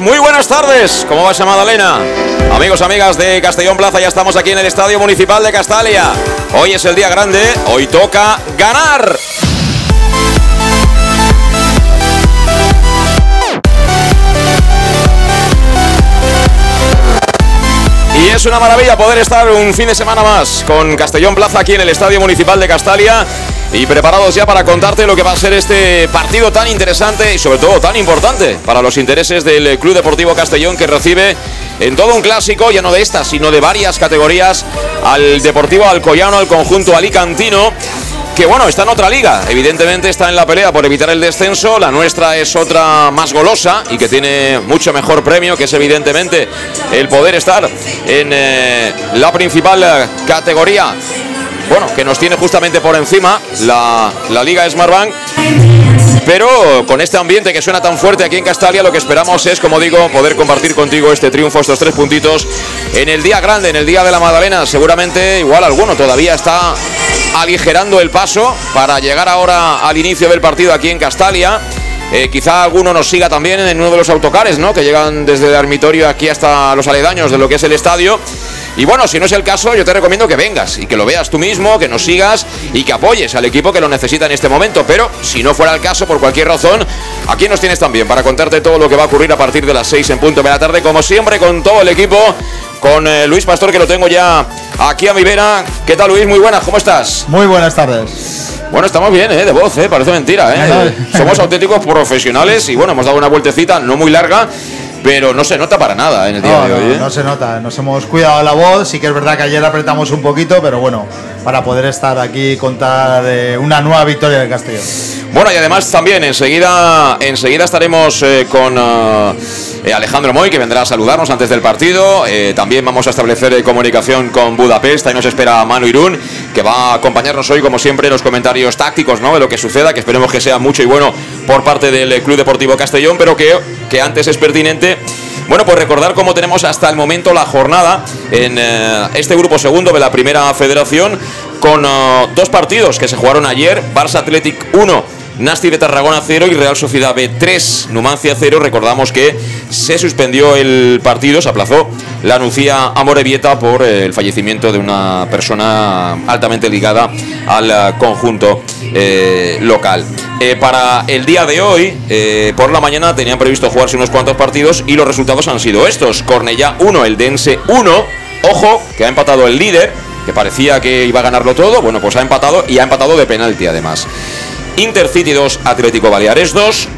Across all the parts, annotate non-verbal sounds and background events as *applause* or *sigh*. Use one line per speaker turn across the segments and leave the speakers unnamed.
Muy buenas tardes. ¿Cómo va esa Madalena? Amigos, amigas de Castellón Plaza, ya estamos aquí en el Estadio Municipal de Castalia. Hoy es el día grande, hoy toca ganar. Y es una maravilla poder estar un fin de semana más con Castellón Plaza aquí en el Estadio Municipal de Castalia y preparados ya para contarte lo que va a ser este partido tan interesante y sobre todo tan importante para los intereses del Club Deportivo Castellón que recibe en todo un clásico, ya no de estas, sino de varias categorías, al Deportivo Alcoyano, al conjunto alicantino que bueno, está en otra liga, evidentemente está en la pelea por evitar el descenso, la nuestra es otra más golosa y que tiene mucho mejor premio, que es evidentemente el poder estar en eh, la principal categoría, bueno, que nos tiene justamente por encima la, la Liga Smartbank. Pero con este ambiente que suena tan fuerte aquí en Castalia, lo que esperamos es, como digo, poder compartir contigo este triunfo, estos tres puntitos, en el día grande, en el día de la Magdalena. Seguramente, igual alguno todavía está aligerando el paso para llegar ahora al inicio del partido aquí en Castalia. Eh, quizá alguno nos siga también en uno de los autocares, ¿no? Que llegan desde el dormitorio aquí hasta los aledaños de lo que es el estadio. Y bueno, si no es el caso, yo te recomiendo que vengas y que lo veas tú mismo, que nos sigas y que apoyes al equipo que lo necesita en este momento. Pero si no fuera el caso, por cualquier razón, aquí nos tienes también para contarte todo lo que va a ocurrir a partir de las 6 en punto de la tarde, como siempre, con todo el equipo, con eh, Luis Pastor, que lo tengo ya aquí a mi vera. ¿Qué tal, Luis? Muy buenas, ¿cómo estás?
Muy buenas tardes.
Bueno, estamos bien, ¿eh? De voz, ¿eh? Parece mentira, ¿eh? Somos auténticos profesionales y bueno, hemos dado una vueltecita no muy larga, pero no se nota para nada en el día
No,
de hoy.
no,
¿eh?
no se nota, nos hemos cuidado la voz, sí que es verdad que ayer apretamos un poquito, pero bueno, para poder estar aquí y contar eh, una nueva victoria del Castellón.
Bueno, y además también enseguida, enseguida estaremos eh, con eh, eh, Alejandro Moy, que vendrá a saludarnos antes del partido. Eh, también vamos a establecer eh, comunicación con Budapest. Ahí nos espera Manu Irún, que va a acompañarnos hoy, como siempre, en los comentarios tácticos ¿no? de lo que suceda, que esperemos que sea mucho y bueno por parte del eh, Club Deportivo Castellón, pero que, que antes es pertinente. Bueno, pues recordar cómo tenemos hasta el momento la jornada en eh, este grupo segundo de la primera federación con eh, dos partidos que se jugaron ayer, Barça Athletic 1. Nasti de Tarragona 0 y Real Sociedad B 3, Numancia 0. Recordamos que se suspendió el partido, se aplazó la Nucía Amorebieta por eh, el fallecimiento de una persona altamente ligada al eh, conjunto eh, local. Para el día de hoy, por la mañana, tenían previsto jugarse unos cuantos partidos y los resultados han sido estos. Cornellá 1, el Dense 1. Ojo, que ha empatado el líder, que parecía que iba a ganarlo todo. Bueno, pues ha empatado y ha empatado de penalti además. Intercity 2, Atlético Baleares 2.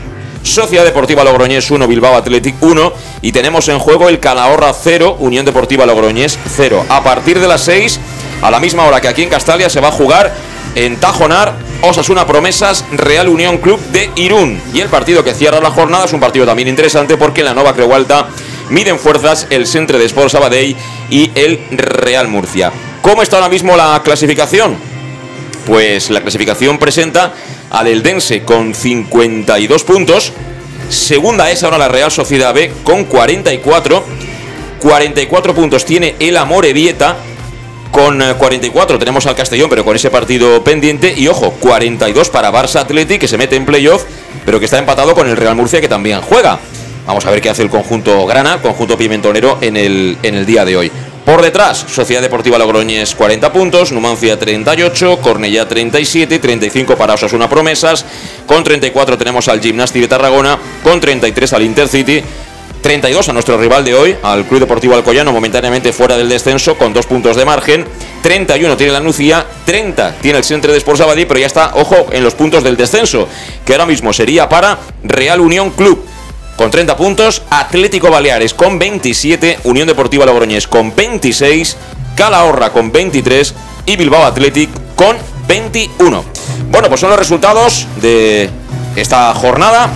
Sociedad Deportiva Logroñés 1, Bilbao Athletic 1 y tenemos en juego el Calahorra 0, Unión Deportiva Logroñés 0. A partir de las 6, a la misma hora que aquí en Castalia, se va a jugar en Tajonar, Osasuna Promesas, Real Unión Club de Irún. Y el partido que cierra la jornada es un partido también interesante porque en la Nova Creualta miden fuerzas el Centre de Sport Sabadell y el Real Murcia. ¿Cómo está ahora mismo la clasificación? Pues la clasificación presenta al Eldense con 52 puntos. Segunda es ahora la Real Sociedad B con 44. 44 puntos tiene el Amorebieta. Con 44 eh, tenemos al Castellón, pero con ese partido pendiente. Y ojo, 42 para Barça Athletic, que se mete en playoff, pero que está empatado con el Real Murcia, que también juega. Vamos a ver qué hace el conjunto Grana, conjunto pimentonero, en el, en el día de hoy. Por detrás, Sociedad Deportiva Logroñés 40 puntos, Numancia 38, Cornellá 37, 35 para Osasuna Promesas, con 34 tenemos al Gimnasti de Tarragona, con 33 al Intercity, 32 a nuestro rival de hoy, al Club Deportivo Alcoyano, momentáneamente fuera del descenso, con dos puntos de margen. 31 tiene la Nucía, 30 tiene el Centro de Sport Sabadell, pero ya está, ojo, en los puntos del descenso, que ahora mismo sería para Real Unión Club. Con 30 puntos, Atlético Baleares con 27, Unión Deportiva Logroñés con 26, Calahorra con 23 y Bilbao Athletic con 21. Bueno, pues son los resultados de esta jornada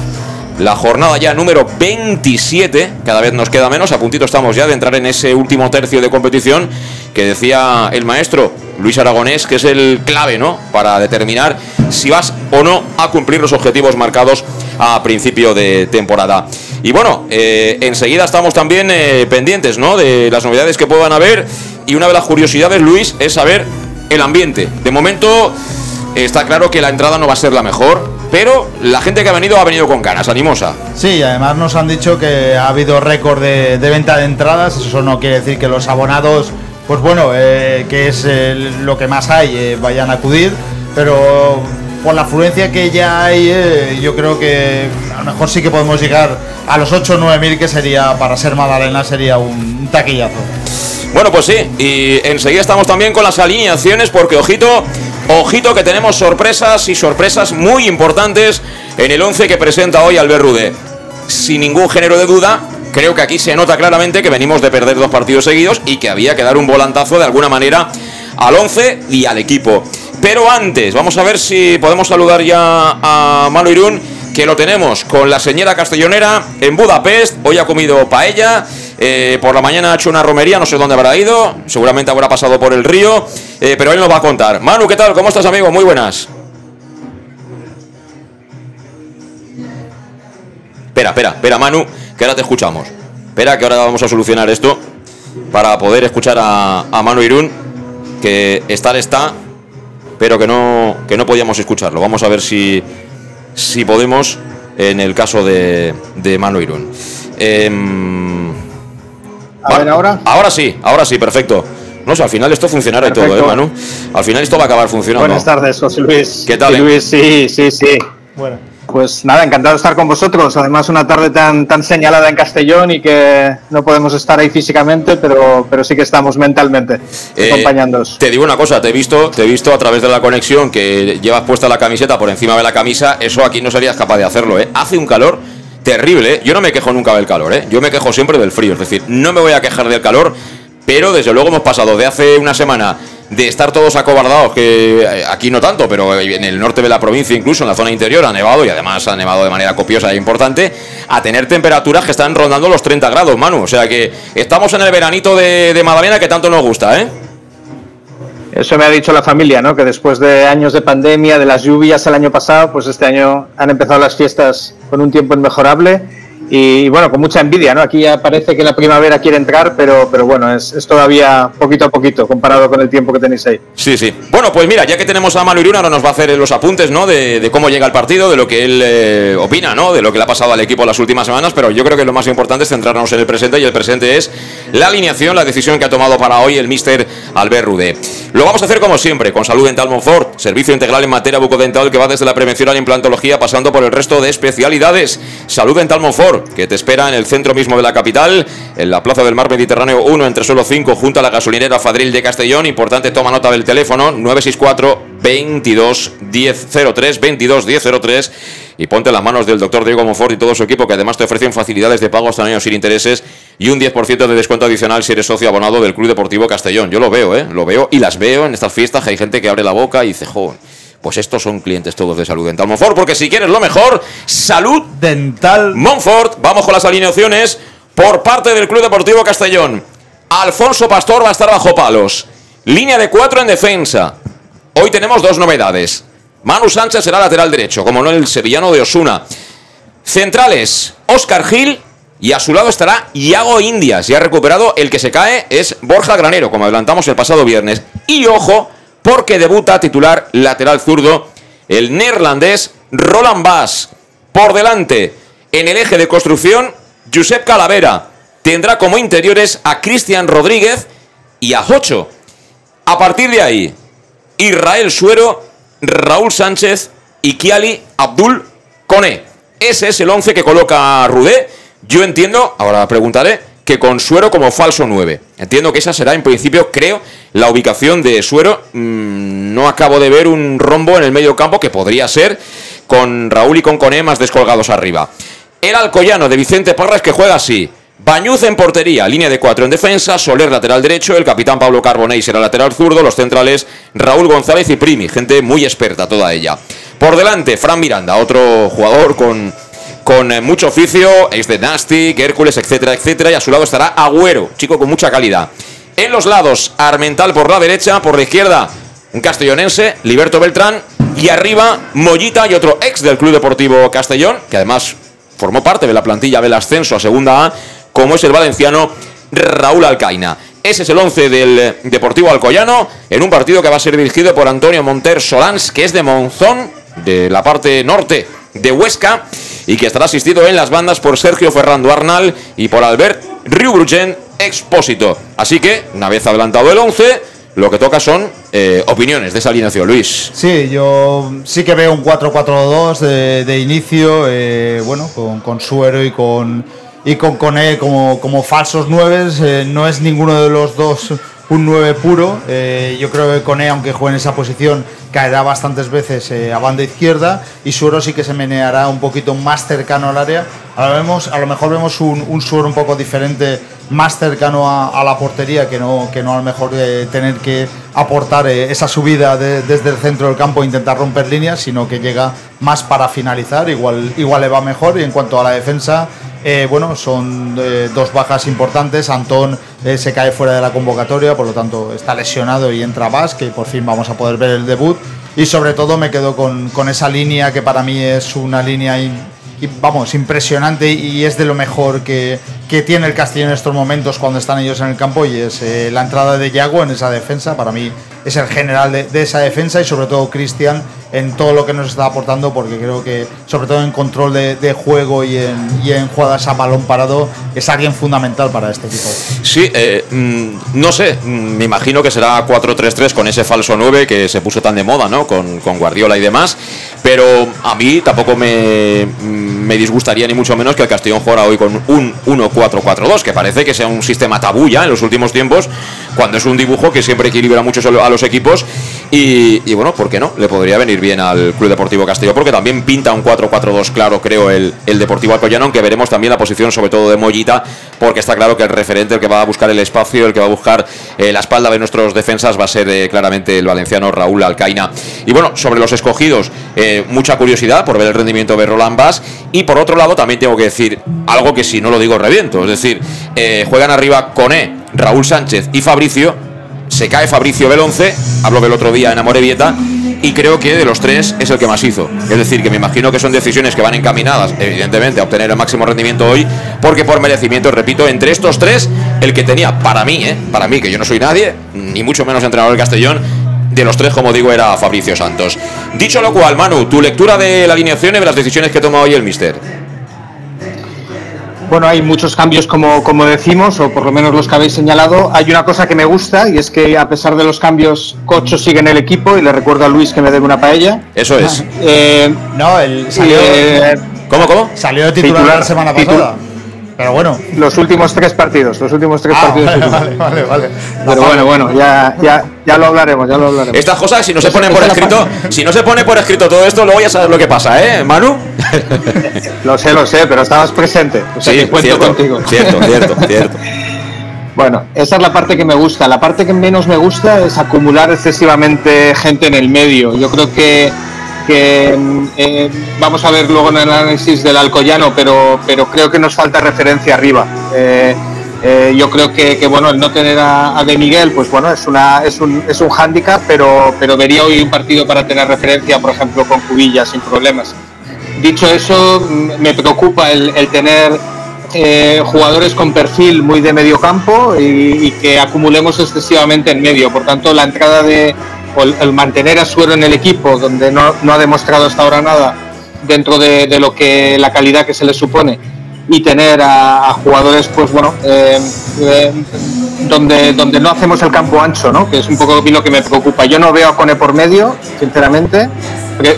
la jornada ya número 27, cada vez nos queda menos, a puntito estamos ya de entrar en ese último tercio de competición que decía el maestro Luis Aragonés, que es el clave, ¿no? Para determinar si vas o no a cumplir los objetivos marcados a principio de temporada. Y bueno, eh, enseguida estamos también eh, pendientes, ¿no? De las novedades que puedan haber. Y una de las curiosidades, Luis, es saber el ambiente. De momento está claro que la entrada no va a ser la mejor pero la gente que ha venido ha venido con ganas, animosa.
Sí, además nos han dicho que ha habido récord de, venta de entradas, eso no quiere decir que los abonados, pues bueno, eh, que es lo que más hay, eh, vayan a acudir, pero por la afluencia que ya hay, eh, yo creo que a lo mejor sí que podemos llegar a los 8 o 9 mil, que sería, para ser Magdalena, sería un taquillazo.
Bueno, pues sí, y enseguida estamos también con las alineaciones, porque ojito, Ojito que tenemos sorpresas y sorpresas muy importantes en el 11 que presenta hoy Albert Rude. Sin ningún género de duda, creo que aquí se nota claramente que venimos de perder dos partidos seguidos y que había que dar un volantazo de alguna manera al 11 y al equipo. Pero antes, vamos a ver si podemos saludar ya a Manu Irún, que lo tenemos con la señora castellonera en Budapest. Hoy ha comido paella eh, por la mañana ha hecho una romería, no sé dónde habrá ido, seguramente habrá pasado por el río, eh, pero él nos va a contar. Manu, ¿qué tal? ¿Cómo estás, amigo? Muy buenas. Espera, espera, espera, Manu, que ahora te escuchamos. Espera, que ahora vamos a solucionar esto para poder escuchar a, Manu Irún, que estar está, pero que no, que no podíamos escucharlo. Vamos a ver si, si podemos en el caso de, de Manu Irún. Em,
a ver, ahora.
Ahora sí, ahora sí, perfecto. No sé, al final esto funcionará y todo, ¿eh, Manu? Al final esto va a acabar funcionando.
Buenas tardes, José Luis.
¿Qué tal?
Eh? Luis, sí, sí, sí. Bueno. Pues nada, encantado de estar con vosotros. Además, una tarde tan, tan señalada en Castellón y que no podemos estar ahí físicamente, pero, pero sí que estamos mentalmente eh, acompañándoos.
Te digo una cosa, te he visto, te he visto a través de la conexión que llevas puesta la camiseta por encima de la camisa. Eso aquí no serías capaz de hacerlo, ¿eh? Hace un calor terrible. ¿eh? Yo no me quejo nunca del calor, ¿eh? Yo me quejo siempre del frío. Es decir, no me voy a quejar del calor, pero desde luego hemos pasado de hace una semana de estar todos acobardados, que eh, aquí no tanto, pero en el norte de la provincia, incluso en la zona interior, ha nevado y además ha nevado de manera copiosa e importante, a tener temperaturas que están rondando los 30 grados, Manu. O sea que estamos en el veranito de, de Madalena que tanto nos gusta, ¿eh?
Eso me ha dicho la familia, ¿no? Que después de años de pandemia, de las lluvias el año pasado, pues este año han empezado las fiestas con un tiempo inmejorable y bueno, con mucha envidia, ¿no? Aquí ya parece que la primavera quiere entrar, pero, pero bueno, es, todavía poquito a poquito comparado con el tiempo que tenéis ahí.
Sí, sí. Bueno, pues mira, ya que tenemos a Manu Iruna, ahora nos va a hacer los apuntes, ¿no? De, cómo llega el partido, de lo que él eh, opina, ¿no? De lo que le ha pasado al equipo las últimas semanas, pero yo creo que lo más importante es centrarnos en el presente y el presente es la alineación, la decisión que ha tomado para hoy el mister Albert Rude. Lo vamos a hacer como siempre, con Salud Dental Monfort, servicio integral en materia bucodental que va desde la prevención a la implantología pasando por el resto de especialidades. Salud Dental Monfort, que te espera en el centro mismo de la capital, en la Plaza del Mar Mediterráneo 1, entre solo 5, junto a la gasolinera Fadril de Castellón. Importante, toma nota del teléfono 964 22 1003 22 1003 y ponte las manos del doctor Diego Monfort y todo su equipo que además te ofrecen facilidades de pago hasta años sin intereses y un 10% de descuento adicional si eres socio abonado del Club Deportivo Castellón. Yo lo veo, ¿eh? Lo veo y las veo en estas fiestas hay gente que abre la boca y dice, joder pues estos son clientes todos de Salud Dental Monfort, porque si quieres lo mejor, Salud Dental Monfort. Vamos con las alineaciones por parte del Club Deportivo Castellón. Alfonso Pastor va a estar bajo palos. Línea de cuatro en defensa. Hoy tenemos dos novedades. Manu Sánchez será lateral derecho, como no el sevillano de Osuna. Centrales, Oscar Gil Y a su lado estará Iago Indias. Ya ha recuperado el que se cae es Borja Granero, como adelantamos el pasado viernes. Y ojo, porque debuta titular lateral zurdo el neerlandés Roland Bass. Por delante, en el eje de construcción, Josep Calavera. Tendrá como interiores a Cristian Rodríguez y a Jocho. A partir de ahí, Israel Suero, Raúl Sánchez y Kiali Abdul Kone. Ese es el 11 que coloca Rudé. Yo entiendo, ahora preguntaré, que con Suero como falso 9. Entiendo que esa será en principio, creo, la ubicación de Suero. Mm, no acabo de ver un rombo en el medio campo que podría ser con Raúl y con Cone más descolgados arriba. El Alcoyano de Vicente Parras que juega así. Bañuz en portería, línea de cuatro en defensa, Soler lateral derecho, el capitán Pablo Carbonell será lateral zurdo, los centrales Raúl González y Primi, gente muy experta toda ella. Por delante, Fran Miranda, otro jugador con, con eh, mucho oficio, ex de Nastic, Hércules, etcétera, etcétera, y a su lado estará Agüero, chico con mucha calidad. En los lados, Armental por la derecha, por la izquierda, un castellonense, Liberto Beltrán, y arriba, Mollita y otro ex del Club Deportivo Castellón, que además formó parte de la plantilla del ascenso a Segunda A, como es el valenciano Raúl Alcaina. Ese es el 11 del Deportivo Alcoyano, en un partido que va a ser dirigido por Antonio Monter Solans, que es de Monzón, de la parte norte de Huesca, y que estará asistido en las bandas por Sergio Ferrando Arnal y por Albert Riubrugen Expósito. Así que, una vez adelantado el 11, lo que toca son eh, opiniones de esa alineación, Luis.
Sí, yo sí que veo un 4-4-2 de, de, inicio, eh, bueno, con, con, Suero y con y con Cone como, como falsos nueves. Eh, no es ninguno de los dos un 9 puro. Eh, yo creo que Cone, aunque juegue en esa posición, caerá bastantes veces eh, a banda izquierda y Suero sí que se meneará un poquito más cercano al área. Ahora vemos, a lo mejor vemos un, Suero un poco diferente, más cercano a, la portería, que no, que no a lo mejor eh, tener que aportar eh, esa subida de, desde el centro del campo e intentar romper líneas, sino que llega más para finalizar, igual, igual le va mejor. Y en cuanto a la defensa, eh, bueno, son eh, dos bajas importantes. Antón eh, se cae fuera de la convocatoria, por lo tanto está lesionado y entra Vaz, que por fin vamos a poder ver el debut. Y sobre todo me quedo con, esa línea que para mí es una línea, vamos, impresionante y es de lo mejor que, que, tiene el Castillo en estos momentos cuando están ellos en el campo y es eh, la entrada de Yago en esa defensa. Para mí es el general de, de esa defensa y sobre todo Cristian en todo lo que nos está aportando porque creo que sobre todo en control de, de juego y en, y en, jugadas a balón parado es alguien fundamental para este equipo.
Sí, eh, mm, no sé, mm, me imagino que será 4-3-3 con ese falso 9 que se puso tan de moda, ¿no? Con, con Guardiola y demás, pero a mí tampoco me, me, disgustaría ni mucho menos que el Castellón jugara hoy con un 1-4-4-2, que parece que sea un sistema tabú ya en los últimos tiempos, cuando es un dibujo que siempre equilibra mucho a los equipos y, bueno, ¿por qué no? Le podría venir bien al Club Deportivo Castelló, porque también pinta un 4-4-2 claro, creo, el, el Deportivo Alcoyano, aunque veremos también la posición sobre todo de Mollita, porque está claro que el referente, el que va a buscar el espacio, el que va a buscar eh, la espalda de nuestros defensas va a ser eh, claramente el valenciano Raúl Alcaina. Y bueno, sobre los escogidos, eh, mucha curiosidad por ver el rendimiento de Roland Bass, y por otro lado también tengo que decir algo que si no lo digo es decir, juegan arriba Coné, Raúl Sánchez y Fabricio, se cae Fabricio Belonce, hablo del otro día en Amorebieta, y creo que de los tres es el que más hizo. Es decir, que me imagino que son decisiones que van encaminadas, evidentemente, a obtener el máximo rendimiento hoy, porque por merecimiento, repito, entre estos tres, el que tenía, para mí, ¿eh? para mí, que yo no soy nadie, ni mucho menos entrenador del Castellón, de los tres, como digo, era Fabricio Santos. Dicho lo cual, Manu, tu lectura de la alineación y de las decisiones que toma hoy el Mister.
Bueno, hay muchos cambios como, como decimos, o por lo menos los que habéis señalado. Hay una cosa que me gusta y es que a pesar de los cambios, Cocho sigue en el equipo y le recuerdo a Luis que me debe una paella.
Eso es.
Eh, no, el salió,
eh, ¿Cómo, cómo?
Salió de titular, titular la semana pasada. Titular. Pero bueno.
Los últimos tres partidos, los últimos tres
ah,
partidos.
Vale, vale, vale,
Pero bueno, bueno, ya, ya, ya lo hablaremos, ya lo hablaremos.
Estas cosas, si no se ponen por escrito, si no se pone por escrito todo esto, luego ya sabes lo que pasa, ¿eh, Manu?
lo sé, lo sé, pero estabas presente. O sea,
sí,
cuento
cierto,
contigo.
Cierto, cierto, cierto.
Bueno, esa es la parte que me gusta. La parte que menos me gusta es acumular excesivamente gente en el medio. Yo creo que que eh, vamos a ver luego en el análisis del Alcoyano, pero, pero creo que nos falta referencia arriba. Eh, eh, yo creo que, que, bueno el no tener a, De Miguel, pues bueno, es una es un, es un hándicap, pero, pero vería hoy un partido para tener referencia, por ejemplo, con Cubilla sin problemas. Dicho eso, me preocupa el, tener jugadores con perfil muy de medio campo y, que acumulemos excesivamente en medio. Por tanto, la entrada de el, mantener a Suero en el equipo, donde no, ha demostrado hasta ahora nada dentro de, lo que la calidad que se le supone, y tener a, jugadores, pues bueno, eh, eh, donde, donde no hacemos el campo ancho, ¿no? que es un poco lo que me preocupa. Yo no veo a Cone por medio, sinceramente.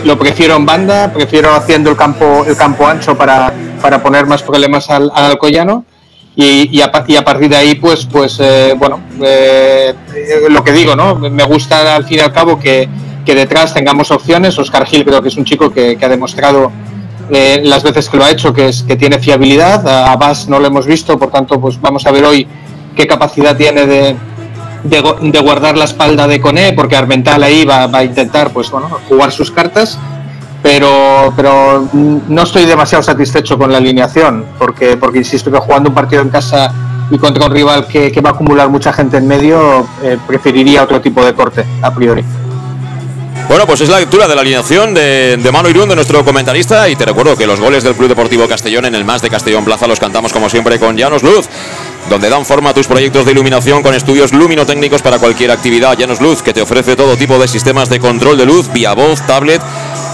Lo prefiero en banda, prefiero haciendo el campo, el campo ancho para, para poner más problemas al, al Alcoyano. Y, y, a, partir de ahí, pues, pues eh, bueno, eh, lo que digo, ¿no? Me gusta al fin y al cabo que, que detrás tengamos opciones. Oscar Gil creo que es un chico que, ha demostrado eh, las veces que lo ha hecho que, es, que tiene fiabilidad. A Bas no lo hemos visto, por tanto, pues vamos a ver hoy qué capacidad tiene de, de, guardar la espalda de Cone, porque Armental ahí va, va, a intentar pues, bueno, jugar sus cartas. Pero, pero no estoy demasiado satisfecho con la alineación, porque, porque insisto que jugando un partido en casa y contra un rival que, que va a acumular mucha gente en medio, eh, preferiría otro tipo de corte, a priori.
Bueno, pues es la lectura de la alineación de, de Mano Irún, de nuestro comentarista. Y te recuerdo que los goles del Club Deportivo Castellón en el Más de Castellón Plaza los cantamos como siempre con Llanos Luz donde dan forma a tus proyectos de iluminación con estudios luminotécnicos para cualquier actividad. Llanos Luz, que te ofrece todo tipo de sistemas de control de luz vía voz, tablet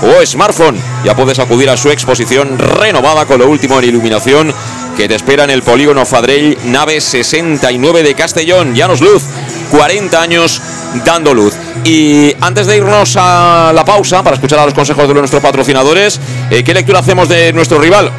o smartphone. Ya puedes acudir a su exposición renovada con lo último en iluminación que te espera en el polígono Fadrell, nave 69 de Castellón. Llanos Luz, 40 años dando luz. Y antes de irnos a la pausa para escuchar a los consejos de nuestros patrocinadores, eh, ¿qué lectura hacemos de nuestro rival?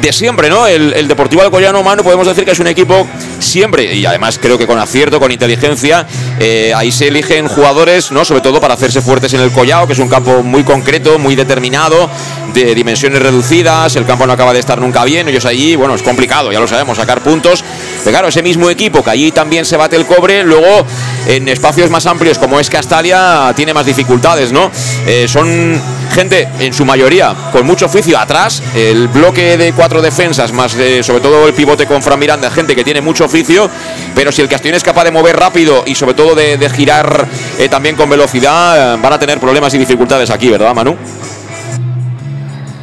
De siempre, ¿no? El, el Deportivo Alcoyano, mano, podemos decir que es un equipo siempre, y además creo que con acierto, con inteligencia, eh, ahí se eligen jugadores, ¿no? Sobre todo para hacerse fuertes en el Collao, que es un campo muy concreto, muy determinado, de dimensiones reducidas, el campo no acaba de estar nunca bien, ellos allí, bueno, es complicado, ya lo sabemos, sacar puntos. Pero claro, ese mismo equipo que allí también se bate el cobre, luego en espacios más amplios como es Castalia, tiene más dificultades, ¿no? Eh, son gente, en su mayoría, con mucho oficio atrás, el bloque de cuatro defensas, más eh, sobre todo el pivote con Fran Miranda, gente que tiene mucho oficio, pero si el Castellón es capaz de mover rápido y sobre todo de, girar eh, también con velocidad, van a tener problemas y dificultades aquí, ¿verdad, Manu?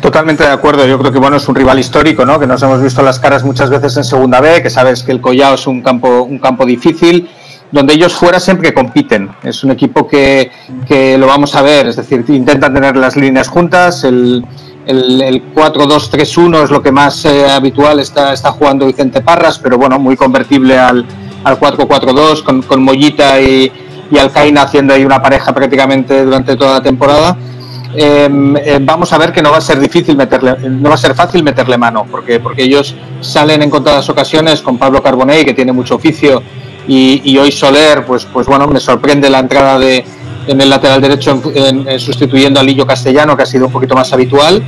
Totalmente de acuerdo. Yo creo que bueno es un rival histórico, ¿no? Que nos hemos visto las caras muchas veces en Segunda B, que sabes que el Collao es un campo un campo difícil donde ellos fuera siempre compiten. Es un equipo que, que, lo vamos a ver, es decir, intentan tener las líneas juntas, el, el, el 4-2-3-1 es lo que más eh, habitual está, está jugando Vicente Parras, pero bueno, muy convertible al, al 4-4-2, con, con Mollita y, y Alcaina haciendo ahí una pareja prácticamente durante toda la temporada. Em, eh, vamos a ver que no va a ser difícil meterle, no va a ser fácil meterle mano, porque, porque ellos salen en contadas ocasiones con Pablo Carbonell, que tiene mucho oficio, y, hoy Soler, pues, pues bueno, me sorprende la entrada de, en el lateral derecho sustituyendo a Lillo Castellano, que ha sido un poquito más habitual.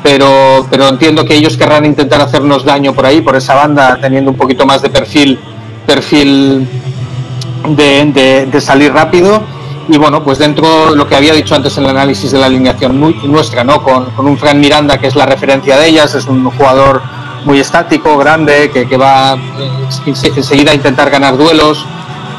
Pero, pero entiendo que ellos querrán intentar hacernos daño por ahí, por esa banda, teniendo un poquito más de perfil, perfil de, de, salir rápido. Y bueno, pues dentro de lo que había dicho antes en el análisis de la alineación nuestra, ¿no? Con, con un Fran Miranda, que es la referencia de ellas, es un jugador muy estático, grande, que, que va eh, enseguida a intentar ganar duelos.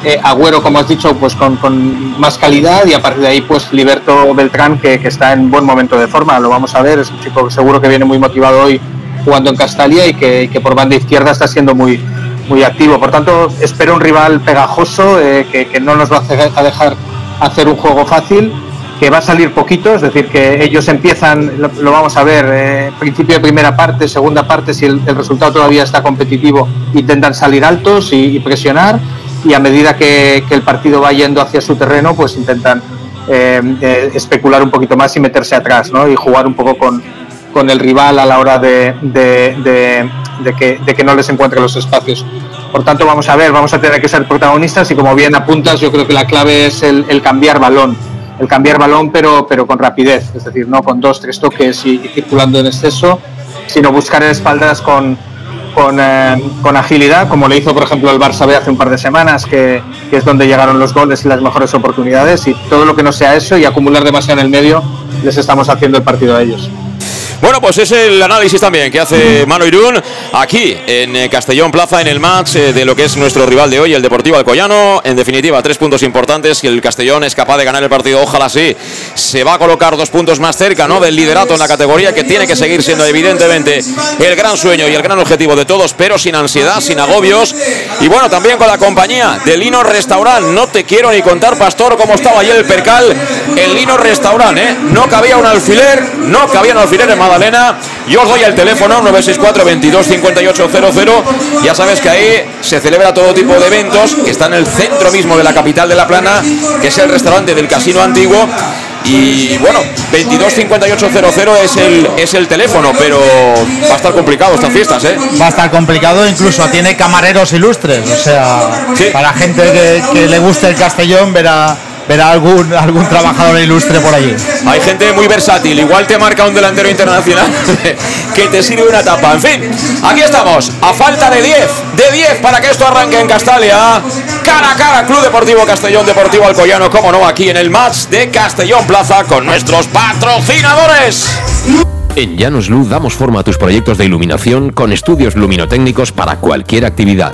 Eh, Agüero, como has dicho, pues con, con, más calidad y a partir de ahí, pues Liberto Beltrán, que, que, está en buen momento de forma, lo vamos a ver, es un chico seguro que viene muy motivado hoy jugando en Castalia y que, que por banda izquierda está siendo muy, muy activo. Por tanto, espero un rival pegajoso eh, que, que, no nos va a dejar hacer un juego fácil que va a salir poquito, es decir, que ellos empiezan, lo, vamos a ver, eh, principio de primera parte, segunda parte, si el, resultado todavía está competitivo, intentan salir altos y, presionar, y a medida que, el partido va yendo hacia su terreno, pues intentan eh, eh, especular un poquito más y meterse atrás, ¿no? Y jugar un poco con, con el rival a la hora de, de, que, de que no les encuentre los espacios. Por tanto, vamos a ver, vamos a tener que ser protagonistas y como bien apuntas, yo creo que la clave es el cambiar balón el cambiar balón, pero, pero con rapidez, es decir, no con dos, tres toques y, circulando en exceso, sino buscar espaldas con, con, eh, con, agilidad, como le hizo, por ejemplo, el Barça B hace un par de semanas, que, que, es donde llegaron los goles y las mejores oportunidades, y todo lo que no sea eso y acumular demasiado en el medio, les estamos haciendo el partido a ellos.
Bueno, pues es el análisis también que hace Mano Irún aquí en eh, Castellón Plaza en el match eh, de lo que es nuestro rival de hoy, el Deportivo Alcoyano. En definitiva, tres puntos importantes. y el Castellón es capaz de ganar el partido, ojalá sí, se va a colocar dos puntos más cerca ¿no? del liderato en la categoría que tiene que seguir siendo evidentemente el gran sueño y el gran objetivo de todos, pero sin ansiedad, sin agobios. Y bueno, también con la compañía de Lino Restaurant. No te quiero ni contar, Pastor, cómo estaba ayer el percal. El Lino Restaurant, ¿eh? No cabía un alfiler, no cabía un alfiler en Madalena. Yo os doy el teléfono 964 22 Ya sabes que ahí se celebra todo tipo de eventos, que está en el centro mismo de la capital de La Plana, que es el restaurante del Casino Antiguo. Y bueno, 225800 es el, es el teléfono, pero va a estar complicado estas fiestas, ¿eh?
Va a estar complicado, incluso tiene camareros ilustres, o sea, para gente que, que le guste el Castellón verá verá algún, algún trabajador ilustre por allí.
Hay gente muy versátil, igual te marca un delantero internacional *laughs* que te sirve una tapa. En fin, aquí estamos, a falta de 10, de 10 para que esto arranque en Castalia. Cara a cara, Club Deportivo Castellón, Deportivo Alcoyano, como no, aquí en el match de Castellón Plaza con nuestros patrocinadores.
En Llanos Luz damos forma a tus proyectos de iluminación con estudios luminotécnicos para cualquier actividad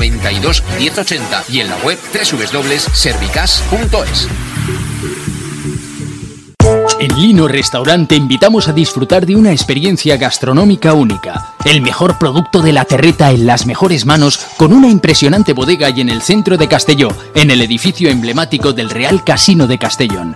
92 1080 y en la web.
En Lino Restaurante te invitamos a disfrutar de una experiencia gastronómica única. El mejor producto de la terreta en las mejores manos con una impresionante bodega y en el centro de Castelló, en el edificio emblemático del Real Casino de Castellón.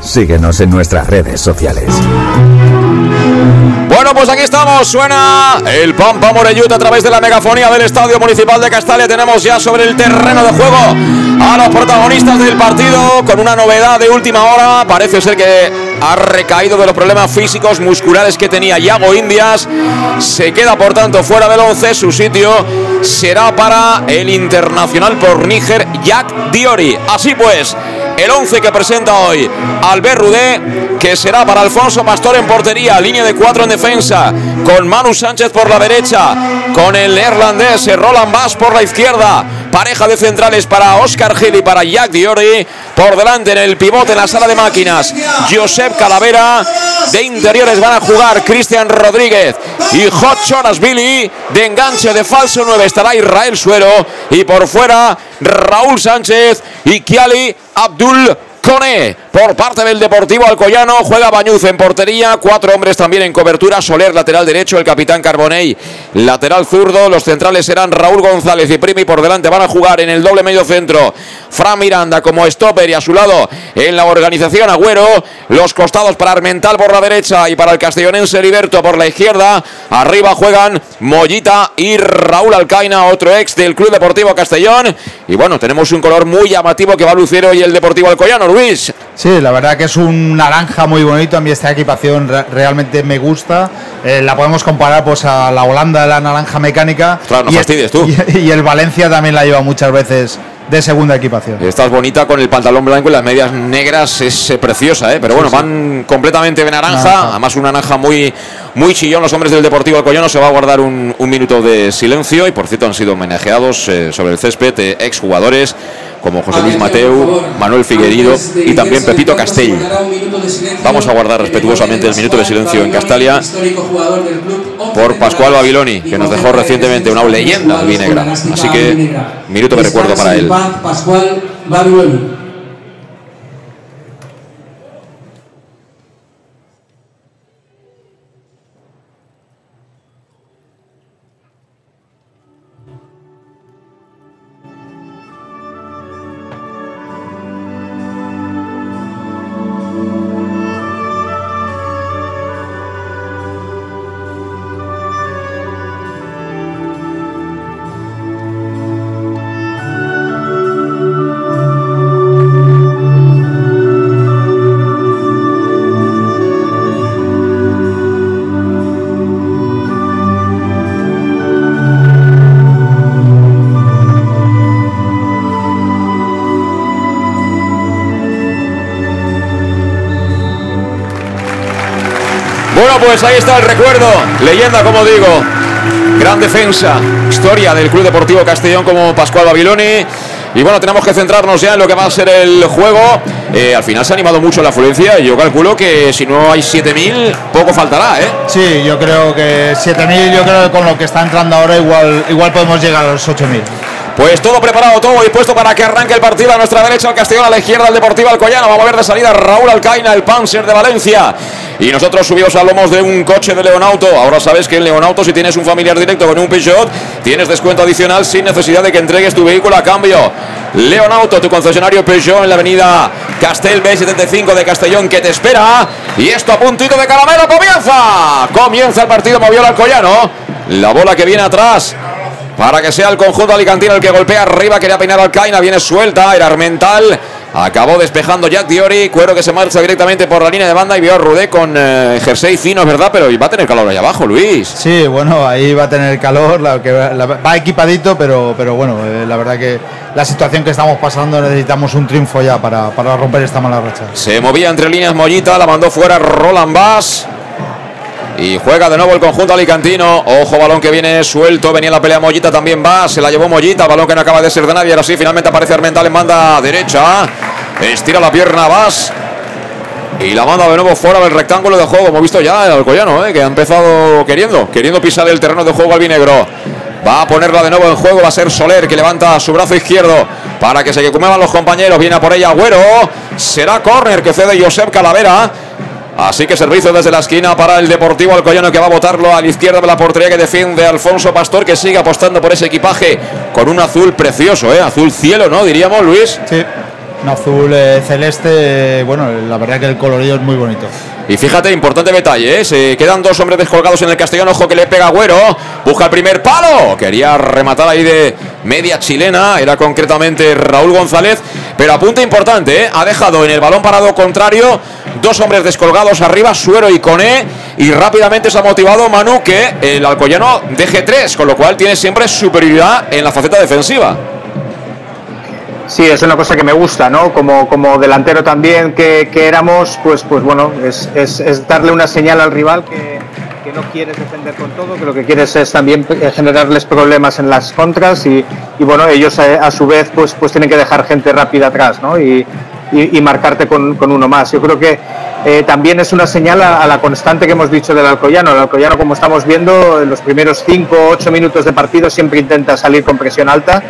Síguenos en nuestras redes sociales.
Bueno, pues aquí estamos, suena el Pampa Morellut a través de la megafonía del Estadio Municipal de Castalia. Tenemos ya sobre el terreno de juego a los protagonistas del partido con una novedad de última hora. Parece ser que ha recaído de los problemas físicos musculares que tenía Yago Indias. Se queda por tanto fuera del 11. Su sitio será para el internacional por Níger, Jack Diori. Así pues, el 11 que presenta hoy Albert Rudé, que será para Alfonso Pastor en portería, línea de cuatro en defensa, con Manu Sánchez por la derecha, con el neerlandés Roland Bass por la izquierda, Pareja de centrales para Oscar Gil y para Jack Diori. Por delante en el pivote en la sala de máquinas, Josep Calavera. De interiores van a jugar Cristian Rodríguez y Hot Choras Billy. De enganche de falso 9 estará Israel Suero. Y por fuera, Raúl Sánchez y Kiali Abdul Cone por parte del Deportivo Alcoyano. Juega Bañuz en portería. Cuatro hombres también en cobertura. Soler, lateral derecho. El capitán Carbonell, lateral zurdo. Los centrales serán Raúl González y Primi. Por delante van a jugar en el doble medio centro. Fran Miranda como stopper y a su lado en la organización Agüero. Los costados para Armental por la derecha y para el castellonense Heriberto por la izquierda. Arriba juegan Mollita y Raúl Alcaina, otro ex del Club Deportivo Castellón. Y bueno, tenemos un color muy llamativo que va a lucir hoy el Deportivo Alcoyano, Luis.
Sí, la verdad que es un naranja muy bonito. A mí esta equipación re- realmente me gusta. Eh, la podemos comparar pues a la Holanda de la naranja mecánica.
Claro, no
y,
fastidies tú. *laughs*
Y, y el Valencia también la lleva muchas veces de segunda equipación.
Estás bonita con el pantalón blanco y las medias negras, es eh, preciosa, ¿eh? pero bueno, van completamente de naranja,
Naranja.
además una naranja muy, muy chillón. Los hombres del Deportivo Alcoyano se va a guardar un, un minuto de silencio y por cierto han sido homenajeados eh, sobre el césped eh, exjugadores como José Luis Mateu, Manuel Figuerido y también Pepito Castell. Vamos a guardar respetuosamente el minuto de silencio en Castalia por Pascual Babiloni, que nos dejó recientemente una leyenda albinegra. Así que minuto de recuerdo para él.
Pascual Babiloni.
Pues ahí está el recuerdo. Leyenda, como digo. Gran defensa. Historia del Club Deportivo Castellón como Pascual Babiloni. Y bueno, tenemos que centrarnos ya en lo que va a ser el juego. Eh, al final se ha animado mucho la afluencia y yo calculo que si no hay 7.000, poco faltará, ¿eh?
Sí, yo creo que 7.000, yo creo que con lo que está entrando ahora igual, igual podemos llegar a los 8.000.
Pues todo preparado, todo dispuesto para que arranque el partido. A nuestra derecha el Castellón, a la izquierda el Deportivo Alcoyano. Vamos a ver de salida Raúl Alcaina, el Panzer de Valencia. Y nosotros subidos a lomos de un coche de Leonauto. Ahora sabes que en Leonauto, si tienes un familiar directo con un Peugeot, tienes descuento adicional sin necesidad de que entregues tu vehículo a cambio. Leonauto, tu concesionario Peugeot en la avenida Castel B75 de Castellón que te espera. Y esto a puntito de caramelo comienza. Comienza el partido, movió el Alcoyano. La bola que viene atrás para que sea el conjunto alicantino el que golpea arriba, quería peinar al Caina, viene suelta, era Armental, acabó despejando Jack Diori, Cuero que se marcha directamente por la línea de banda y vio a Rudé con eh, jersey fino, es verdad, pero va a tener calor ahí abajo, Luis.
Sí, bueno, ahí va a tener calor, la que la- va equipadito, pero, pero bueno, eh, la verdad que la situación que estamos pasando necesitamos un triunfo ya para, para romper esta mala racha.
Se movía entre líneas Mollita, la mandó fuera Roland Bass. Y juega de nuevo el conjunto alicantino. Ojo, balón que viene suelto. Venía la pelea Mollita también va. Se la llevó Mollita. Balón que no acaba de ser de nadie. Ahora sí, finalmente aparece Armental en banda derecha. Estira la pierna Bass. Y la manda de nuevo fuera del rectángulo de juego. Hemos visto ya el Alcoyano, ¿eh? que ha empezado queriendo, queriendo pisar el terreno de juego albinegro. Va a ponerla de nuevo en juego. Va a ser Soler que levanta su brazo izquierdo para que se quecumeban los compañeros. Viene a por ella Agüero. Será córner que cede Josep Calavera. Así que servicio desde la esquina para el Deportivo Alcoyano que va a botarlo a la izquierda de la portería que defiende Alfonso Pastor que sigue apostando por ese equipaje con un azul precioso, ¿eh? azul cielo, ¿no? Diríamos, Luis.
Sí, un azul eh, celeste, bueno, la verdad que el colorido es muy bonito.
Y fíjate, importante detalle, ¿eh? se quedan dos hombres descolgados en el Castellano, ojo que le pega Agüero, busca el primer palo, quería rematar ahí de media chilena, era concretamente Raúl González, pero apunte importante, ¿eh? ha dejado en el balón parado contrario dos hombres descolgados arriba, Suero y Coné, y rápidamente se ha motivado Manu que el Alcoyano deje tres, con lo cual tiene siempre superioridad en la faceta defensiva.
Sí, es una cosa que me gusta, ¿no? Como, como delantero también que, que éramos, pues, pues bueno, es, es- darle una señal al rival que, que no quieres defender con todo, que lo que quieres es también eh, generarles problemas en las contras y, y bueno, ellos a, su vez pues, pues tienen que dejar gente rápida atrás ¿no? y, y, y marcarte con, con, uno más. Yo creo que eh, también es una señal a, a, la constante que hemos dicho del Alcoyano. El Alcoyano, como estamos viendo, en los primeros 5 o 8 minutos de partido siempre intenta salir con presión alta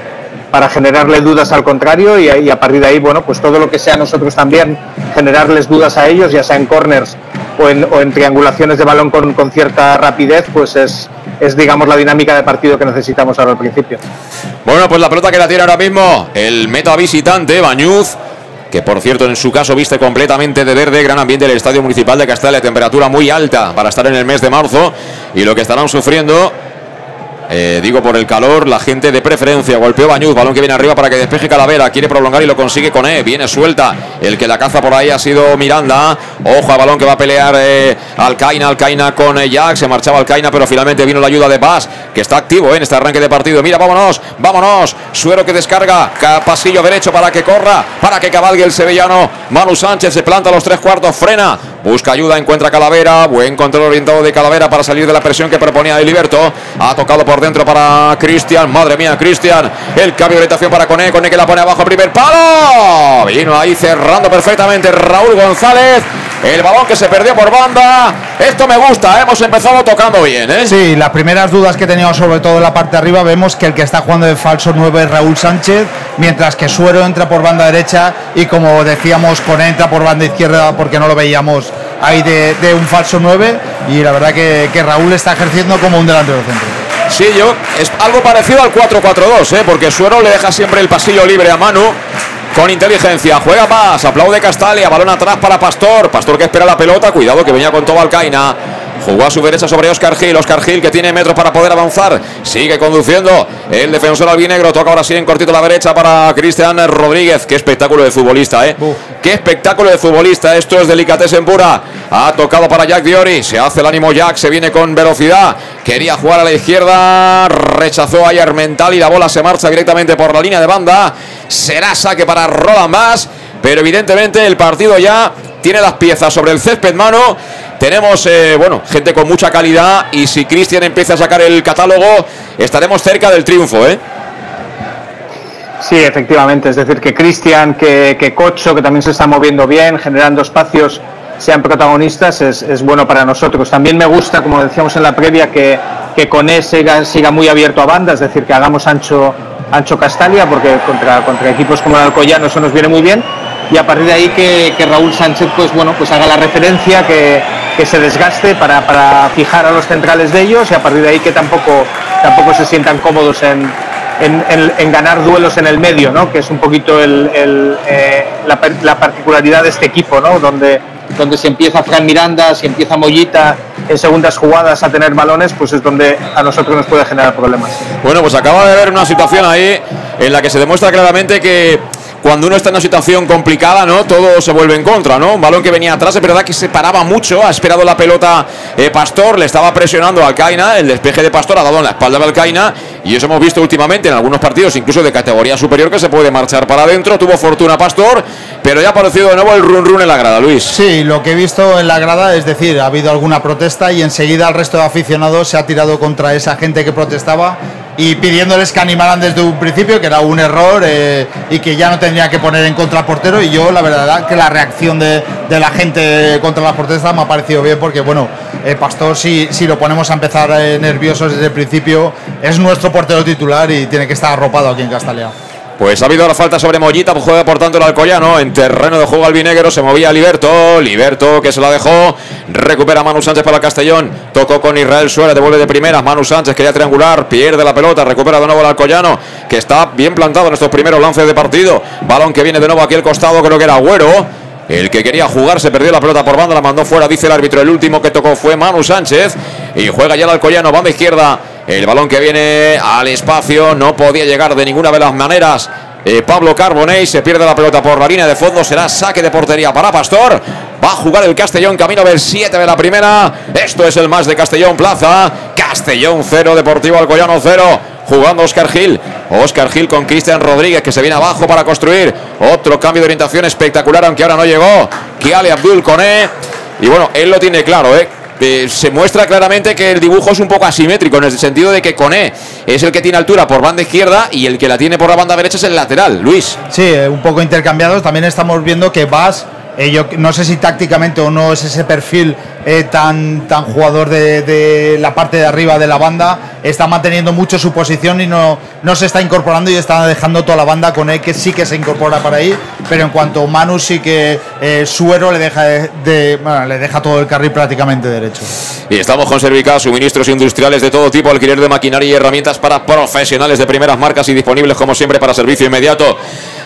para generarle dudas al contrario y, y, a partir de ahí, bueno, pues todo lo que sea nosotros también generarles dudas a ellos, ya sea en corners o en, triangulaciones de balón con, cierta rapidez, pues es, es, digamos, la dinámica de partido que necesitamos ahora al principio.
Bueno, pues la pelota que la tiene ahora mismo el meta visitante, Bañuz, que por cierto en su caso viste completamente de verde, gran ambiente del Estadio Municipal de Castalia, temperatura muy alta para estar en el mes de marzo y lo que estarán sufriendo eh, digo por el calor, la gente de preferencia. Golpeó Bañuz, balón que viene arriba para que despeje Calavera. Quiere prolongar y lo consigue con E. Viene suelta. El que la caza por ahí ha sido Miranda. Ojo al balón que va a pelear eh, Alcaina. Alcaina con eh, Jack. Se marchaba Alcaina, pero finalmente vino la ayuda de Paz, que está activo eh, en este arranque de partido. Mira, vámonos, vámonos. Suero que descarga. Pasillo derecho para que corra, para que cabalgue el sevillano. Manu Sánchez se planta a los tres cuartos, frena. Busca ayuda, encuentra Calavera. Buen control orientado de Calavera para salir de la presión que proponía Eliberto. Ha tocado por dentro para Cristian. Madre mía, Cristian. El cambio de orientación para Cone. Cone que la pone abajo. Primer palo. Vino ahí cerrando perfectamente Raúl González. El balón que se perdió por banda. Esto me gusta. ¿eh? Hemos empezado tocando bien. ¿eh?
Sí, las primeras dudas que teníamos, sobre todo en la parte de arriba, vemos que el que está jugando de falso 9 es Raúl Sánchez. Mientras que Suero entra por banda derecha. Y como decíamos, Cone entra por banda izquierda porque no lo veíamos ahí de, de un falso 9. Y la verdad que, que Raúl está ejerciendo como un delantero centro.
Sí, yo es algo parecido al 4-4-2, ¿eh? porque Suero le deja siempre el pasillo libre a Manu. Con inteligencia, juega más, aplaude Castalia, balón atrás para Pastor. Pastor que espera la pelota, cuidado que venía con todo Alcaina. Jugó a su derecha sobre Oscar Gil. Oscar Gil que tiene metros para poder avanzar. Sigue conduciendo el defensor albinegro. Toca ahora sí en cortito la derecha para Cristian Rodríguez. Qué espectáculo de futbolista, ¿eh? Qué espectáculo de futbolista. Esto es en pura. Ha tocado para Jack Diori. Se hace el ánimo Jack. Se viene con velocidad. Quería jugar a la izquierda. Rechazó a Armental y la bola se marcha directamente por la línea de banda. Será saque para Roland Bass. Pero evidentemente el partido ya tiene las piezas sobre el césped mano. Tenemos, eh, bueno, gente con mucha calidad y si Cristian empieza a sacar el catálogo, estaremos cerca del triunfo, ¿eh?
Sí, efectivamente. Es decir, que Cristian, que, que Cocho, que también se está moviendo bien, generando espacios, sean protagonistas, es, es, bueno para nosotros. También me gusta, como decíamos en la previa, que, que siga, siga muy abierto a banda, es decir, que hagamos ancho, ancho Castalia, porque contra, contra equipos como el Alcoyano eso nos viene muy bien y a partir de ahí que, que, Raúl Sánchez pues bueno pues haga la referencia que, que se desgaste para, para, fijar a los centrales de ellos y a partir de ahí que tampoco tampoco se sientan cómodos en, en, en, ganar duelos en el medio ¿no? que es un poquito el, eh, la, la, particularidad de este equipo ¿no? donde donde se empieza Fran Miranda, si empieza Mollita en segundas jugadas a tener balones, pues es donde a nosotros nos puede generar problemas.
Bueno, pues acaba de haber una situación ahí en la que se demuestra claramente que cuando uno está en una situación complicada, ¿no? Todo se vuelve en contra, ¿no? Un balón que venía atrás, es verdad que se paraba mucho, ha esperado la pelota eh, Pastor, le estaba presionando a Alcaina, el despeje de Pastor ha dado en la espalda de Alcaina, y eso hemos visto últimamente en algunos partidos, incluso de categoría superior, que se puede marchar para adentro, tuvo fortuna Pastor, pero ya ha aparecido de nuevo el run run en la grada, Luis.
Sí, lo que he visto en la grada, es decir, ha habido alguna protesta y enseguida el resto de aficionados se ha tirado contra esa gente que protestaba y pidiéndoles que animaran desde un principio, que era un error eh, y que ya no tendría que poner en contra portero. Y yo, la verdad, que la reacción de, de la gente contra las protestas me ha parecido bien, porque, bueno, Pastor, si, si lo ponemos a empezar eh, nerviosos desde el principio, es nuestro portero titular y tiene que estar arropado aquí en Castalia.
Pues ha habido la falta sobre Mollita, pues juega por tanto el Alcoyano. En terreno de juego albinegro se movía Liberto. Liberto que se la dejó. Recupera Manu Sánchez para Castellón. Tocó con Israel Suárez, devuelve de primeras. Manu Sánchez quería triangular, pierde la pelota, recupera de nuevo el Alcoyano, que está bien plantado en estos primeros lances de partido. Balón que viene de nuevo aquí al costado, creo que era Agüero. El que quería jugar se perdió la pelota por banda, la mandó fuera, dice el árbitro. El último que tocó fue Manu Sánchez. Y juega ya el Alcoyano, banda izquierda. El balón que viene al espacio no podía llegar de ninguna de las maneras. Eh, Pablo Carbonell se pierde la pelota por la línea de fondo. Será saque de portería para Pastor. Va a jugar el Castellón, camino del 7 de la primera. Esto es el más de Castellón Plaza. Castellón 0, Deportivo Alcoyano 0. Jugando Oscar Gil. Oscar Gil con Cristian Rodríguez que se viene abajo para construir. Otro cambio de orientación espectacular, aunque ahora no llegó. Kiale Abdul Coné. Y bueno, él lo tiene claro, ¿eh? Eh, se muestra claramente que el dibujo es un poco asimétrico en el sentido de que Coné es el que tiene altura por banda izquierda y el que la tiene por la banda derecha es el lateral, Luis.
Sí, eh, un poco intercambiados. También estamos viendo que Vas eh, yo no sé si tácticamente o no es ese perfil eh, tan, tan jugador de, la parte de arriba de la banda, está manteniendo mucho su posición y no, no se está incorporando y está dejando toda la banda con él que sí que se incorpora para ahí, pero en cuanto a Manu sí que eh, Suero le deja le deja todo el carril prácticamente derecho.
Y estamos con Servica, suministros industriales de todo tipo, alquiler de maquinaria y herramientas para profesionales de primeras marcas y disponibles como siempre para servicio inmediato.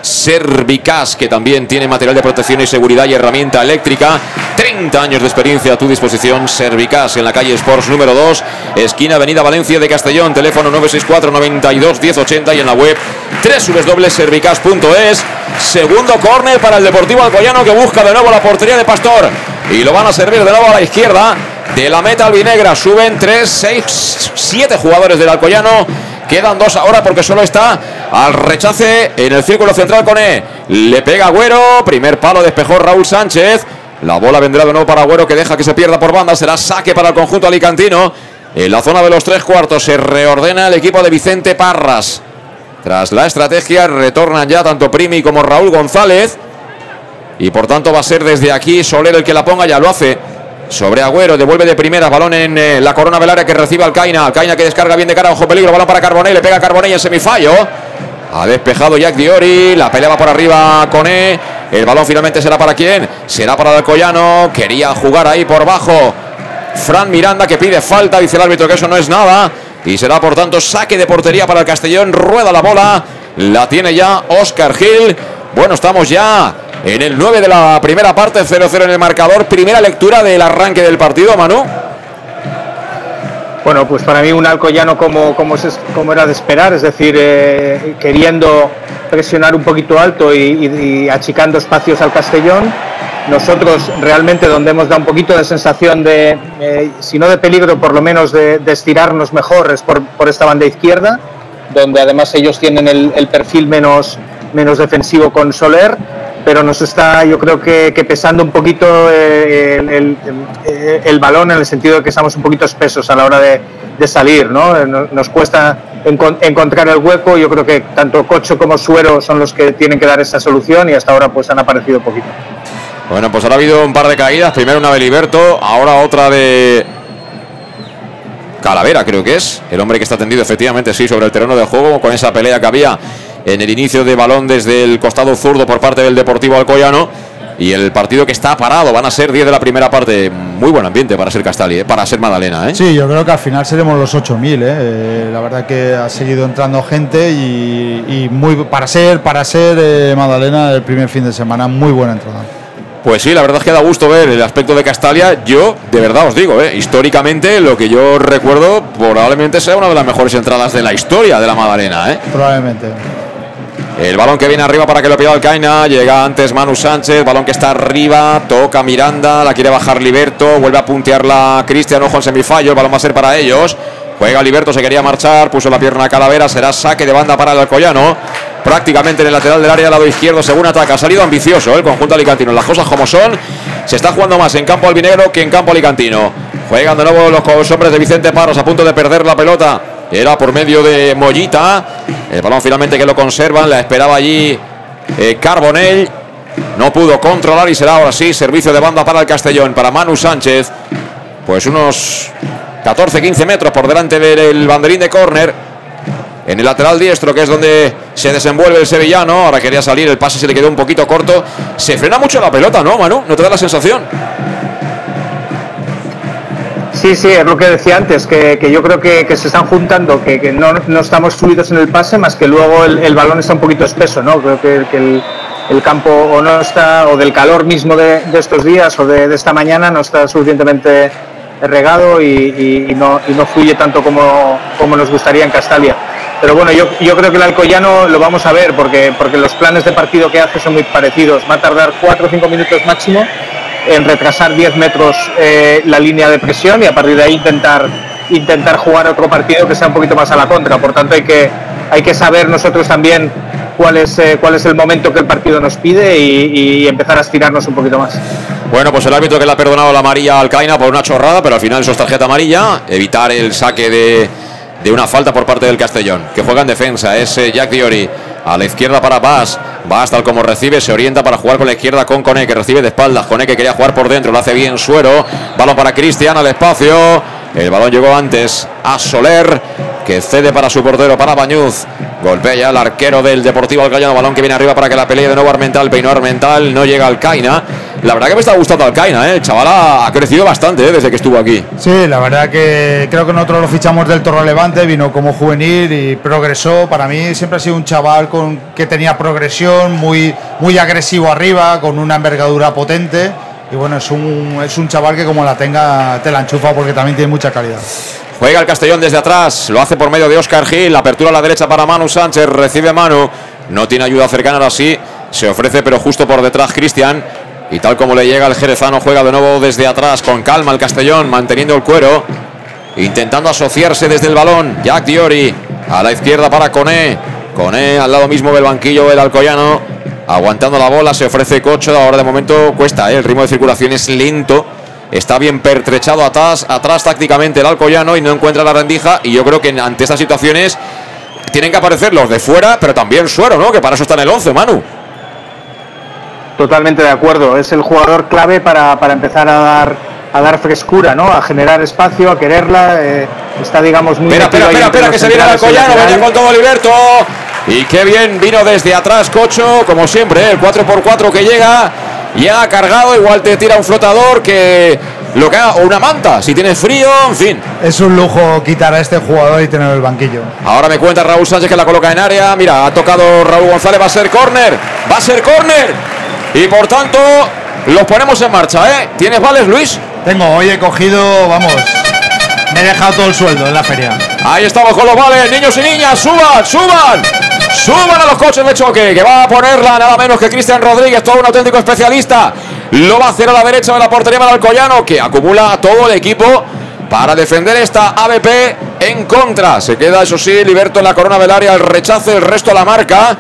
Servicas, que también tiene material de protección y seguridad y herramienta eléctrica. 30 años de experiencia a tu disposición. Servicas en la calle Sports número 2, esquina Avenida Valencia de Castellón, teléfono 964 92 1080 y en la web www.servicas.es. Segundo córner para el Deportivo Alcoyano que busca de nuevo la portería de Pastor y lo van a servir de nuevo a la izquierda. De la meta albinegra suben 3, 6, 7 jugadores del Alcoyano. Quedan dos ahora porque solo está al rechace en el círculo central con E. Le pega Agüero. Primer palo despejó Raúl Sánchez. La bola vendrá de nuevo para Agüero que deja que se pierda por banda. Será saque para el conjunto alicantino. En la zona de los tres cuartos se reordena el equipo de Vicente Parras. Tras la estrategia retornan ya tanto Primi como Raúl González. Y por tanto va a ser desde aquí Soler el que la ponga, ya lo hace. Sobre Agüero, devuelve de primera, balón en eh, la corona velaria que recibe Alcaina. Alcaina que descarga bien de cara, ojo peligro, balón para Carbonell, le pega Carbonell en semifallo. Ha despejado Jack Diori, la pelea va por arriba con E. El balón finalmente será para quién? Será para Alcoyano. Quería jugar ahí por bajo. Fran Miranda que pide falta, dice el árbitro que eso no es nada. Y será por tanto saque de portería para el Castellón. Rueda la bola. La tiene ya Oscar Gil. Bueno, estamos ya en el 9 de la primera parte, 0-0 en el marcador. Primera lectura del arranque del partido, Manu.
Bueno, pues para mí un Alcoyano como, como, como era de esperar, es decir, eh, queriendo presionar un poquito alto y, achicando espacios al Castellón. Nosotros realmente donde hemos dado un poquito de sensación de, eh, si no de peligro, por lo menos de, de estirarnos mejor es por, por esta banda izquierda, donde además ellos tienen el, el perfil menos, menos defensivo con Soler, pero nos está yo creo que, que pesando un poquito eh, el, el- el- balón en el sentido de que estamos un poquito espesos a la hora de, salir. Eh, no- Nos cuesta encon- encontrar el hueco, yo creo que tanto Cocho como Suero son los que tienen que dar esa solución y hasta ahora pues han aparecido poquito.
Bueno, pues ahora ha habido un par de caídas. Primero una de Liberto, ahora otra de Calavera, creo que es. El hombre que está tendido, efectivamente, sí, sobre el terreno de juego, con esa pelea que había en el inicio de balón desde el costado zurdo por parte del Deportivo Alcoyano. Y el partido que está parado, van a ser 10 de la primera parte. Muy buen ambiente para ser Castali, ¿eh? para ser Madalena. ¿eh?
Sí, yo creo que al final seremos los 8.000. ¿eh? Eh, la verdad que ha seguido entrando gente y, y muy para ser para ser eh, Madalena el primer fin de semana, muy buena entrada.
Pues sí, la verdad es que da gusto ver el aspecto de Castalia. Yo, de verdad os digo, ¿eh? históricamente, lo que yo recuerdo probablemente sea una de las mejores entradas de la historia de la Madalena. ¿eh?
Probablemente.
El balón que viene arriba para que lo pida Alcaina. Llega antes Manu Sánchez. Balón que está arriba. Toca Miranda. La quiere bajar Liberto. Vuelve a puntearla Cristian. Ojo en semifallo. El balón va a ser para ellos. Juega Liberto. Se quería marchar. Puso la pierna a Calavera. Será saque de banda para el Alcoyano. Prácticamente en el lateral del área, lado izquierdo, según ataca. Ha salido ambicioso ¿eh? el conjunto alicantino. Las cosas como son. Se está jugando más en campo albinegro que en campo alicantino. Juegan de nuevo los hombres de Vicente Parros a punto de perder la pelota. Era por medio de Mollita. El balón finalmente que lo conservan. La esperaba allí eh, Carbonell. No pudo controlar y será ahora sí servicio de banda para el Castellón, para Manu Sánchez. Pues unos 14-15 metros por delante del banderín de córner. En el lateral diestro, que es donde se desenvuelve el sevillano. Ahora quería salir, el pase se le quedó un poquito corto. Se frena mucho la pelota, ¿no, Manu? ¿No te da la sensación?
Sí, sí, es lo que decía antes, que, que yo creo que, que se están juntando, que, que no, no estamos fluidos en el pase, más que luego el, el balón está un poquito espeso, ¿no? Creo que, el, el campo o no está, o del calor mismo de, de estos días o de, de esta mañana, no está suficientemente regado y, y- no, no fluye tanto como, como nos gustaría en Castalia. Pero bueno, yo, yo creo que el Alcoyano lo vamos a ver, porque, porque los planes de partido que hace son muy parecidos. Va a tardar 4 o 5 minutos máximo en retrasar 10 metros eh, la línea de presión y a partir de ahí intentar intentar jugar otro partido que sea un poquito más a la contra. Por tanto, hay que, hay que saber nosotros también cuál es, eh, cuál es el momento que el partido nos pide y, empezar a estirarnos un poquito más.
Bueno, pues el árbitro que le ha perdonado la amarilla al Alcaina por una chorrada, pero al final eso es tarjeta amarilla, evitar el saque de, de una falta por parte del Castellón, que juega en defensa, es eh, Jack Diori. A la izquierda para Bas. Bas tal como recibe, se orienta para jugar con la izquierda con Cone, que recibe de espaldas. Cone que quería jugar por dentro, lo hace bien Suero. Balón para Cristian al espacio. El balón llegó antes a Soler, que cede para su portero, para Bañuz. Golpea el arquero del Deportivo Alcayano. Balón que viene arriba para que la pelee de nuevo Armental. Peinó Armental, no llega Alcaina. La verdad que me está gustando Alcaina, ¿eh? el chaval ha, crecido bastante ¿eh? desde que estuvo aquí.
Sí, la verdad que creo que nosotros lo fichamos del Torre Levante, vino como juvenil y progresó. Para mí siempre ha sido un chaval con, que tenía progresión, muy, muy agresivo arriba, con una envergadura potente. Y bueno, es un, es un chaval que como la tenga te la enchufa porque también tiene mucha calidad.
Juega el Castellón desde atrás, lo hace por medio de Oscar Gil, apertura a la derecha para Manu Sánchez, recibe Manu, no tiene ayuda cercana ahora sí, se ofrece pero justo por detrás Cristian, y tal como le llega el jerezano, juega de nuevo desde atrás con calma el Castellón, manteniendo el cuero. Intentando asociarse desde el balón. Jack Diori a la izquierda para Coné. Coné al lado mismo del banquillo del Alcoyano. Aguantando la bola, se ofrece Cocho. Ahora de momento cuesta, ¿eh? el ritmo de circulación es lento. Está bien pertrechado atrás, atrás tácticamente el Alcoyano y no encuentra la rendija. Y yo creo que ante estas situaciones tienen que aparecer los de fuera, pero también Suero, ¿no? Que para eso está en el 11, Manu.
Totalmente de acuerdo. Es el jugador clave para, para empezar a dar a dar frescura, ¿no? A generar espacio, a quererla. Eh, está, digamos, muy.
Espera, espera, espera, que se viene al Collano, viene con todo Liberto. Y qué bien vino desde atrás Cocho, como siempre, ¿eh? el 4x4 que llega. Ya cargado, igual te tira un flotador que lo que haga, o una manta, si tienes frío, en fin.
Es un lujo quitar a este jugador y tener el banquillo.
Ahora me cuenta Raúl Sánchez que la coloca en área. Mira, ha tocado Raúl González, va a ser córner, va a ser córner. Y por tanto, los ponemos en marcha, ¿eh? ¿Tienes vales, Luis?
Tengo, hoy he cogido, vamos, me he dejado todo el sueldo en la feria.
Ahí estamos con los vales, niños y niñas, suban, suban. Suban a los coches de choque, que va a ponerla nada menos que Cristian Rodríguez, todo un auténtico especialista. Lo va a hacer a la derecha de la portería para Alcoyano, que acumula todo el equipo para defender esta ABP en contra. Se queda, eso sí, Liberto en la corona del área, el rechace, el resto a la marca.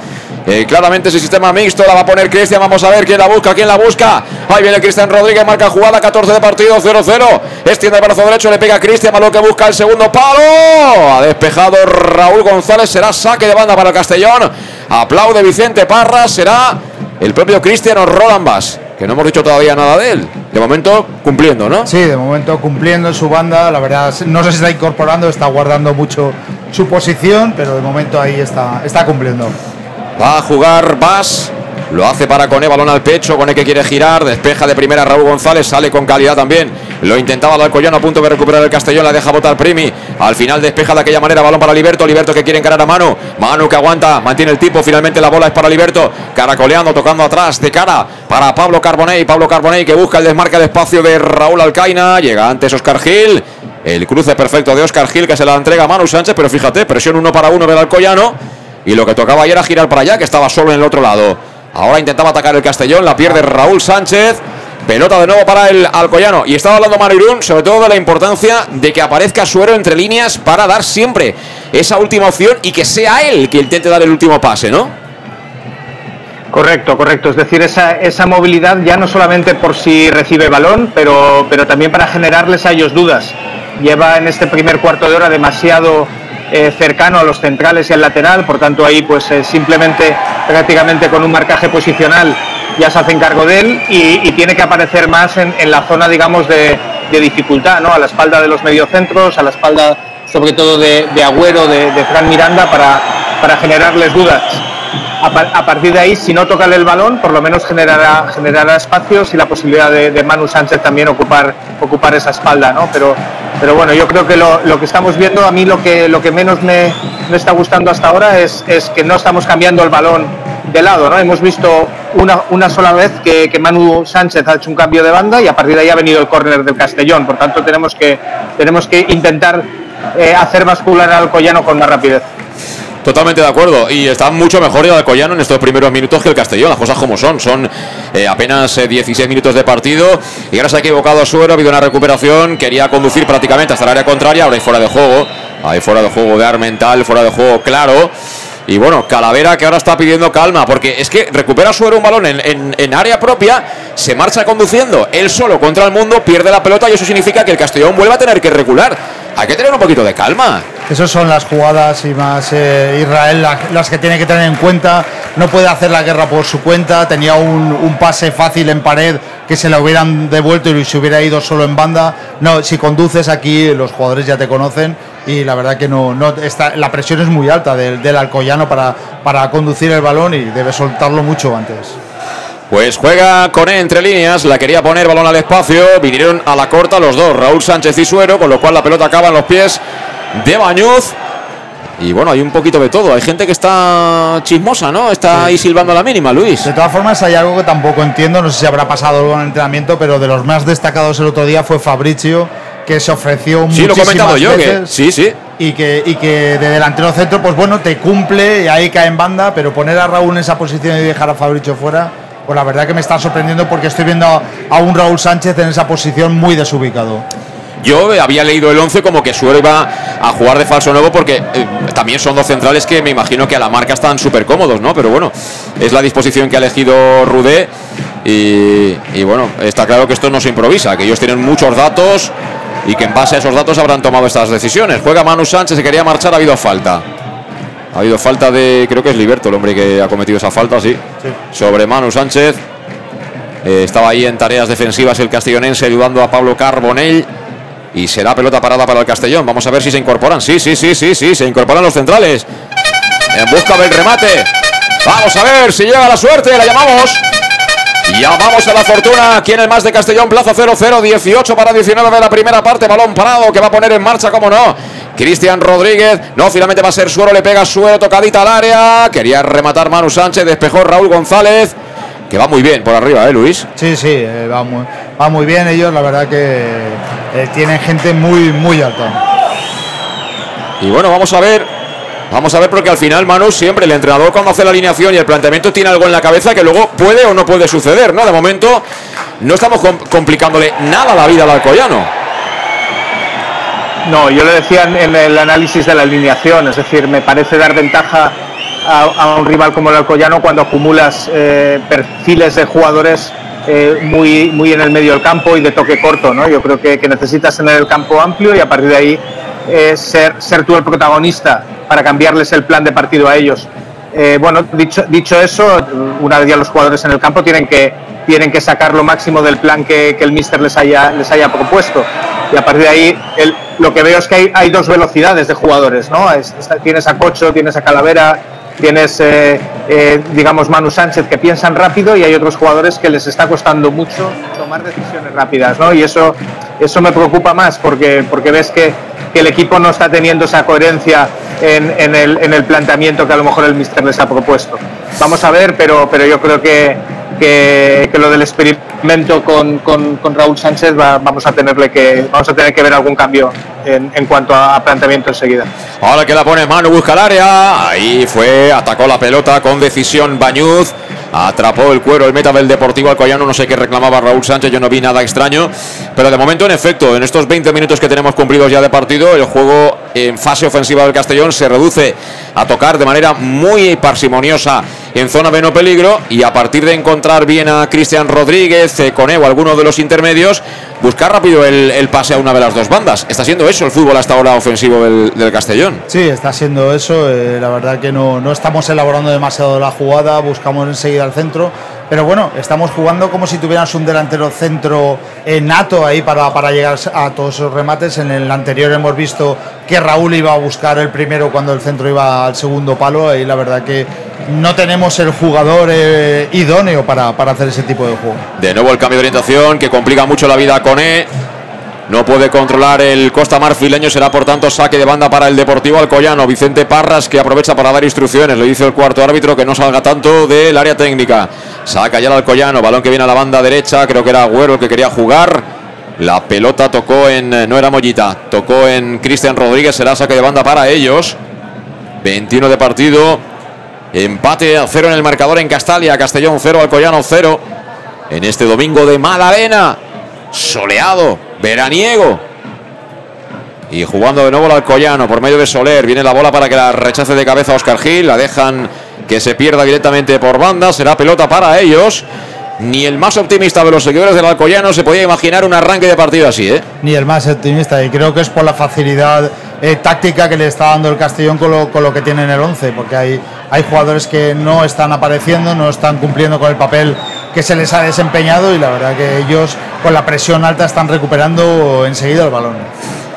Eh, claramente ese sistema mixto la va a poner Cristian. Vamos a ver quién la busca, quién la busca. Ahí viene Cristian Rodríguez, marca jugada, 14 de partido, 0-0. Extiende el brazo derecho, le pega a Cristian, malo que busca el segundo palo. Ha despejado Raúl González, será saque de banda para el Castellón. Aplaude Vicente Parra, será el propio Cristiano Rodambas, que no hemos dicho todavía nada de él. De momento cumpliendo, ¿no?
Sí, de momento cumpliendo en su banda. La verdad, no sé si está incorporando, está guardando mucho su posición, pero de momento ahí está, está cumpliendo.
Va a jugar Vas. Lo hace para Cone, balón al pecho. Cone que quiere girar. Despeja de primera Raúl González. Sale con calidad también. Lo intentaba Alcoyano a punto de recuperar el Castellón. La deja botar Primi. Al final despeja de aquella manera. Balón para Liberto. Liberto que quiere encarar a mano. Manu que aguanta. Mantiene el tipo. Finalmente la bola es para Liberto. Caracoleando, tocando atrás. De cara para Pablo Carbonell. Pablo Carbonell que busca el desmarque de espacio de Raúl Alcaina. Llega antes Oscar Gil. El cruce perfecto de Oscar Gil que se la entrega a Manu Sánchez. Pero fíjate, presión uno para uno del Alcoyano. Y lo que tocaba ayer era girar para allá, que estaba solo en el otro lado. Ahora intentaba atacar el Castellón, la pierde Raúl Sánchez. Pelota de nuevo para el Alcoyano. Y estaba hablando Manuirún sobre todo de la importancia de que aparezca Suero entre líneas para dar siempre esa última opción y que sea él que intente dar el último pase, ¿no?
Correcto, correcto. Es decir, esa, esa movilidad ya no solamente por si recibe balón, pero, pero también para generarles a ellos dudas. Lleva en este primer cuarto de hora demasiado eh, cercano a los centrales y al lateral, por tanto ahí pues eh, simplemente prácticamente con un marcaje posicional ya se hacen cargo de él y, tiene que aparecer más en, la zona digamos de, dificultad, ¿no? a la espalda de los mediocentros, a la espalda sobre todo de, Agüero, de, de Fran Miranda para, para generarles dudas a, partir de ahí, si no toca el balón, por lo menos generará, generará espacios y la posibilidad de, Manu Sánchez también ocupar, ocupar esa espalda, ¿no? Pero, pero bueno, yo creo que lo, que estamos viendo, a mí lo que, menos me, está gustando hasta ahora es, que no estamos cambiando el balón de lado, ¿no? Hemos visto una, sola vez que, Manu Sánchez ha hecho un cambio de banda y a partir de ahí ha venido el córner del Castellón, por tanto tenemos que, tenemos que intentar eh, hacer bascular al Collano con más rapidez.
Totalmente de acuerdo. Y está mucho mejor el Alcoyano en estos primeros minutos que el Castellón. Las cosas como son. Son eh, apenas 16 eh, minutos de partido. Y ahora se ha equivocado a Suero. Ha habido una recuperación. Quería conducir prácticamente hasta el área contraria. Ahora hay fuera de juego. Hay fuera de juego de Armental. Fuera de juego claro. Y bueno, Calavera que ahora está pidiendo calma, porque es que recupera suero un balón en, en- en área propia, se marcha conduciendo, él solo contra el mundo, pierde la pelota y eso significa que el Castellón vuelve a tener que recular. Hay que tener un poquito de calma.
Esas son las jugadas y más eh, Israel la- las que tiene que tener en cuenta. No puede hacer la guerra por su cuenta. Tenía un, pase fácil en pared que se le hubieran devuelto y se hubiera ido solo en banda. No, si conduces aquí los jugadores ya te conocen y la verdad que no, está, la presión es muy alta del, del Alcoyano para, para conducir el balón y debe soltarlo mucho antes.
Pues juega con entre líneas, la quería poner balón al espacio, vinieron a la corta los dos, Raúl Sánchez y Suero, con lo cual la pelota acaba en los pies de Bañuz. Y bueno, hay un poquito de todo, hay gente que está chismosa, ¿no? Está ahí silbando a la mínima, Luis.
De todas formas, hay algo que tampoco entiendo, no sé si habrá pasado algo en el entrenamiento, pero de los más destacados el otro día fue Fabricio, que se ofreció
Sí, lo he comentado yo, que sí, sí.
y que, y que de delantero centro, pues bueno, te cumple y ahí cae en banda, pero poner a Raúl en esa posición y dejar a Fabricio fuera, pues la verdad que me está sorprendiendo porque estoy viendo a un Raúl Sánchez en esa posición muy desubicado.
Yo había leído el 11 como que Suero iba a jugar de falso nuevo porque eh, también son dos centrales que me imagino que a la marca están súper cómodos, ¿no? Pero bueno, es la disposición que ha elegido Rudé y, y bueno, está claro que esto no se improvisa, que ellos tienen muchos datos y que en base a esos datos habrán tomado estas decisiones. Juega Manu Sánchez, se quería marchar, ha habido falta. Ha habido falta de, creo que es Liberto el hombre que ha cometido esa falta, sí. Sobre Manu Sánchez. Eh, estaba ahí en tareas defensivas el castellonense ayudando a Pablo Carbonell. Y será pelota parada para el Castellón. Vamos a ver si se incorporan. Sí, sí, sí, sí, sí, se incorporan los centrales. En busca del remate. Vamos a ver si llega la suerte. La llamamos. Llamamos a la fortuna. ¿Quién es más de Castellón? Plaza 0-0, 18 para 19 de la primera parte. Balón parado que va a poner en marcha, como no. Cristian Rodríguez. No, finalmente va a ser Suero. Le pega Suero, tocadita al área. Quería rematar Manu Sánchez. Despejó Raúl González. Que va muy bien por arriba, ¿eh, Luis?
Sí, sí, eh, va, muy, va muy bien ellos, la verdad que eh, tienen gente muy, muy alta.
Y bueno, vamos a ver. Vamos a ver porque al final, Manu, siempre el entrenador cuando hace la alineación y el planteamiento tiene algo en la cabeza que luego puede o no puede suceder, ¿no? De momento no estamos com- complicándole nada la vida al Alcoyano.
No, yo le decía en- en el análisis de la alineación, es decir, me parece dar ventaja a, un rival como el Alcoyano cuando acumulas eh, perfiles de jugadores eh, muy, muy en el medio del campo y de toque corto, ¿no? Yo creo que, que necesitas tener el campo amplio y a partir de ahí eh, ser, ser tú el protagonista para cambiarles el plan de partido a ellos. Bueno, dicho, dicho eso, una vez ya los jugadores en el campo tienen que, tienen que sacar lo máximo del plan que, el míster les haya, les haya propuesto. Y a partir de ahí, lo que veo es que hay, hay dos velocidades de jugadores, ¿no? Es- tienes a Cocho, tienes a Calavera, tienes, eh, eh, digamos, Manu Sánchez, que piensan rápido y hay otros jugadores que les está costando mucho tomar decisiones rápidas, ¿no? Y eso, eso me preocupa más porque, porque ves que, que el equipo no está teniendo esa coherencia en, en el, en el planteamiento que a lo mejor el míster les ha propuesto. Vamos a ver, pero, pero yo creo que, que, lo del experimento con, con- Raúl Sánchez va- vamos a tenerle que vamos a tener que ver algún cambio en, en cuanto a, planteamiento enseguida.
Ahora que la pone Manu, busca el área. Ahí fue, atacó la pelota con decisión Bañuz. Atrapó el cuero el meta del Deportivo Alcoyano. No sé qué reclamaba Raúl Sánchez, yo no vi nada extraño. Pero de momento, en efecto, en estos 20 minutos que tenemos cumplidos ya de partido, el juego en fase ofensiva del Castellón se reduce a tocar de manera muy parsimoniosa en zona de no peligro. Y a partir de encontrar bien a Cristian Rodríguez, eh, Cone o alguno de los intermedios, buscar rápido el, el pase a una de las dos bandas. Está siendo eso el fútbol hasta ahora ofensivo del, del Castellón.
Sí, está siendo eso. eh, la verdad que no, no estamos elaborando demasiado la jugada, buscamos enseguida al centro. Pero bueno, estamos jugando como si tuvieras un delantero centro nato ahí para, para llegar a todos esos remates. En el anterior hemos visto que Raúl iba a buscar el primero cuando el centro iba al segundo palo. Y la verdad que no tenemos el jugador eh, idóneo para, para hacer ese tipo de juego.
De nuevo el cambio de orientación que complica mucho la vida a Cone. No puede controlar el Costa Marfileño, será por tanto saque de banda para el Deportivo Alcoyano. Vicente Parras que aprovecha para dar instrucciones, le dice el cuarto árbitro que no salga tanto del área técnica. Saca ya el Alcoyano, balón que viene a la banda derecha, creo que era Agüero el que quería jugar. La pelota tocó en, eh, no era Mollita, tocó en Cristian Rodríguez, será saque de banda para ellos. 21 de partido, empate a cero en el marcador en Castalia, Castellón 0, Alcoyano 0. En este domingo de Malavena, soleado, veraniego. Y jugando de nuevo el Alcoyano por medio de Soler. Viene la bola para que la rechace de cabeza Oscar Gil. La dejan que se pierda directamente por banda. Será pelota para ellos. Ni el más optimista de los seguidores del Alcoyano se podía imaginar un arranque de partido así, ¿eh?
Ni el más optimista. Y creo que es por la facilidad eh, táctica que le está dando el Castellón con lo, con lo que tiene en el 11. Porque hay, hay jugadores que no están apareciendo, no están cumpliendo con el papel que se les ha desempeñado. Y la verdad que ellos, con la presión alta, están recuperando enseguida el balón.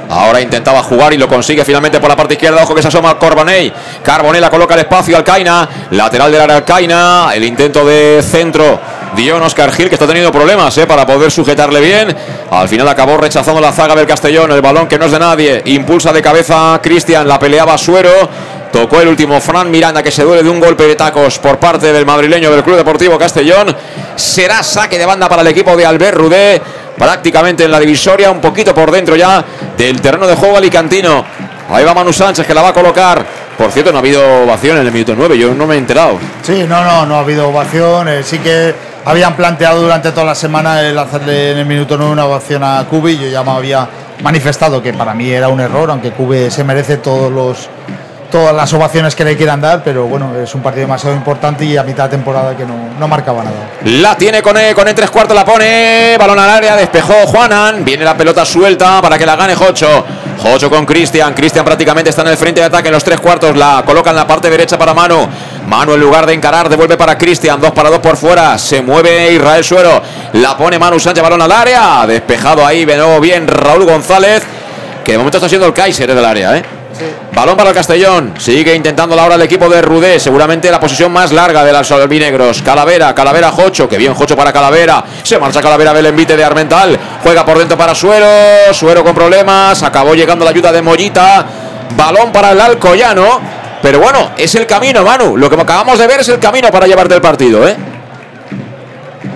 Ahora intentaba jugar y lo consigue finalmente por la parte izquierda. Ojo que se asoma Corbonell. Carbonell la coloca el espacio Alcaina. Lateral del área Alcaina. El intento de centro. Dion Oscar Gil que está teniendo problemas eh, para poder sujetarle bien. Al final acabó rechazando la zaga del Castellón. El balón que no es de nadie. Impulsa de cabeza Cristian. La peleaba Suero. Tocó el último Fran Miranda que se duele de un golpe de tacos por parte del madrileño del Club Deportivo Castellón. Será saque de banda para el equipo de Albert Rudé prácticamente en la divisoria, un poquito por dentro ya del terreno de juego alicantino. Ahí va Manu Sánchez que la va a colocar. Por cierto, no ha habido ovación en el minuto 9, yo no me he enterado.
Sí, no, no, no ha habido ovación. Eh, sí que habían planteado durante toda la semana el hacerle en el minuto 9 una ovación a Cubi. Yo ya me había manifestado que para mí era un error, aunque Cubi se merece todos los todas las ovaciones que le quieran dar, pero bueno, es un partido demasiado importante y a mitad de temporada que no, no marcaba nada.
La tiene con con E tres cuartos, la pone, balón al área, despejó Juanan, viene la pelota suelta para que la gane Jocho. Jocho con Cristian, Cristian prácticamente está en el frente de ataque en los tres cuartos, la coloca en la parte derecha para Manu. Manu en lugar de encarar, devuelve para Cristian, dos para dos por fuera, se mueve Israel Suero, la pone Manu Sánchez, balón al área, despejado ahí, de bien Raúl González, que de momento está siendo el Kaiser del área, ¿eh? Balón para el Castellón. Sigue intentando la hora el equipo de Rudé. Seguramente la posición más larga de los albinegros. Calavera, Calavera Jocho. Que bien Jocho para Calavera. Se marcha Calavera del envite de Armental. Juega por dentro para Suero. Suero con problemas. Acabó llegando la ayuda de Mollita. Balón para el Alcoyano. Pero bueno, es el camino, Manu. Lo que acabamos de ver es el camino para llevarte el partido, ¿eh?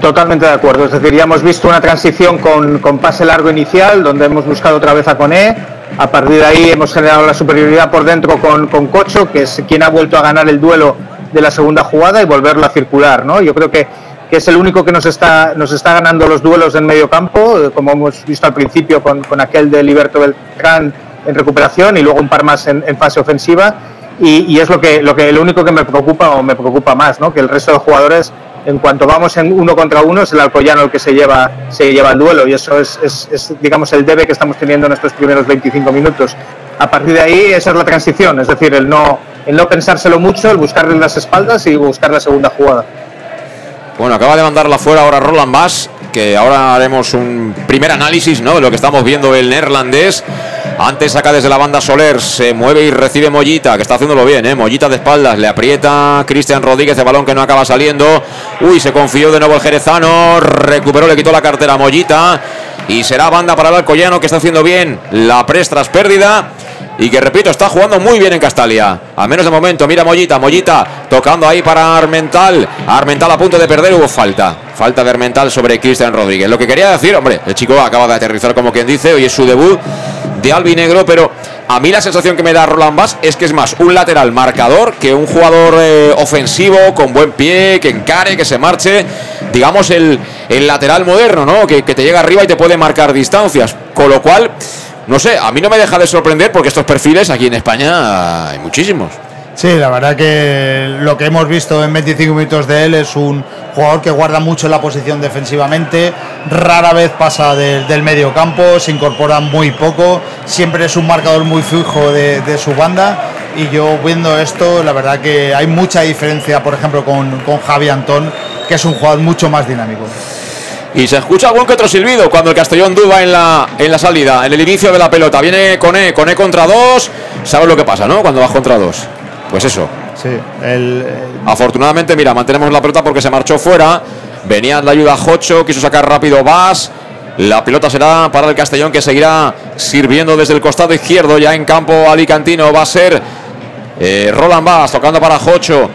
Totalmente de acuerdo. Es decir, ya hemos visto una transición con, con pase largo inicial, donde hemos buscado otra vez a Coné a partir de ahí hemos generado la superioridad por dentro con, con Cocho, que es quien ha vuelto a ganar el duelo de la segunda jugada y volverlo a circular. ¿no? Yo creo que, que es el único que nos está, nos está ganando los duelos en medio campo, eh, como hemos visto al principio con, con aquel de Liberto Beltrán en recuperación y luego un par más en, en fase ofensiva. Y, y, es lo que, lo que lo único que me preocupa o me preocupa más, ¿no? que el resto de jugadores en cuanto vamos en uno contra uno es el Alcoyano el que se lleva, se lleva el duelo y eso es, digamos, el debe que estamos teniendo en estos primeros 25 minutos. A partir de ahí, esa es la transición, es decir, el no, el no pensárselo mucho, el buscarle las espaldas y buscar la segunda jugada.
Bueno, acaba de mandarla fuera ahora Roland Bass, que ahora haremos un primer análisis ¿no? de lo que estamos viendo el neerlandés. Antes saca desde la banda Soler, se mueve y recibe Mollita, que está haciéndolo bien, ¿eh? Mollita de espaldas, le aprieta Cristian Rodríguez, de balón que no acaba saliendo. Uy, se confió de nuevo el jerezano, recuperó, le quitó la cartera a Mollita. Y será banda para el Alcoyano, que está haciendo bien la pres tras pérdida. Y que repito, está jugando muy bien en Castalia. A menos de momento, mira Mollita, Mollita tocando ahí para Armental. Armental a punto de perder, hubo falta. Falta de Armental sobre Cristian Rodríguez. Lo que quería decir, hombre, el chico acaba de aterrizar como quien dice, hoy es su debut de albinegro, pero a mí la sensación que me da Roland Bass es que es más un lateral marcador que un jugador eh, ofensivo con buen pie, que encare, que se marche. Digamos el, el lateral moderno, ¿no? Que, que te llega arriba y te puede marcar distancias. Con lo cual no sé, a mí no me deja de sorprender porque estos perfiles aquí en España hay muchísimos.
Sí, la verdad que lo que hemos visto en 25 minutos de él es un jugador que guarda mucho la posición defensivamente, rara vez pasa de, del medio campo, se incorpora muy poco, siempre es un marcador muy fijo de, su banda y yo viendo esto, la verdad que hay mucha diferencia, por ejemplo, con, con Javi Antón, que es un jugador mucho más dinámico.
Y se escucha algún que otro silbido cuando el Castellón duda en la, en la salida, en el inicio de la pelota. Viene Cone, Cone contra dos. ¿Sabes lo que pasa, no? Cuando vas contra dos. Pues eso.
Sí, el, el...
Afortunadamente, mira, mantenemos la pelota porque se marchó fuera. Venía la ayuda Jocho, quiso sacar rápido Vas. La pelota será para el Castellón que seguirá sirviendo desde el costado izquierdo. Ya en campo alicantino va a ser eh, Roland Vas tocando para Jocho.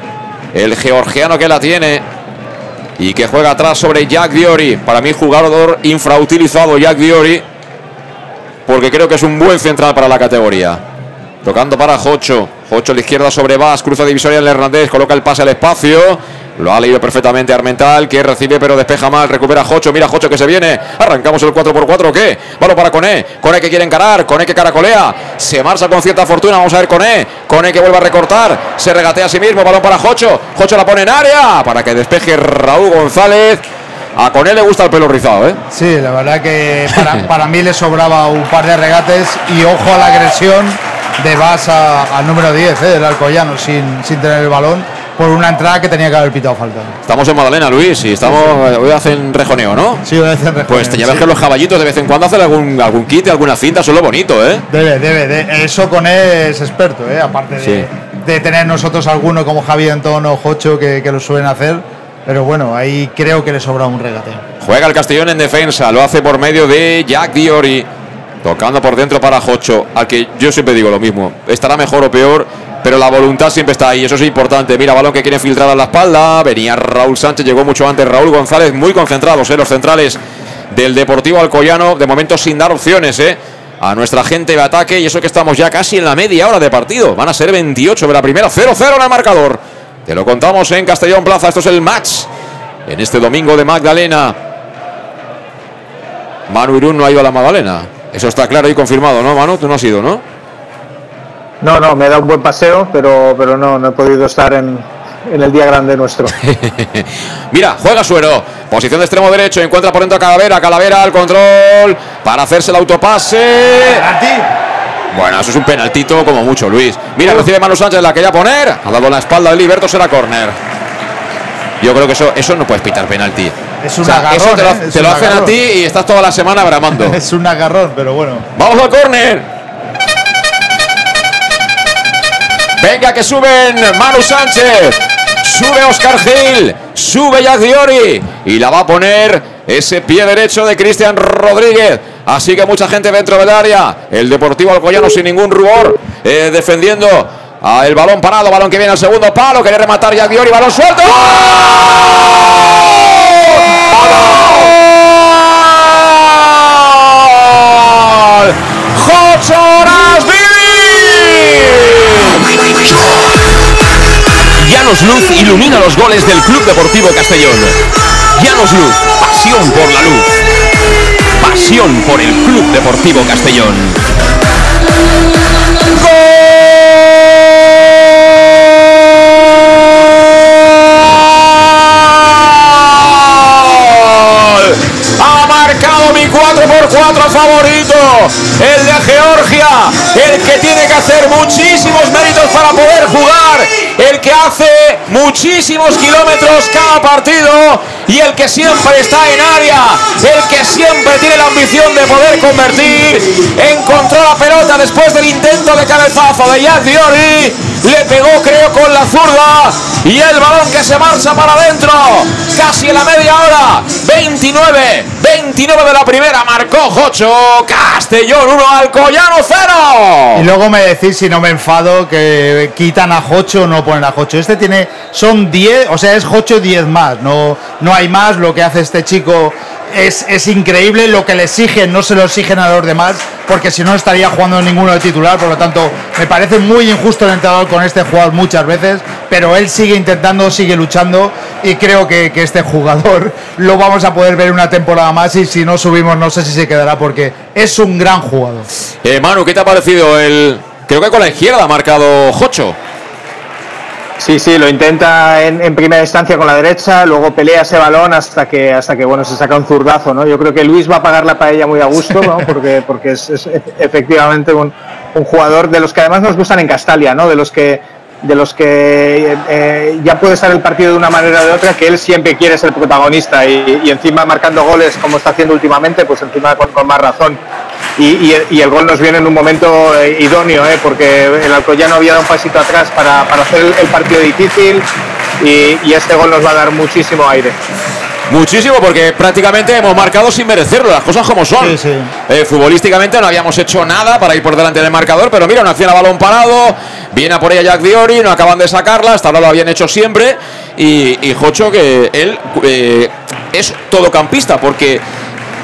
El georgiano que la tiene y que juega atrás sobre Jack Diori. Para mí, jugador infrautilizado Jack Diori, porque creo que es un buen central para la categoría. Tocando para Jocho. Jocho a la izquierda sobre Vas, cruza divisoria el Hernández, coloca el pase al espacio. Lo ha leído perfectamente Armental, que recibe pero despeja mal, recupera Jocho, mira Jocho que se viene, arrancamos el 4x4, ¿qué? Balón para Cone, Cone que quiere encarar, Cone que caracolea, se marcha con cierta fortuna, vamos a ver Cone, Cone que vuelve a recortar, se regatea a sí mismo, balón para Jocho, Jocho la pone en área, para que despeje Raúl González. A Cone le gusta el pelo rizado, ¿eh?
Sí, la verdad que para mí le sobraba un par de regates y ojo a la agresión de Vas a- al número 10 ¿eh? del Alcoyano sin, sin tener el balón por una entrada que tenía que haber pitado falta.
Estamos en Madalena, Luis, y estamos, hoy hacen rejoneo, ¿no?
Sí, hacer rejoneo,
Pues te ya ves
sí.
que los caballitos de vez en cuando hacen algún, algún kit, alguna cinta, eso es lo bonito, ¿eh?
Debe, debe, de- eso con él es experto, ¿eh? aparte de,
Sí.
de tener nosotros alguno como Javier Antonio o Jocho que, que lo suelen hacer, pero bueno, ahí creo que le sobra un regate.
Juega el Castellón en defensa, lo hace por medio de Jack Diori. Tocando por dentro para Jocho, al que yo siempre digo lo mismo. Estará mejor o peor, pero la voluntad siempre está ahí, eso es importante. Mira, balón que quiere filtrar a la espalda. Venía Raúl Sánchez, llegó mucho antes Raúl González, muy concentrados, ¿eh? los centrales del Deportivo Alcoyano, de momento sin dar opciones, ¿eh? A nuestra gente de ataque, y eso que estamos ya casi en la media hora de partido. Van a ser 28 de la primera, 0-0 en el marcador. Te lo contamos en Castellón Plaza, esto es el match. En este domingo de Magdalena. Manu Irún no ha ido a la Magdalena. Eso está claro y confirmado, ¿no, Manu? Tú no has ido, ¿no?
No, no, me da un buen paseo, pero, pero no, no he podido estar en, en el día grande nuestro. *laughs*
Mira, juega Suero. Posición de extremo derecho. Encuentra por dentro a Calavera. Calavera al control. Para hacerse el autopase. Bueno, eso es un penaltito como mucho, Luis. Mira, recibe Manu Sánchez, la quería poner. Ha dado la espalda de Liberto, será córner. Yo creo que eso, eso no puedes pitar penalti.
Es un
O sea,
agarrón,
eso te lo,
¿eh?
Te lo hacen a ti y estás toda la semana bramando. *laughs*
Es un agarrón, pero bueno.
Vamos al córner. Venga que suben Manu Sánchez. Sube Oscar Gil. Sube Jack Diori. Y la va a poner ese pie derecho de Cristian Rodríguez. Así que mucha gente dentro del área. El Deportivo Alcoyano sin ningún rubor. eh, defendiendo a el balón parado. Balón que viene al segundo palo. Quiere rematar Jack Diori. Balón suelto. ¡Gol! Llanos Luz ilumina los goles del Club Deportivo Castellón. Llanos Luz, pasión por la luz. Pasión por el Club Deportivo Castellón. ¡Gol! Ha marcado mi 4x4 favorito, el de Georgia, el que tiene que hacer muchísimos méritos para poder jugar, el que hace muchísimos kilómetros cada partido. Y el que siempre está en área, el que siempre tiene la ambición de poder convertir. Encontró la pelota después del intento de cabezazo de Jack Diori, le pegó creo con la zurda. Y el balón que se marcha para adentro, casi en la media hora, 29, 29 de la primera, marcó Jocho, Castellón 1, Alcoyano 0.
Y luego me decís si no me enfado que quitan a Jocho o no ponen a Jocho. Este tiene, son 10, o sea, es Jocho 10 más, no, no hay más. Lo que hace este chico es, es increíble, lo que le exigen no se lo exigen a los demás, porque si no estaría jugando ninguno de titular. Por lo tanto, me parece muy injusto el entrenador con este jugador muchas veces, pero él sigue intentando, sigue luchando y creo que, que este jugador *laughs* lo vamos a poder ver una temporada más y si no subimos no sé si se quedará porque es un gran jugador.
Eh, Manu, ¿qué te ha parecido el... Creo que con la izquierda ha marcado Jocho.
Sí, sí, lo intenta en, en primera instancia con la derecha, luego pelea ese balón hasta que hasta que bueno se saca un zurdazo, ¿no? Yo creo que Luis va a pagar la paella muy a gusto, ¿no? Porque porque es, es efectivamente un, un jugador de los que además nos gustan en Castalia, ¿no? De los que de los que eh, ya puede estar el partido de una manera o de otra, que él siempre quiere ser protagonista y, encima marcando goles como está haciendo últimamente, pues encima con, más razón. Y, el gol nos viene en un momento eh, idóneo, ¿eh? porque el Alcoyano había dado un pasito atrás para, hacer el, partido difícil y este gol nos va a dar muchísimo aire.
Muchísimo, porque prácticamente hemos marcado sin merecerlo, las cosas como son. Eh, futbolísticamente no habíamos hecho nada para ir por delante del marcador, pero mira, una acción a balón parado, viene a por ella Jack Diori, no acaban de sacarla, hasta ahora lo habían hecho siempre, y, y Jocho que él eh, es todocampista, porque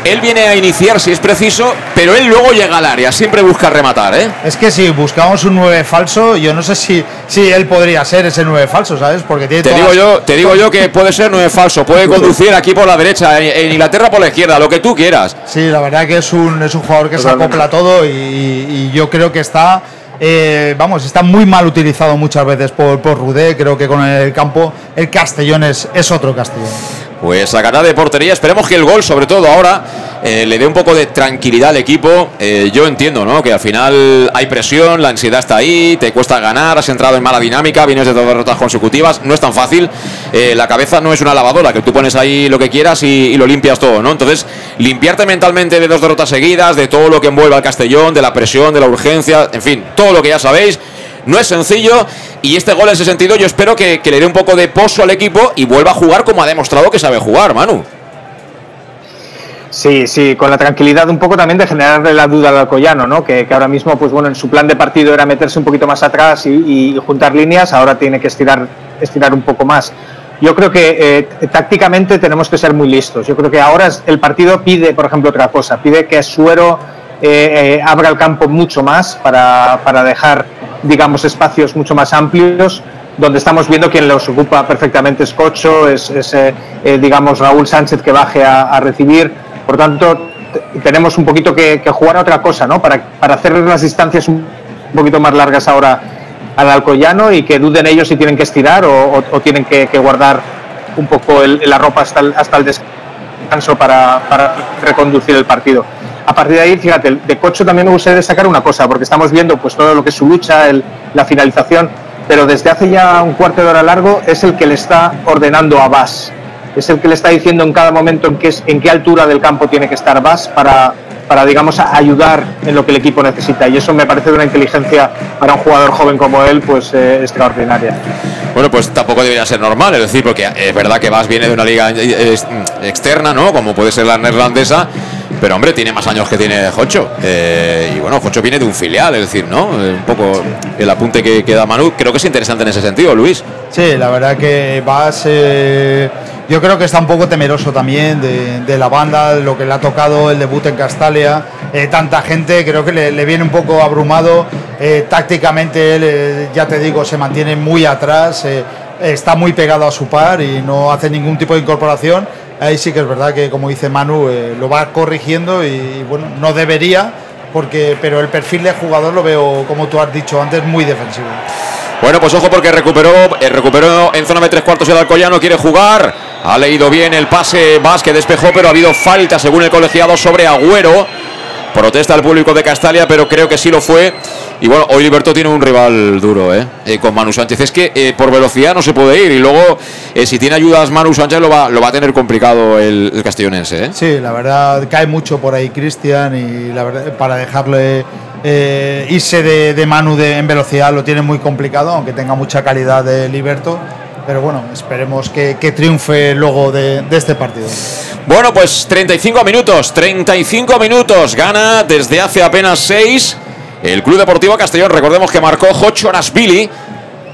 él viene a iniciar si es preciso, pero él luego llega al área, siempre busca rematar, ¿eh?
Es que si buscamos un 9 falso, yo no sé si, si él podría ser ese 9 falso, ¿sabes? Porque tiene
Te digo yo, te digo yo que puede ser 9 falso, puede *laughs* conducir aquí por la derecha, en, en Inglaterra por la izquierda, lo que tú quieras.
Sí, la verdad que es un, es un jugador que se acopla todo y, y yo creo que está, eh, vamos, está muy mal utilizado muchas veces por, por Rudé. Creo que con el campo el Castellón es, es otro Castellón.
Pues sacará de portería. Esperemos que el gol, sobre todo ahora, eh, le dé un poco de tranquilidad al equipo. Eh, yo entiendo, ¿no? Que al final hay presión, la ansiedad está ahí, te cuesta ganar, has entrado en mala dinámica, vienes de dos derrotas consecutivas. No es tan fácil. Eh, la cabeza no es una lavadora, que tú pones ahí lo que quieras y, y lo limpias todo, ¿no? Entonces, limpiarte mentalmente de dos derrotas seguidas, de todo lo que envuelve al Castellón, de la presión, de la urgencia, en fin, todo lo que ya sabéis. No es sencillo y este gol en ese sentido yo espero que, le dé un poco de pozo al equipo y vuelva a jugar como ha demostrado que sabe jugar, Manu.
Sí, sí, con la tranquilidad un poco también de generarle la duda al Alcoyano, ¿no? Que, ahora mismo, pues bueno, en su plan de partido era meterse un poquito más atrás y, juntar líneas, ahora tiene que estirar, estirar un poco más. Yo creo que eh, tácticamente tenemos que ser muy listos. Yo creo que ahora el partido pide, por ejemplo, otra cosa, pide que Suero eh, eh, abra el campo mucho más para, para dejar, digamos, espacios mucho más amplios donde estamos viendo quien los ocupa perfectamente es Cocho, es, es, eh, eh, digamos Raúl Sánchez que baje a, recibir. Por tanto, tenemos un poquito que, jugar a otra cosa, ¿no? Para, para hacer las distancias un poquito más largas ahora al Alcoyano y que duden ellos si tienen que estirar o, tienen que, guardar un poco la ropa hasta el, descanso para reconducir el partido. A partir de ahí, fíjate, de Cocho también me gustaría destacar una cosa, porque estamos viendo pues todo lo que es su lucha, la finalización, pero desde hace ya un cuarto de hora largo es el que le está ordenando a Vas. Es el que le está diciendo en cada momento en qué, altura del campo tiene que estar Vas para, para, digamos, ayudar en lo que el equipo necesita. Y eso me parece de una inteligencia para un jugador joven como él, pues eh, extraordinaria.
Bueno, pues tampoco debería ser normal, es decir, porque es verdad que Vas viene de una liga eh, es- externa, ¿no? Como puede ser la neerlandesa, pero hombre, tiene más años que tiene Jocho. Eh, y bueno, Jocho viene de un filial, es decir, ¿no? Eh, un poco el apunte que, que da Manu, creo que es interesante en ese sentido, Luis.
Sí, la verdad que Vas, eh, yo creo que está un poco temeroso también de, de la banda, lo que le ha tocado el debut en Castalia. Eh, tanta gente, creo que le, viene un poco abrumado. Eh, tácticamente él, eh, ya te digo, se mantiene muy atrás, está muy pegado a su par y no hace ningún tipo de incorporación. Ahí sí que es verdad que, como dice Manu, lo va corrigiendo y bueno, no debería, porque, pero el perfil de jugador lo veo, como tú has dicho antes, muy defensivo.
Bueno, pues ojo porque recuperó, eh, recuperó en zona de tres cuartos el Alcoyano, quiere jugar. Ha leído bien el pase Vas que despejó, pero ha habido falta según el colegiado sobre Agüero. Protesta el público de Castalia, pero creo que sí lo fue. Y bueno, hoy Liberto tiene un rival duro, ¿eh? Eh, con Manu Sánchez. Es que eh, por velocidad no se puede ir. Y luego, si tiene ayudas Manu Sánchez, lo va, lo va a tener complicado el, el castellonense.
Sí, la verdad cae mucho por ahí Cristian y la verdad para dejarle eh, irse de, de Manu en velocidad lo tiene muy complicado, aunque tenga mucha calidad de Liberto. Pero bueno, esperemos que, que triunfe luego de, este partido.
Bueno, pues 35 minutos, 35 minutos. Gana desde hace apenas 6 el Club Deportivo Castellón. Recordemos que marcó Jocho Nasvili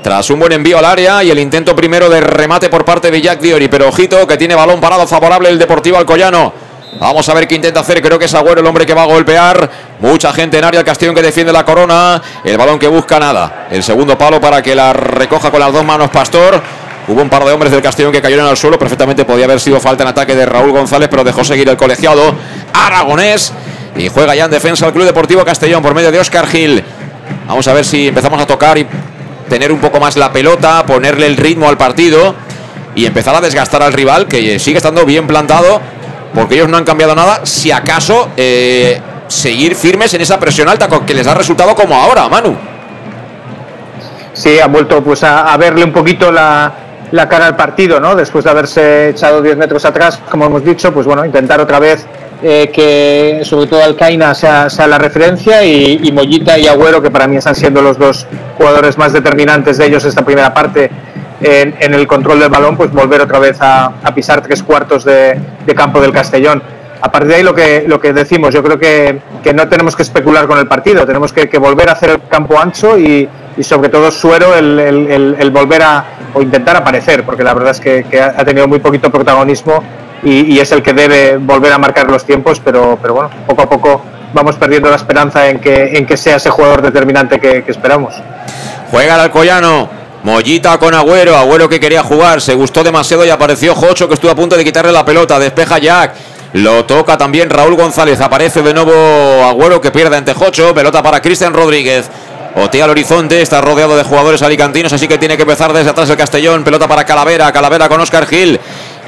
tras un buen envío al área y el intento primero de remate por parte de Jack Diori. Pero ojito que tiene balón parado favorable el Deportivo Alcoyano. Vamos a ver qué intenta hacer. Creo que es Agüero el hombre que va a golpear. Mucha gente en área. El Castellón que defiende la corona. El balón que busca nada. El segundo palo para que la recoja con las dos manos Pastor. Hubo un par de hombres del Castellón que cayeron al suelo. Perfectamente podía haber sido falta en ataque de Raúl González, pero dejó seguir el colegiado aragonés. Y juega ya en defensa el Club Deportivo Castellón por medio de Oscar Gil. Vamos a ver si empezamos a tocar y tener un poco más la pelota, ponerle el ritmo al partido y empezar a desgastar al rival, que sigue estando bien plantado, porque ellos no han cambiado nada. Si acaso eh, seguir firmes en esa presión alta que les da resultado como ahora, Manu.
Sí, han vuelto pues a, verle un poquito la, cara al partido, ¿no? Después de haberse echado 10 metros atrás, como hemos dicho, pues bueno, intentar otra vez eh, que sobre todo Alcaina sea, sea la referencia y, y Mollita y Agüero, que para mí están siendo los dos jugadores más determinantes de ellos esta primera parte en, el control del balón, pues volver otra vez a, pisar tres cuartos de, campo del Castellón. A partir de ahí lo que, lo que decimos, yo creo que, que no tenemos que especular con el partido, tenemos que, volver a hacer el campo ancho y, y sobre todo Suero el, el- volver a o intentar aparecer, porque la verdad es que, que ha tenido muy poquito protagonismo y, y, es el que debe volver a marcar los tiempos, pero, pero bueno, poco a poco vamos perdiendo la esperanza en que, en que sea ese jugador determinante que, que esperamos.
Juega el Alcoyano. Mollita con Agüero, Agüero que quería jugar, se gustó demasiado y apareció Jocho que estuvo a punto de quitarle la pelota, despeja Jack, lo toca también Raúl González, aparece de nuevo Agüero que pierde ante Jocho, pelota para Cristian Rodríguez. Otea al horizonte, está rodeado de jugadores alicantinos, así que tiene que empezar desde atrás el Castellón. Pelota para Calavera, Calavera con Oscar Gil.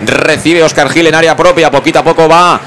Recibe Oscar Gil en área propia, poquito a poco va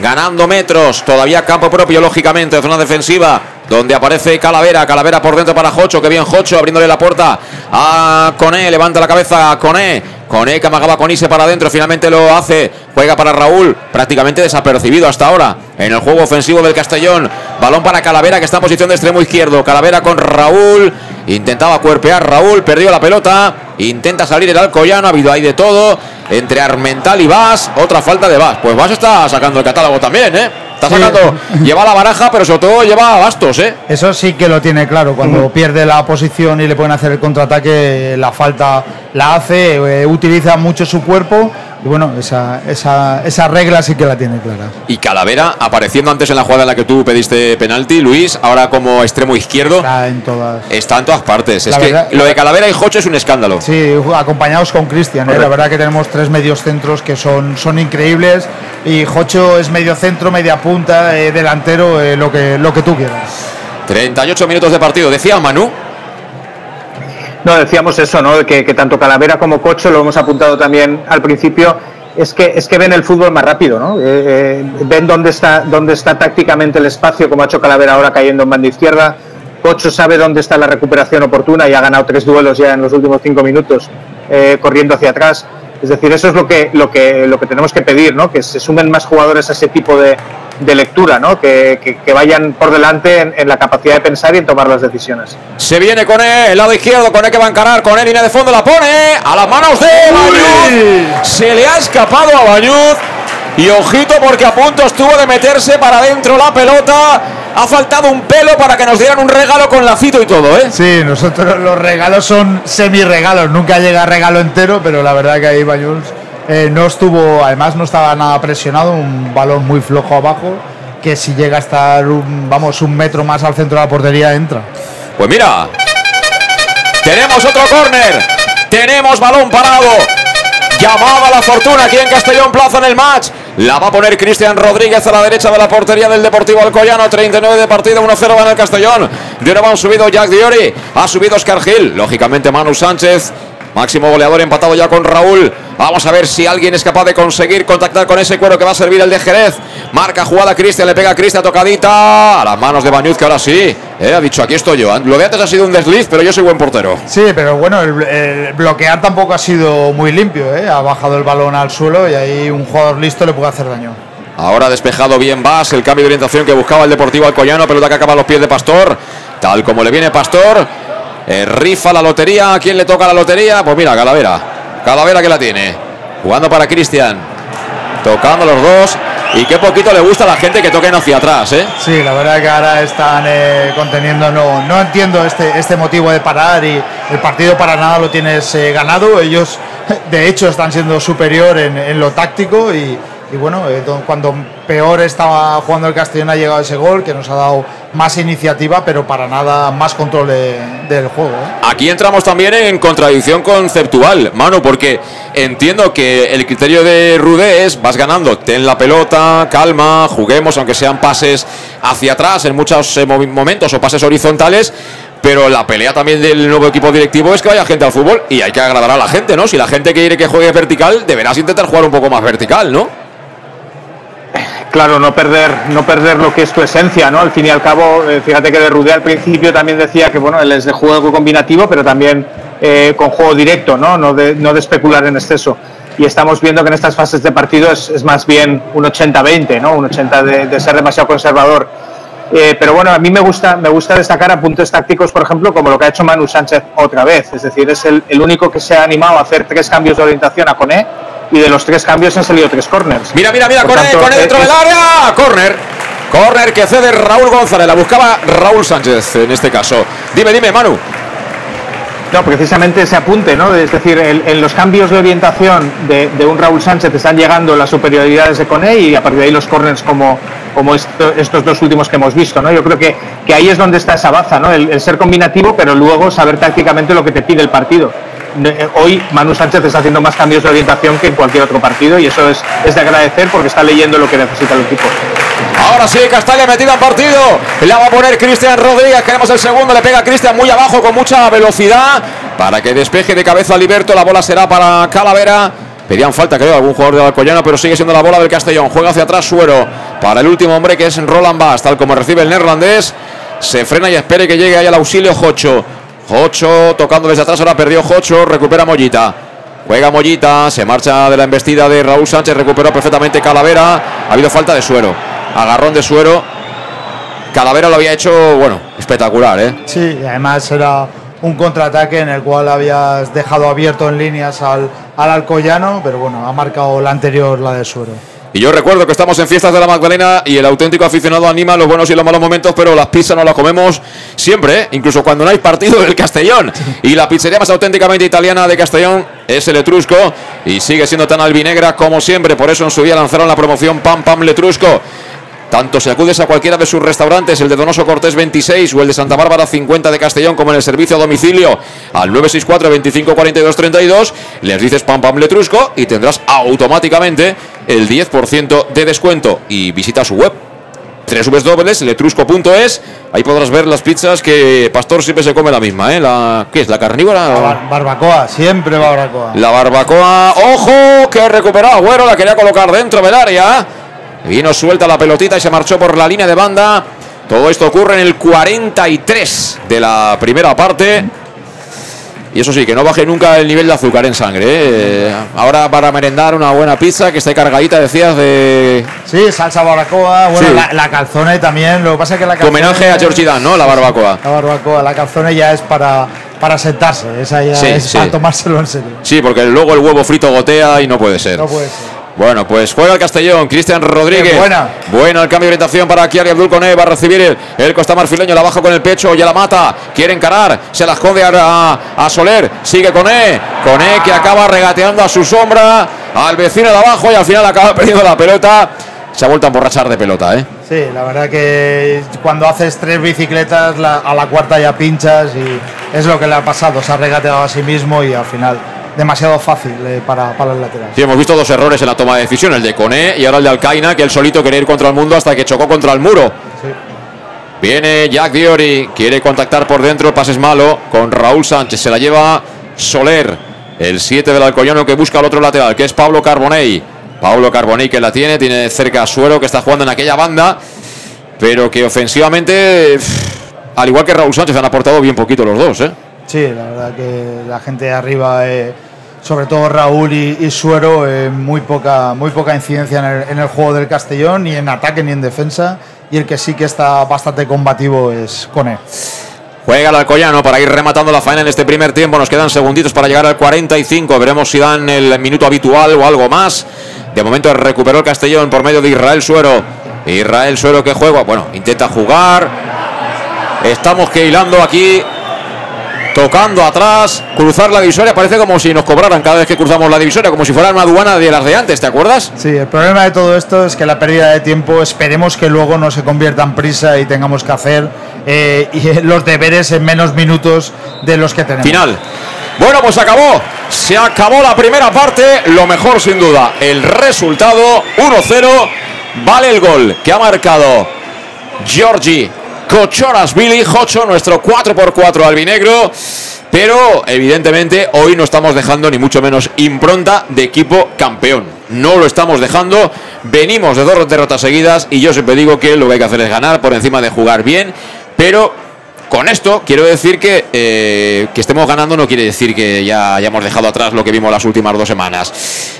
ganando metros. Todavía campo propio, lógicamente, zona defensiva. Donde aparece Calavera, Calavera por dentro para Jocho, que bien Jocho, abriéndole la puerta a Coné, levanta la cabeza Coné, Coné que amagaba con Ise para adentro, finalmente lo hace, juega para Raúl, prácticamente desapercibido hasta ahora en el juego ofensivo del Castellón. Balón para Calavera que está en posición de extremo izquierdo, Calavera con Raúl, intentaba cuerpear Raúl, perdió la pelota, intenta salir el Alcoyano, ha habido ahí de todo, entre Armental y Vas, otra falta de Vas. Pues Vas está sacando el catálogo también, ¿eh? Está sacando, lleva la baraja, pero sobre todo lleva bastos, ¿eh?
Eso sí que lo tiene claro. Cuando pierde la posición y le pueden hacer el contraataque, la falta la hace, eh, utiliza mucho su cuerpo. Y bueno, esa, esa, esa regla sí que la tiene clara.
Y Calavera apareciendo antes en la jugada en la que tú pediste penalti, Luis, ahora como extremo izquierdo.
Está en todas.
Está en todas partes.
La
es
verdad-
que lo de Calavera y Jocho es un escándalo.
Sí, acompañados con Cristian. ¿eh? La verdad que tenemos tres medios centros que son, son increíbles. Y Jocho es medio centro, media punta, eh, delantero, eh, lo, que, lo que tú quieras.
38 minutos de partido. Decía Manu.
No, decíamos eso, ¿no? Que, que tanto Calavera como Cocho, lo hemos apuntado también al principio, es que, es que ven el fútbol más rápido, ¿no? Eh, eh, ven dónde está, dónde está tácticamente el espacio, como ha hecho Calavera ahora cayendo en banda izquierda. Cocho sabe dónde está la recuperación oportuna y ha ganado tres duelos ya en los últimos cinco minutos, eh, corriendo hacia atrás. Es decir, eso es lo que, lo que, lo que tenemos que pedir, ¿no? Que se sumen más jugadores a ese tipo de, de lectura, ¿no? Que, que- que vayan por delante en, en la capacidad de pensar y en tomar las decisiones.
Se viene con él, el lado izquierdo, con él que va a encarar, con él línea de fondo la pone a las manos de Bañuz. Se le ha escapado a Bañuz. Y ojito porque a punto estuvo de meterse para adentro la pelota. Ha faltado un pelo para que nos dieran un regalo con lacito y todo, ¿eh?
Sí, nosotros los regalos son semi-regalos. Nunca llega regalo entero, pero la verdad que ahí Bañuls eh, no estuvo, además no estaba nada presionado. Un balón muy flojo abajo. Que si llega a estar, un, vamos, un metro más al centro de la portería, entra.
Pues mira, tenemos otro córner. Tenemos balón parado. Llamada la fortuna aquí en Castellón Plaza en el match. La va a poner Cristian Rodríguez a la derecha de la portería del Deportivo Alcoyano. 39 de partido, 1-0 va en el Castellón. De nuevo han subido Jack Diori. Ha subido Oscar Gil. Lógicamente Manu Sánchez. Máximo goleador empatado ya con Raúl. Vamos a ver si alguien es capaz de conseguir contactar con ese cuero que va a servir el de Jerez. Marca jugada Cristian, le pega a Cristian tocadita. A las manos de Bañuz que ahora sí. eh, ha dicho aquí estoy yo. Lo de antes ha sido un desliz, pero yo soy buen portero.
Sí, pero bueno, el, el bloquear tampoco ha sido muy limpio. ¿eh? Ha bajado el balón al suelo y ahí un jugador listo le puede hacer daño.
Ahora despejado bien Vas, el cambio de orientación que buscaba el Deportivo Alcoyano, pelota que acaba a los pies de Pastor. Tal como le viene Pastor, eh, rifa la lotería. ¿A quién le toca la lotería? Pues mira, Calavera. Calavera que la tiene. Jugando para Cristian. Tocando los dos. Y qué poquito le gusta a la gente que toquen hacia atrás, ¿eh?
Sí, la verdad que ahora están eh, conteniendo. No, no entiendo este, este motivo de parar y el partido para nada lo tienes eh, ganado. Ellos, de hecho, están siendo superior en, en lo táctico y, y bueno, eh, do- cuando peor estaba jugando el Castellón ha llegado ese gol que nos ha dado más iniciativa, pero para nada más control de- del juego. ¿eh?
Aquí entramos también en contradicción conceptual, mano, porque entiendo que el criterio de Rudé es vas ganando, ten la pelota, calma, juguemos, aunque sean pases hacia atrás en muchos eh, momentos o pases horizontales. Pero la pelea también del nuevo equipo directivo es que vaya gente al fútbol y hay que agradar a la gente, ¿no? Si la gente quiere que juegue vertical, deberás intentar jugar un poco más vertical, ¿no?
Claro, no perder, no perder lo que es tu esencia, ¿no? Al fin y al cabo, eh, fíjate que de Rudé al principio también decía que bueno, él es de juego combinativo, pero también eh, con juego directo, ¿no? No de, no de especular en exceso. Y estamos viendo que en estas fases de partido es, más bien un 80-20, ¿no? Un 80 de, ser demasiado conservador. Eh, pero bueno, a mí me gusta, me gusta destacar apuntes tácticos, por ejemplo, como lo que ha hecho Manu Sánchez otra vez. Es decir, es el, el único que se ha animado a hacer tres cambios de orientación a Coné y de los tres cambios han salido tres corners.
Mira, mira, mira,
tanto,
Coné dentro
eh,
del área. Corner. Corner que cede Raúl González. La buscaba Raúl Sánchez en este caso. Dime, dime, Manu.
No, precisamente ese apunte, ¿no? Es decir, el- en los cambios de orientación de, de un Raúl Sánchez están llegando las superioridades de Coné y a partir de ahí los corners como, como esto- estos dos últimos que hemos visto, ¿no? Yo creo que, que ahí es donde está esa baza, ¿no? El, el ser combinativo, pero luego saber tácticamente lo que te pide el partido. Eh, Hoy Manu Sánchez está haciendo más cambios de orientación que en cualquier otro partido y eso es, es de agradecer porque está leyendo lo que necesita el equipo.
Ahora sí, Castalla metida en partido. La va a poner Cristian Rodríguez. Queremos el segundo. Le pega Cristian muy abajo con mucha velocidad. Para que despeje de cabeza a Liberto. La bola será para Calavera. Pedían falta, creo, algún jugador del Alcoyano, pero sigue siendo la bola del Castellón. Juega hacia atrás Suero. Para el último hombre que es Roland Bass. Tal como recibe el neerlandés. Se frena y espere que llegue ahí al auxilio Jocho. Jocho tocando desde atrás. Ahora perdió Jocho. Recupera Mollita. Juega Mollita, se marcha de la embestida de Raúl Sánchez, recuperó perfectamente Calavera. Ha habido falta de suero. Agarrón de suero. Calavera lo había hecho, bueno, espectacular, ¿eh?
Sí, además era un contraataque en el cual habías dejado abierto en líneas al, al Alcoyano, pero bueno, ha marcado la anterior, la de Suero.
Y yo recuerdo que estamos en fiestas de la Magdalena y el auténtico aficionado anima los buenos y los malos momentos, pero las pizzas no las comemos siempre, ¿eh? incluso cuando no hay partido del Castellón. *laughs* Y la pizzería más auténticamente italiana de Castellón es el Etrusco y sigue siendo tan albinegra como siempre. Por eso en su día lanzaron la promoción Pam Pam Letrusco. Tanto si acudes a cualquiera de sus restaurantes, el de Donoso Cortés 26 o el de Santa Bárbara 50 de Castellón, como en el servicio a domicilio al 964 25 42 32, les dices Pam Pam Letrusco y tendrás automáticamente el 10% de descuento. Y visita su web www.letrusco.es. Ahí podrás ver las pizzas que Pastor siempre se come la misma, ¿eh? La, ¿Qué es? ¿La carnívora?
La bar- barbacoa, siempre barbacoa.
la barbacoa, ojo, que recuperó Agüero, la quería colocar dentro del área. Vino suelta la pelotita y se marchó por la línea de banda. Todo esto ocurre en el 43 de la primera parte. Y eso sí, que no baje nunca el nivel de azúcar en sangre. ¿eh? Ahora para merendar una buena pizza que esté cargadita, decías, de
Sí, salsa barbacoa, bueno,
Sí.
la, la calzone también, lo que pasa es que la calzone...
homenaje a George Dan, ¿no? La barbacoa.
La barbacoa, la calzone ya es para, para sentarse, esa ya
Sí,
es
sí.
para tomárselo en serio.
Sí, porque luego el huevo frito gotea y no puede ser.
No puede ser.
Bueno, pues juega el Castellón, Cristian Rodríguez.
Buena.
Buena el cambio de orientación para Kiari Abdul Coné. Va a recibir el, el Costa Marfileño, la baja con el pecho, ya la mata. Quiere encarar, se la esconde a, a- a Soler. Sigue Coné. Coné que acaba regateando a su sombra, al vecino de abajo y al final acaba *laughs* perdiendo la pelota. Se ha vuelto a emborrachar de pelota, ¿eh?
Sí, la verdad que cuando haces tres bicicletas, la- a la cuarta ya pinchas y es lo que le ha pasado. Se ha regateado a sí mismo y al final demasiado fácil eh, para, para el lateral.
Sí, hemos visto dos errores en la toma de decisión, el de Coné y ahora el de Alcaina, que él solito quería ir contra el mundo hasta que chocó contra el muro. Viene Jack Diori, quiere contactar por dentro, el pase es malo con Raúl Sánchez, se la lleva Soler, el 7 del Alcoyano que busca al otro lateral, que es Pablo Carbonell. Pablo Carbonell que la tiene, tiene cerca a Suero que está jugando en aquella banda, pero que ofensivamente, al igual que Raúl Sánchez, han aportado bien poquito los dos, ¿eh?
Sí, la verdad que la gente de arriba, eh, sobre todo Raúl y, Suero, eh, muy, poca, muy poca incidencia en el, juego del Castellón, ni en ataque ni en defensa. Y el que sí que está bastante combativo es Cone.
Juega el Alcoyano para ir rematando la faena en este primer tiempo. Nos quedan segunditos para llegar al 45. Veremos si dan el minuto habitual o algo más. De momento recuperó el Castellón por medio de Israel Suero. Israel Suero que juega. Bueno, intenta jugar. Estamos que hilando aquí. Tocando atrás. Cruzar la divisoria. Parece como si nos cobraran cada vez que cruzamos la divisoria. Como si fuera una aduana de las de antes. ¿Te acuerdas?
Sí, el problema de todo esto es que la pérdida de tiempo esperemos que luego no se convierta en prisa y tengamos que hacer eh, y los deberes en menos minutos de los que tenemos.
Final. Bueno, pues acabó. Se acabó la primera parte. Lo mejor, sin duda, el resultado 1-0. Vale el gol que ha marcado Giorgi Cochoras Billy Jocho, nuestro 4x4 albinegro. Pero evidentemente hoy no estamos dejando ni mucho menos impronta de equipo campeón. No lo estamos dejando. Venimos de dos derrotas seguidas y yo siempre digo que lo que hay que hacer es ganar por encima de jugar bien. Pero con esto quiero decir que eh, que estemos ganando no quiere decir que ya hayamos dejado atrás lo que vimos las últimas dos semanas.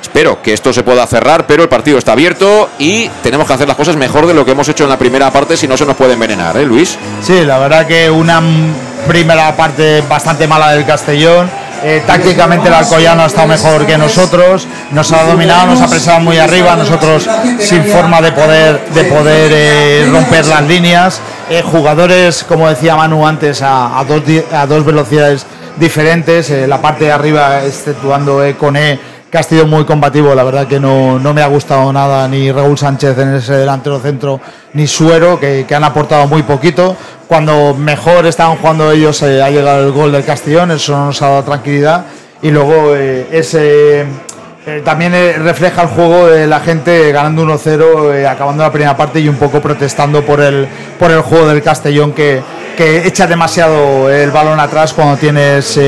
Espero que esto se pueda cerrar, pero el partido está abierto y tenemos que hacer las cosas mejor de lo que hemos hecho en la primera parte, si no se nos puede envenenar, ¿eh, Luis?
Sí, la verdad que una primera parte bastante mala del Castellón. Eh, tácticamente el Alcoyano ha estado mejor que nosotros, nos ha dominado, nos ha presionado muy arriba, nosotros sin forma de poder, de poder eh, romper las líneas. Eh, jugadores, como decía Manu antes, a, dos, a dos velocidades diferentes. La parte de arriba, exceptuando Cone, que ha sido muy combativo, la verdad que no, no, me ha gustado nada ni Raúl Sánchez en ese delantero centro, ni Suero, que han aportado muy poquito. Cuando mejor estaban jugando ellos ha llegado el gol del Castellón, eso nos ha dado tranquilidad. Y luego ese eh, también eh, refleja el juego de la gente ganando 1-0, eh, acabando la primera parte y un poco protestando por el, por el juego del Castellón que, que echa demasiado el balón atrás cuando tienes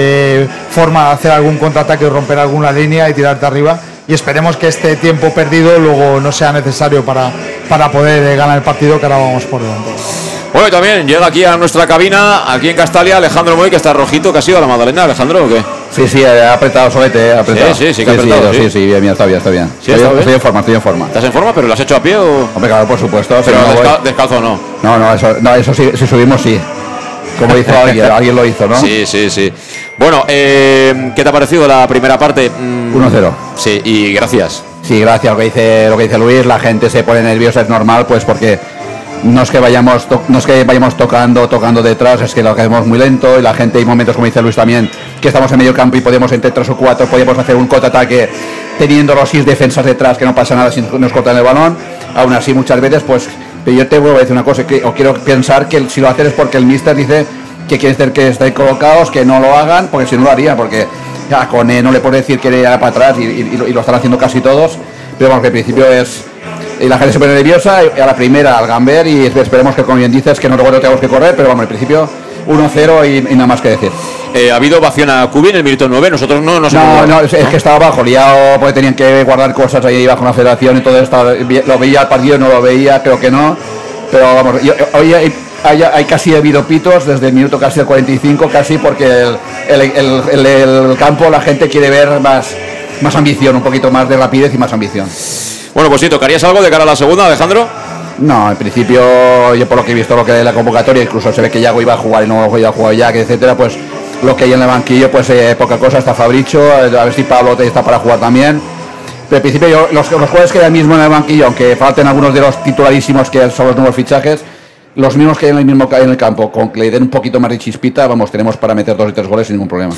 forma de hacer algún contraataque, romper alguna línea y tirarte arriba. Y esperemos que este tiempo perdido luego no sea necesario para, para poder ganar el partido que ahora vamos por delante.
Bueno, también llega aquí a nuestra cabina, aquí en Castalia, Alejandro Moy, que está rojito, que ha sido la Magdalena, Alejandro, ¿o qué?
Sí, sí, ha apretado solete, ha apretado.
Sí, sí, sí, que ha apretado.
Sí, sí, bien, está bien, está bien.
Sí,
estoy,
está
estoy en forma, estoy en forma.
¿Estás en forma, pero lo has hecho a pie o...?
Hombre, claro, por supuesto.
Pero
si no
descal
voy-
descalzo no.
No, no, eso, no, eso sí, si subimos sí. Como hizo alguien, *laughs* alguien lo hizo, ¿no?
Sí, sí, sí. Bueno, eh, ¿qué te ha parecido la primera parte? Mm,
1-0.
Sí, y gracias.
Sí, gracias. Lo que dice lo que dice Luis, la gente se pone nerviosa, es normal, pues porque no es que vayamos no es que vayamos tocando, tocando detrás, es que lo hacemos muy lento y la gente hay momentos como dice Luis también, que estamos en medio campo y podemos entre tres o cuatro, podemos hacer un contraataque teniendo los seis defensas detrás, que no pasa nada si nos cortan el balón. Aún así muchas veces, pues yo te vuelvo a decir una cosa, que, o quiero pensar que si lo hacen es porque el mister dice que quiere decir que estén colocados, que no lo hagan, porque si no lo haría, porque a Cone no le puede decir que ir para atrás y lo están haciendo casi todos, pero vamos, que al principio es... Y la gente se pone nerviosa, y a la primera al Gamber y esperemos que como bien dices que no no tengamos que correr, pero vamos, al principio 1-0 y, y nada más que decir.
Eh, ha habido ovación a Cubi en el minuto 9, nosotros no nos
No, no, es, es que estaba abajo, liado, porque tenían que guardar cosas ahí bajo la federación y todo esto. Lo veía el partido, no lo veía, creo que no. Pero vamos, yo- hoy hay, hay, hay casi habido pitos desde el minuto casi el 45, casi porque el- el- el campo, la gente quiere ver más, más ambición, un poquito más de rapidez y más ambición.
Bueno, pues sí, ¿tocarías algo de cara a la segunda, Alejandro?
No, en principio, yo por lo que he visto lo que es la convocatoria, incluso se ve que Yago iba a jugar y no iba a jugar ya, que etcétera, pues lo que hay en el banquillo, pues eh, poca cosa, está Fabricio, eh, a ver si Pablo te- está para jugar también. Pero en principio yo, los, los jugadores que hay mismo en el banquillo, aunque falten algunos de los titularísimos que son los nuevos fichajes, los mismos que hay en el mismo ca- en el campo, con que le den un poquito más de chispita, vamos, tenemos para meter dos y tres goles sin ningún problema.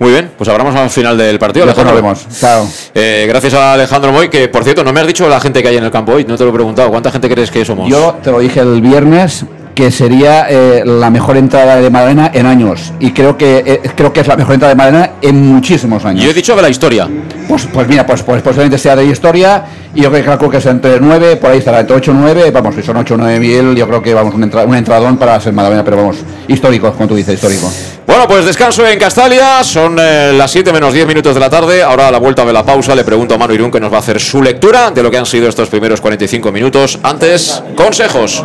Muy bien, pues hablamos al final del partido.
Después nos vemos. Chao.
Eh, gracias a Alejandro Moy, que por cierto, no me has dicho la gente que hay en el campo hoy, no te lo he preguntado. ¿Cuánta gente crees que somos?
Yo te lo dije el viernes que sería eh, la mejor entrada de Madalena en años y creo que eh, creo que es la mejor entrada de Madalena en muchísimos años.
Yo he dicho de la historia.
Pues, pues mira, pues, pues posiblemente sea de historia y yo creo que es entre 9, por ahí estará entre 8 y 9, vamos, si son 8 o 9 mil, yo creo que vamos un, entra- un entradón para ser Madalena, pero vamos, histórico, como tú dices, histórico.
Bueno, pues descanso en Castalia, son eh, las 7 menos 10 minutos de la tarde. Ahora a la vuelta de la pausa le pregunto a Manu Irún que nos va a hacer su lectura de lo que han sido estos primeros 45 minutos. Antes, consejos.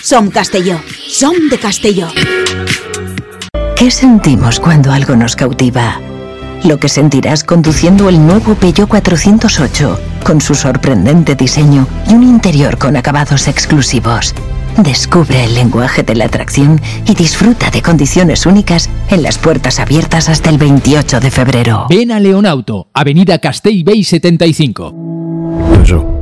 Som Castelló. Som de Castelló.
¿Qué sentimos cuando algo nos cautiva? Lo que sentirás conduciendo el nuevo Peugeot 408, con su sorprendente diseño y un interior con acabados exclusivos. Descubre el lenguaje de la atracción y disfruta de condiciones únicas en las puertas abiertas hasta el 28 de febrero.
Ven a Leonauto, Avenida Castell Bay 75.
Bar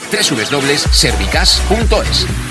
www.servicas.es.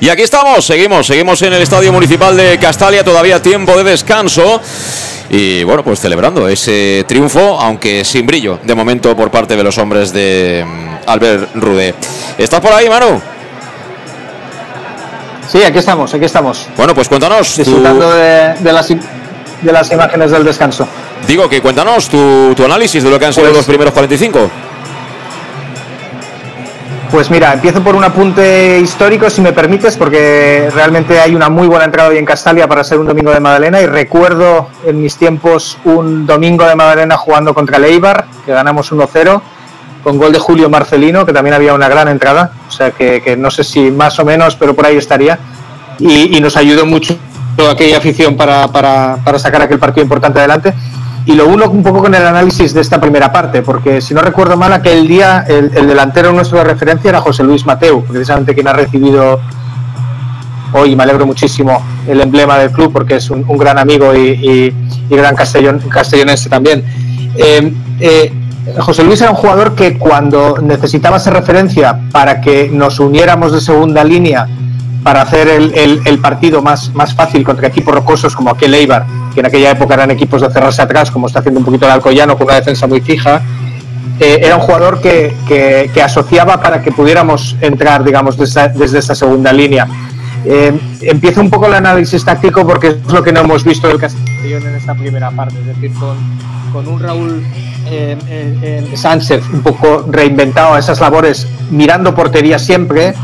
Y aquí estamos, seguimos, seguimos en el Estadio Municipal de Castalia, todavía tiempo de descanso. Y bueno, pues celebrando ese triunfo, aunque sin brillo, de momento por parte de los hombres de mm, Albert Rude. ¿Estás por ahí, Manu?
Sí, aquí estamos, aquí estamos.
Bueno, pues cuéntanos.
Disfrutando de, de las, de las imágenes del descanso.
Digo que cuéntanos tu, tu análisis de lo que han sido
Pues-
los primeros 45.
Pues mira, empiezo por un apunte histórico, si me permites, porque realmente hay una muy buena entrada hoy en Castalia para ser un domingo de Madalena y recuerdo en mis tiempos un domingo de Madalena jugando contra el que ganamos 1-0, con gol de Julio Marcelino, que también había una gran entrada, o sea que, no sé si más o menos, pero por ahí estaría, y, nos ayudó mucho aquella afición para sacar aquel partido importante adelante. Y lo uno un poco con el análisis de esta primera parte, porque si no recuerdo mal, aquel día el, el delantero nuestro de referencia era José Luis Mateu, precisamente quien ha recibido hoy, me alegro muchísimo, el emblema del club, porque es un, gran amigo y, y- gran castellón, castellonense también. Eh, eh, José Luis era un jugador que cuando necesitaba esa referencia para que nos uniéramos de segunda línea para hacer el, el- el partido más, más fácil contra equipos rocosos como aquel Eibar, que en aquella época eran equipos de cerrarse atrás, como está haciendo un poquito el Alcoyano con una defensa muy fija, eh, era un jugador que, que- que asociaba para que pudiéramos entrar, digamos, desde, desde esa segunda línea. Eh, empiezo un poco el análisis táctico porque es lo que no hemos visto del Castellón en esta primera parte, es decir, con, con un Raúl eh, eh, eh, Sánchez un poco reinventado a esas labores, mirando portería siempre,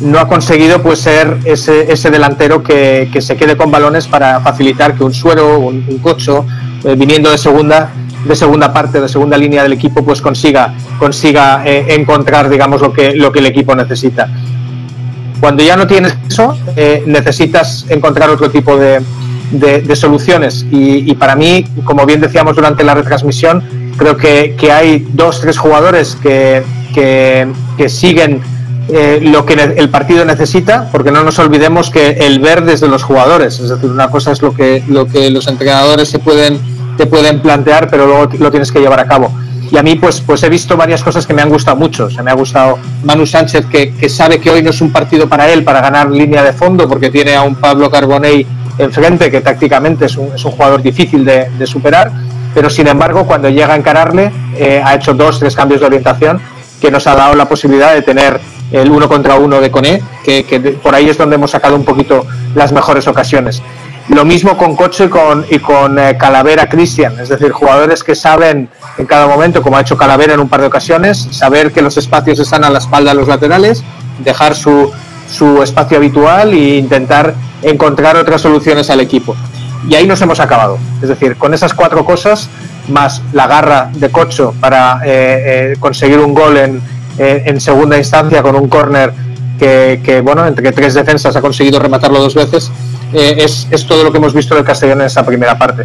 no ha conseguido pues ser ese, ese delantero que, que se quede con balones para facilitar que un suero, un, cocho, eh, viniendo de segunda, de segunda parte, de segunda línea del equipo, pues consiga, consiga eh, encontrar digamos lo que, lo que el equipo necesita. Cuando ya no tienes eso, eh, necesitas encontrar otro tipo de, de- soluciones. Y, y para mí, como bien decíamos durante la retransmisión, creo que, que hay dos, tres jugadores que, que siguen eh, lo que el partido necesita, porque no nos olvidemos que el ver desde los jugadores, es decir, una cosa es lo que, lo que los entrenadores se pueden, te pueden plantear, pero luego lo tienes que llevar a cabo. Y a mí, pues, pues he visto varias cosas que me han gustado mucho. Se me ha gustado Manu Sánchez, que, que sabe que hoy no es un partido para él, para ganar línea de fondo, porque tiene a un Pablo Carbonell enfrente, que tácticamente es un, es un jugador difícil de, de superar. Pero sin embargo, cuando llega a encararle, eh, ha hecho dos, tres cambios de orientación que nos ha dado la posibilidad de tener el uno contra uno de Coné, que, por ahí es donde hemos sacado un poquito las mejores ocasiones. Lo mismo con Cocho y con, y con eh, Calavera Cristian, es decir, jugadores que saben en cada momento, como ha hecho Calavera en un par de ocasiones, saber que los espacios están a la espalda de los laterales, dejar su, su espacio habitual e intentar encontrar otras soluciones al equipo. Y ahí nos hemos acabado. Es decir, con esas cuatro cosas, más la garra de Cocho para eh, eh, conseguir un gol en, eh, en segunda instancia con un córner que, bueno, entre tres defensas ha conseguido rematarlo dos veces, eh, es, es todo lo que hemos visto del Castellón en esa primera parte.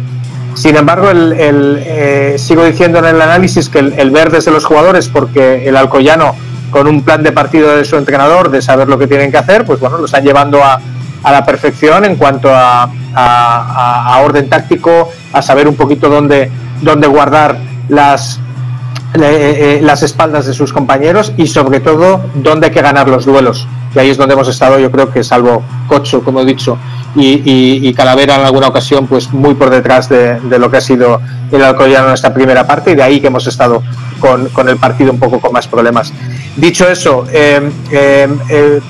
Sin embargo, el, el, eh, sigo diciendo en el análisis que el, el ver desde los jugadores, porque el Alcoyano, con un plan de partido de su entrenador, de saber lo que tienen que hacer, pues bueno, lo están llevando a, a la perfección en cuanto a- a- a orden táctico, a saber un poquito dónde, dónde guardar las, eh, eh, las espaldas de sus compañeros y sobre todo dónde hay que ganar los duelos. Y ahí es donde hemos estado, yo creo que salvo Cocho, como he dicho, y, y- Calavera en alguna ocasión, pues muy por detrás de, de lo que ha sido el Alcoyano en esta primera parte y de ahí que hemos estado con, con el partido un poco con más problemas. Dicho eso, eh, eh, eh,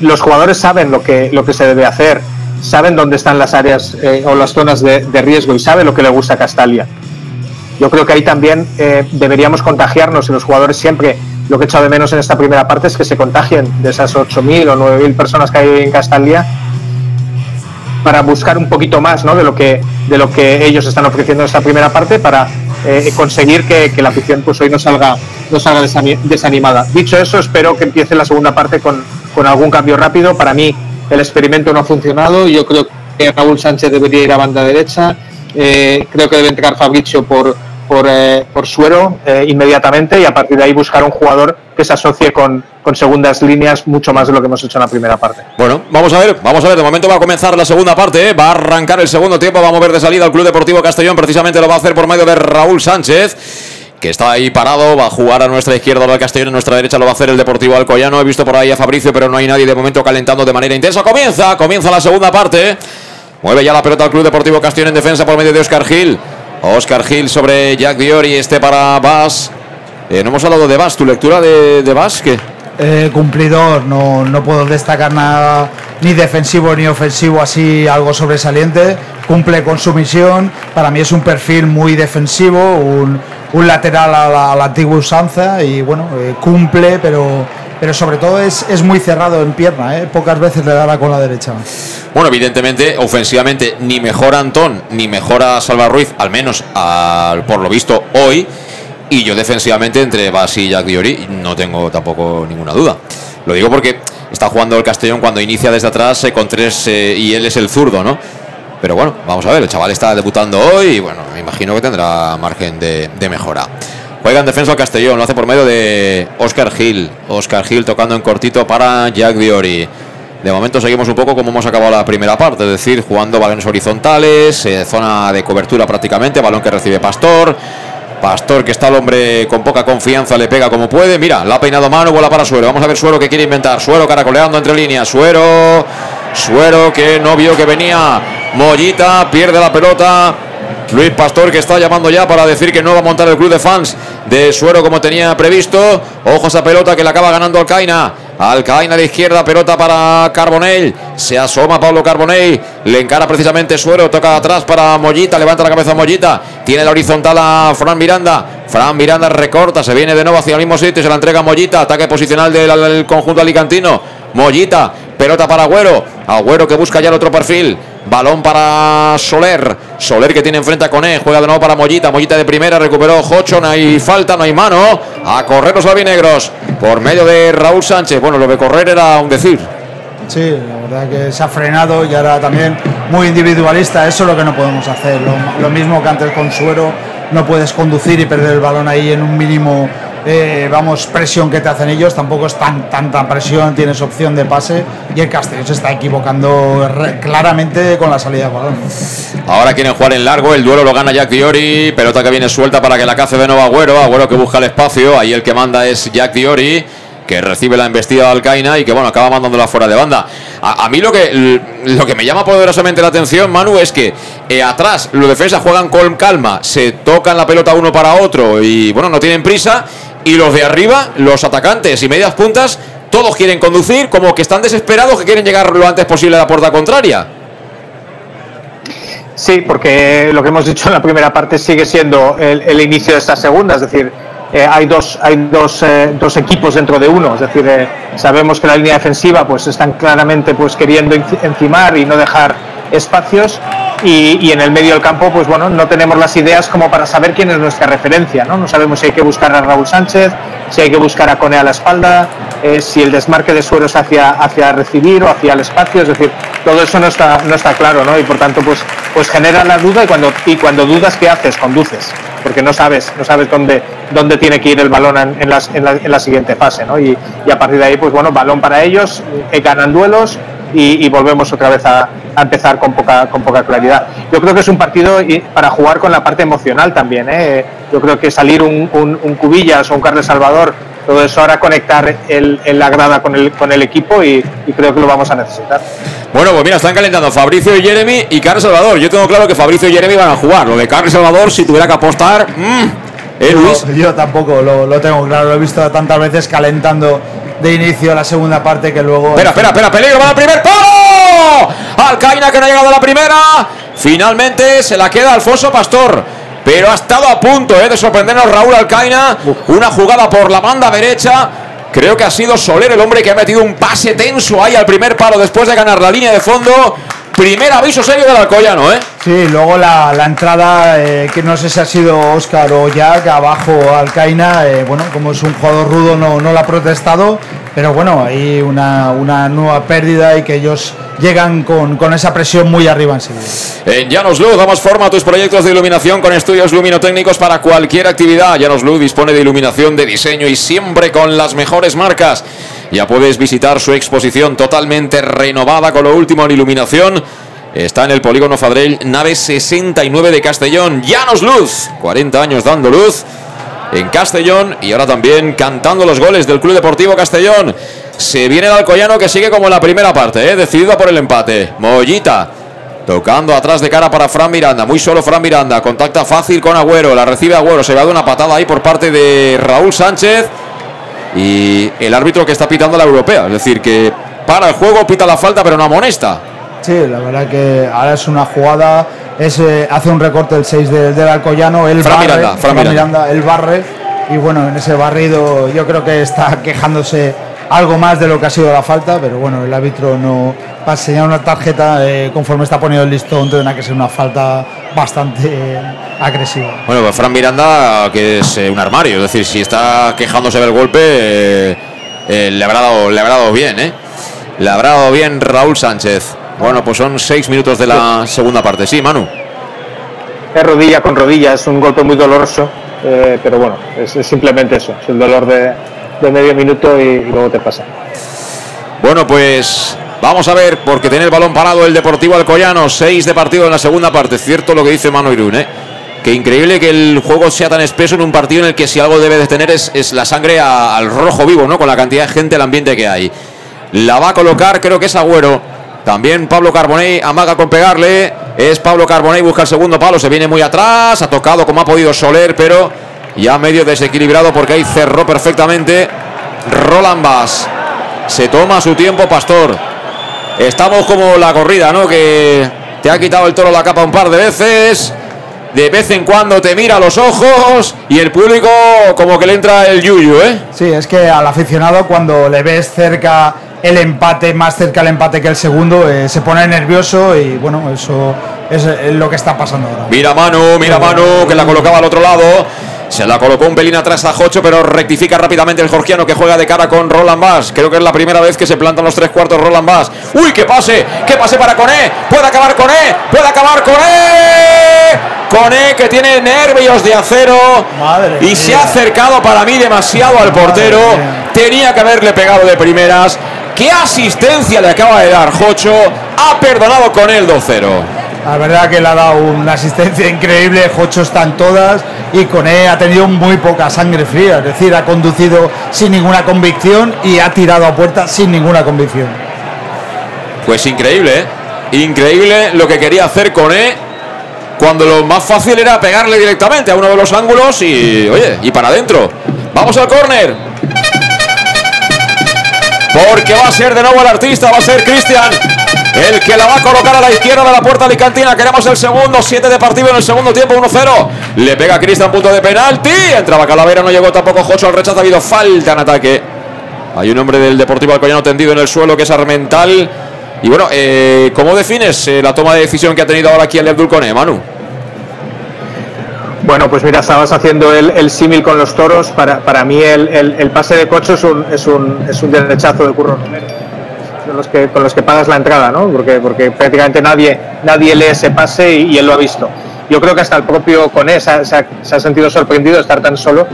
los jugadores saben lo que, lo que se debe hacer, saben dónde están las áreas o las zonas de, de riesgo y saben lo que le gusta a Castalia. Yo creo que ahí también eh, deberíamos contagiarnos y los jugadores siempre, lo que he echado de menos en esta primera parte es que se contagien de esas 8.000 o 9.000 personas que hay en Castalia para buscar un poquito más ¿no? de, lo que, de lo que ellos están ofreciendo en esta primera parte para eh, conseguir que, la afición pues hoy no salga, no salga desani- desanimada. Dicho eso, espero que empiece la segunda parte con, con algún cambio rápido. Para mí el experimento no ha funcionado. Yo creo que Raúl Sánchez debería ir a banda derecha. Eh, creo que debe entrar Fabricio por, por, eh, por Suero eh, inmediatamente y a partir de ahí buscar un jugador que se asocie con, con segundas líneas mucho más de lo que hemos hecho en la primera parte.
Bueno, vamos a ver, vamos a ver. De momento va a comenzar la segunda parte, va a arrancar el segundo tiempo. Vamos a ver de salida al Club Deportivo Castellón. Precisamente lo va a hacer por medio de Raúl Sánchez que está ahí parado, va a jugar a nuestra izquierda el Castellón, a nuestra derecha lo va a hacer el Deportivo Alcoyano. He visto por ahí a Fabricio, pero no hay nadie de momento calentando de manera intensa. Comienza, comienza la segunda parte. Mueve ya la pelota al Club Deportivo Castellón en defensa por medio de Oscar Gil. Oscar Gil sobre Jack Diori, este para Bas. Eh, no hemos hablado de Bas, ¿tu lectura de, de Bas? ¿Qué?
Eh, cumplidor, no, no puedo destacar nada ni defensivo ni ofensivo así algo sobresaliente, cumple con su misión, para mí es un perfil muy defensivo, un, un lateral a la, a la antigua usanza y bueno, eh, cumple, pero, pero sobre todo es, es muy cerrado en pierna, eh, pocas veces le dará con la derecha.
Bueno, evidentemente, ofensivamente, ni mejora Antón, ni mejora Salva Ruiz, al menos por lo visto hoy. Y yo defensivamente entre Bas y Jack Diori no tengo tampoco ninguna duda. Lo digo porque está jugando el Castellón cuando inicia desde atrás eh, con tres eh, y él es el zurdo, ¿no? Pero bueno, vamos a ver, el chaval está debutando hoy y bueno, me imagino que tendrá margen de mejora. Juega en defensa el Castellón, lo hace por medio de Oscar Gil. Oscar Gil tocando en cortito para Jack Diori. De momento seguimos un poco como hemos acabado la primera parte, es decir, jugando balones horizontales, eh, zona de cobertura prácticamente, balón que recibe Pastor. Pastor, que está el hombre con poca confianza, le pega como puede. Mira, la ha peinado mano, bola para Suero. Vamos a ver Suero que quiere inventar. Suero caracoleando entre líneas. Suero, Suero que no vio que venía. Mollita, pierde la pelota. Luis Pastor que está llamando ya para decir que no va a montar el club de fans de Suero como tenía previsto. Ojo a pelota que le acaba ganando Alcaina. Alcaina de izquierda, pelota para Carbonell. Se asoma Pablo Carbonell. Le encara precisamente Suero. Toca atrás para Mollita. Levanta la cabeza Mollita. Tiene la horizontal a Fran Miranda. Fran Miranda recorta. Se viene de nuevo hacia el mismo sitio. Se la entrega a Mollita. Ataque posicional del conjunto alicantino. Mollita. Pelota para Agüero. Agüero que busca ya el otro perfil. Balón para Soler. Soler que tiene enfrente a Coné. Juega de nuevo para Mollita. Mollita de primera. Recuperó Jocho. No hay falta, no hay mano. A correr los albinegros. Por medio de Raúl Sánchez. Bueno, lo de correr era un decir.
Sí, la verdad que se ha frenado y ahora también muy individualista. Eso es lo que no podemos hacer. Lo, lo mismo que antes con Suero, no puedes conducir y perder el balón ahí en un mínimo, eh, vamos, presión que te hacen ellos. Tampoco es tan, tanta presión, tienes opción de pase y el Castellón se está equivocando claramente con la salida de balón.
Ahora quieren jugar en largo. El duelo lo gana Jack Diori. Pelota que viene suelta para que la cace de nuevo Agüero. Agüero que busca el espacio. Ahí el que manda es Jack Diori. Que recibe la embestida de Alcaina y que bueno, acaba mandándola fuera de banda. A, a mí lo que, lo que me llama poderosamente la atención, Manu, es que eh, atrás los defensas juegan con calma, se tocan la pelota uno para otro y bueno, no tienen prisa. Y los de arriba, los atacantes y medias puntas, todos quieren conducir, como que están desesperados, que quieren llegar lo antes posible a la puerta contraria.
Sí, porque lo que hemos dicho en la primera parte sigue siendo el, inicio de esta segunda, es decir, eh, hay dos, hay dos, eh, dos equipos dentro de uno, es decir, eh, sabemos que la línea defensiva pues están claramente pues queriendo enci- encimar y no dejar espacios y, y en el medio del campo pues bueno no tenemos las ideas como para saber quién es nuestra referencia, no, no sabemos si hay que buscar a Raúl Sánchez, si hay que buscar a Cone a la espalda, eh, si el desmarque de sueros hacia, hacia recibir o hacia el espacio, es decir, todo eso no está, no está claro, ¿no? Y por tanto, pues, pues genera la duda y cuando, y cuando dudas, ¿qué haces? Conduces, porque no sabes, no sabes dónde, dónde tiene que ir el balón en, en en la, en la siguiente fase, ¿no? Y, y a partir de ahí, pues bueno, balón para ellos, eh, ganan duelos y, y volvemos otra vez a, a empezar con poca, con poca claridad. Yo creo que es un partido y- para jugar con la parte emocional también, ¿eh? Yo creo que salir un, un, un Cubillas o un Carles Salvador, todo eso ahora conectar el, el la grada con el, con el equipo y, y creo que lo vamos a necesitar.
Bueno, pues mira, están calentando Fabricio y Jeremy y Carlos Salvador. Yo tengo claro que Fabricio y Jeremy van a jugar. Lo de Carlos Salvador, si tuviera que apostar. mm, ¿Eh, Luis?
Yo, yo tampoco lo, lo tengo claro, lo he visto tantas veces calentando de inicio la segunda parte que luego.
Espera, espera, espera, peligro, va al primer palo. Alcaina que no ha llegado a la primera. Finalmente se la queda Alfonso Pastor. Pero ha estado a punto eh, de sorprendernos Raúl Alcaina. Una jugada por la banda derecha. Creo que ha sido Soler el hombre que ha metido un pase tenso ahí al primer palo después de ganar la línea de fondo. Primer aviso serio del Alcoyano, ¿eh?
Sí, luego la, la entrada, eh, que no sé si ha sido Oscar o Jack, abajo Alcaina, eh, bueno, como es un jugador rudo no, no lo ha protestado, pero bueno, hay una, una nueva pérdida y que ellos llegan con, con esa presión muy arriba enseguida.
En Llanos Luz damos forma a tus proyectos de iluminación con estudios luminotécnicos para cualquier actividad. Llanos Luz dispone de iluminación de diseño y siempre con las mejores marcas. Ya puedes visitar su exposición totalmente renovada con lo último en iluminación. Está en el polígono Fadrell, nave 69 de Castellón. Llanos Luz, 40 años dando luz en Castellón y ahora también cantando los goles del Club Deportivo Castellón. Se viene el Alcoyano que sigue como en la primera parte, ¿eh? decidido por el empate. Mollita tocando atrás de cara para Fran Miranda, muy solo Fran Miranda, contacta fácil con Agüero, la recibe Agüero, se va de una patada ahí por parte de Raúl Sánchez y el árbitro que está pitando la europea, es decir, que para el juego, pita la falta pero no amonesta.
Sí, la verdad que ahora es una jugada, es, eh, hace un recorte el 6 del, del Alcoyano, el
Fran
barre,
Miranda, Fran Miranda.
Miranda, el barre, y bueno, en ese barrido yo creo que está quejándose algo más de lo que ha sido la falta, pero bueno, el árbitro no va a enseñar una tarjeta eh, conforme está poniendo el listón, tendrá que ser una falta bastante eh, agresiva.
Bueno, pues Fran Miranda, que es eh, un armario, es decir, si está quejándose del golpe, le, habrá dado, le habrá dado bien, ¿eh? Le habrá dado bien Raúl Sánchez. Bueno, pues son seis minutos de la segunda parte. Sí, Manu.
Es rodilla con rodilla, es un golpe muy doloroso, eh, pero bueno, es, es simplemente eso, es el dolor de, de medio minuto y, y luego te pasa.
Bueno, pues vamos a ver, porque tiene el balón parado el Deportivo Alcoyano. Seis de partido en la segunda parte. Cierto lo que dice Manu Irún, ¿eh? Que increíble que el juego sea tan espeso en un partido en el que si algo debe de tener es, es la sangre a- al rojo vivo, ¿no? Con la cantidad de gente, el ambiente que hay. La va a colocar, creo que es Agüero. También Pablo Carbonell amaga con pegarle. Es Pablo Carbonell, busca el segundo palo, se viene muy atrás. Ha tocado como ha podido Soler, pero ya medio desequilibrado porque ahí cerró perfectamente Roland Bass. Se toma su tiempo, Pastor. Estamos como la corrida, ¿no? Que te ha quitado el toro la capa un par de veces. De vez en cuando te mira los ojos y el público como que le entra el yuyu, ¿eh?
Sí, es que al aficionado cuando le ves cerca el empate, más cerca el empate que el segundo, eh, se pone nervioso y bueno, eso es lo que está pasando ahora.
Mira Manu, mira Manu, que la colocaba al otro lado. Se la colocó un pelín atrás a Jocho, pero rectifica rápidamente el georgiano que juega de cara con Roland Bass. Creo que es la primera vez que se plantan los tres cuartos Roland Bass. ¡Uy, qué pase! ¡Qué pase para Coné! ¡Puede acabar Coné! ¡Puede acabar Coné! Coné que tiene nervios de acero y se ha acercado para mí demasiado al portero. Tenía que haberle pegado de primeras. ¿Qué asistencia le acaba de dar Jocho? Ha perdonado con él 2-0.
La verdad que le ha dado una asistencia increíble, Jocho están todas y Coné ha tenido muy poca sangre fría, es decir, ha conducido sin ninguna convicción y ha tirado a puerta sin ninguna convicción.
Pues increíble, ¿eh? Increíble lo que quería hacer con E cuando lo más fácil era pegarle directamente a uno de los ángulos y, oye, y para adentro. Vamos al córner. Porque va a ser de nuevo el artista, va a ser Cristian. El que la va a colocar a la izquierda de la puerta alicantina. Queremos el segundo, 7 de partido en el segundo tiempo, 1-0. Le pega Cristian, punto de penalti. Entraba Calavera, no llegó tampoco Jocho al rechazo. Ha habido falta en ataque. Hay un hombre del Deportivo Alcoyano tendido en el suelo que es Armental. Y bueno, eh, ¿cómo defines eh, la toma de decisión que ha tenido ahora aquí el Abdul Kone, Manu?
Bueno, pues mira, estabas haciendo el, el símil con los toros. Para, para mí el, el- pase de Cocho es un, es un, es un derechazo de Curro. Con los, que, con los que pagas la entrada, ¿no? Porque, porque prácticamente nadie, nadie lee ese pase y, él lo ha visto. Yo creo que hasta el propio Coné se se se ha sentido sorprendido de estar tan solo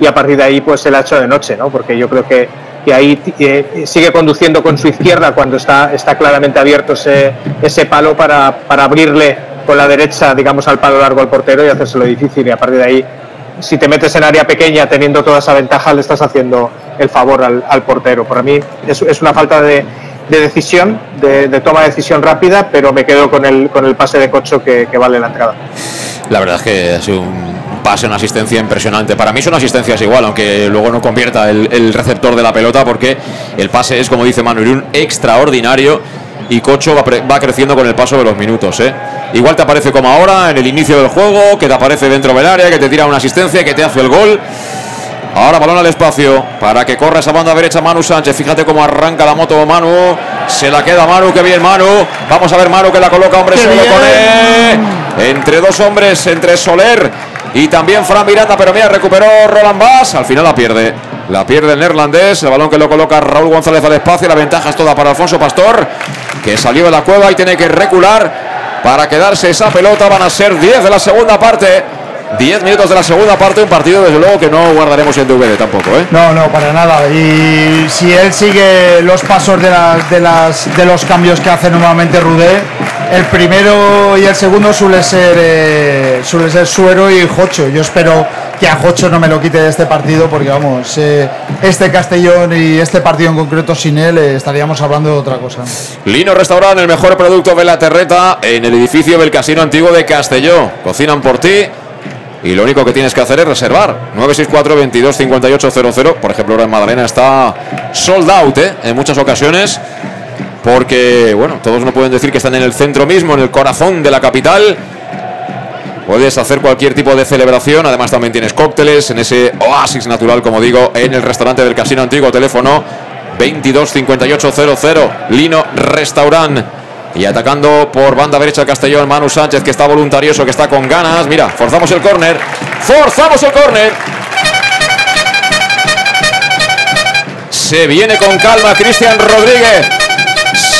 y a partir de ahí pues se le ha hecho de noche, ¿no? Porque yo creo que, que ahí eh, sigue conduciendo con su izquierda cuando está, está claramente abierto ese, ese palo para, para abrirle con la derecha, digamos, al palo largo al portero y hacérselo difícil. Y a partir de ahí, si te metes en área pequeña teniendo toda esa ventaja, le estás haciendo el favor al, al portero. Para mí es, es una falta de, de decisión, de, toma de decisión rápida, pero me quedo con el, con el pase de Cocho que, vale la entrada.
La verdad es que sido un pase, una asistencia impresionante. Para mí son asistencias igual, aunque luego no convierta el, receptor de la pelota, porque el pase es, como dice Manu Irún, extraordinario y Cocho va, va creciendo con el paso de los minutos. ¿eh? Igual te aparece como ahora, en el inicio del juego, que te aparece dentro del área, que te tira una asistencia, que te hace el gol. Ahora balón al espacio para que corra esa banda derecha Manu Sánchez. Fíjate cómo arranca la moto Manu. Se la queda Manu, que bien Manu. Vamos a ver Manu que la coloca hombre
¡Qué
solo
bien!
con él. Entre dos hombres, entre Soler y también Fran Miranda, pero mira, recuperó Roland Bass. Al final la pierde. La pierde el neerlandés. El balón que lo coloca Raúl González al espacio. La ventaja es toda para Alfonso Pastor, que salió de la cueva y tiene que recular para quedarse esa pelota. Van a ser 10 de la segunda parte. 10 minutos de la segunda parte, un partido desde luego que no guardaremos en DVD tampoco, ¿eh?
No, no, para nada. Y si él sigue los pasos de, las, de, las, de los cambios que hace normalmente Rudé, el primero y el segundo suele ser eh, suele ser Suero y Jocho. Yo espero que a Jocho no me lo quite de este partido porque vamos, eh, este Castellón y este partido en concreto sin él eh, estaríamos hablando de otra cosa.
Lino Restaurant, el mejor producto de la terreta en el edificio del Casino Antiguo de Castelló. Cocinan por ti y lo único que tienes que hacer es reservar. 964 22 5800. Por ejemplo, ahora en Madalena está sold out ¿eh? en muchas ocasiones. Porque, bueno, todos no pueden decir que están en el centro mismo, en el corazón de la capital. Puedes hacer cualquier tipo de celebración. Además, también tienes cócteles en ese oasis natural, como digo, en el restaurante del Casino Antiguo. Teléfono 22 5800. Lino Restaurant. Y atacando por banda derecha el Castellón, Manu Sánchez, que está voluntarioso, que está con ganas. Mira, forzamos el córner. Forzamos el córner. Se viene con calma Cristian Rodríguez.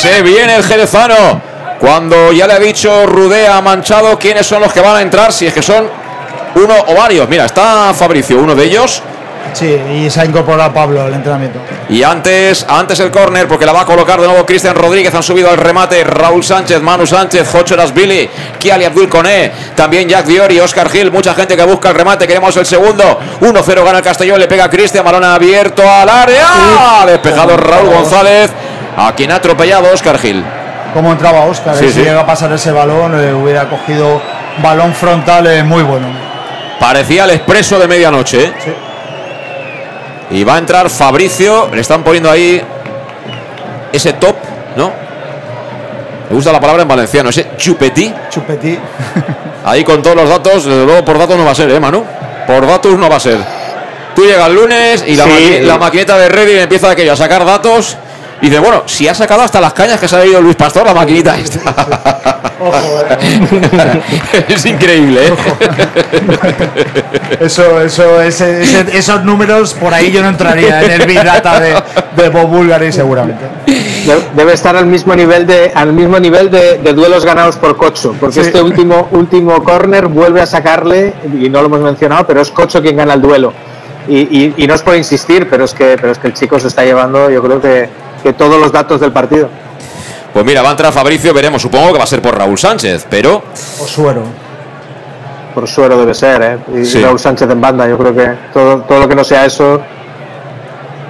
Se viene el jerezano. Cuando ya le ha dicho Rudea a Manchado quiénes son los que van a entrar, si es que son uno o varios. Mira, está Fabricio, uno de ellos.
Sí, y se ha incorporado Pablo al entrenamiento.
Y antes, antes el córner, porque la va a colocar de nuevo Cristian Rodríguez. Han subido al remate Raúl Sánchez, Manu Sánchez, Jocho Billy, Kiali Abdul Coné, también Jack Diori, Oscar Gil. Mucha gente que busca el remate. Queremos el segundo. 1-0 gana el Castellón, le pega a Cristian, balón abierto al área. Despejado Raúl González, a quien ha atropellado Oscar Gil.
Cómo entraba Oscar,
Sí,
eh,
sí.
si llega a pasar ese balón, eh, hubiera cogido balón frontal eh, muy bueno.
Parecía el expreso de medianoche. ¿eh? Y va a entrar Fabricio. Le están poniendo ahí ese top, ¿no? Me gusta la palabra en valenciano, ese chupetí.
Chupetí. *laughs*
Ahí con todos los datos, desde luego por datos no va a ser, ¿eh, Manu? Por datos no va a ser. Tú llegas el lunes y la,
Sí.
maqui- la maquineta de Reddit empieza aquello a sacar datos. Y dice, bueno, si ha sacado hasta las cañas que se ha ido Luis Pastor, la maquinita esta. es increíble, ¿eh?
Eso, eso, ese- ese- esos números, por ahí yo no entraría en el Big Data de, de Bob Bulgari seguramente.
De- Debe estar al mismo nivel de al mismo nivel de, de duelos ganados por Cocho, porque
Sí.
este último último corner vuelve a sacarle y no lo hemos mencionado, pero es Cocho quien gana el duelo. Y, y- y no es por insistir, pero es que pero es que el chico se está llevando, yo creo que, que todos los datos del partido.
Pues mira, va a entrar Fabricio, veremos. Supongo que va a ser por Raúl Sánchez, pero
O suero.
Por suero debe ser, ¿eh? Y
Sí.
Raúl Sánchez en banda, yo creo que todo, todo lo que no sea eso.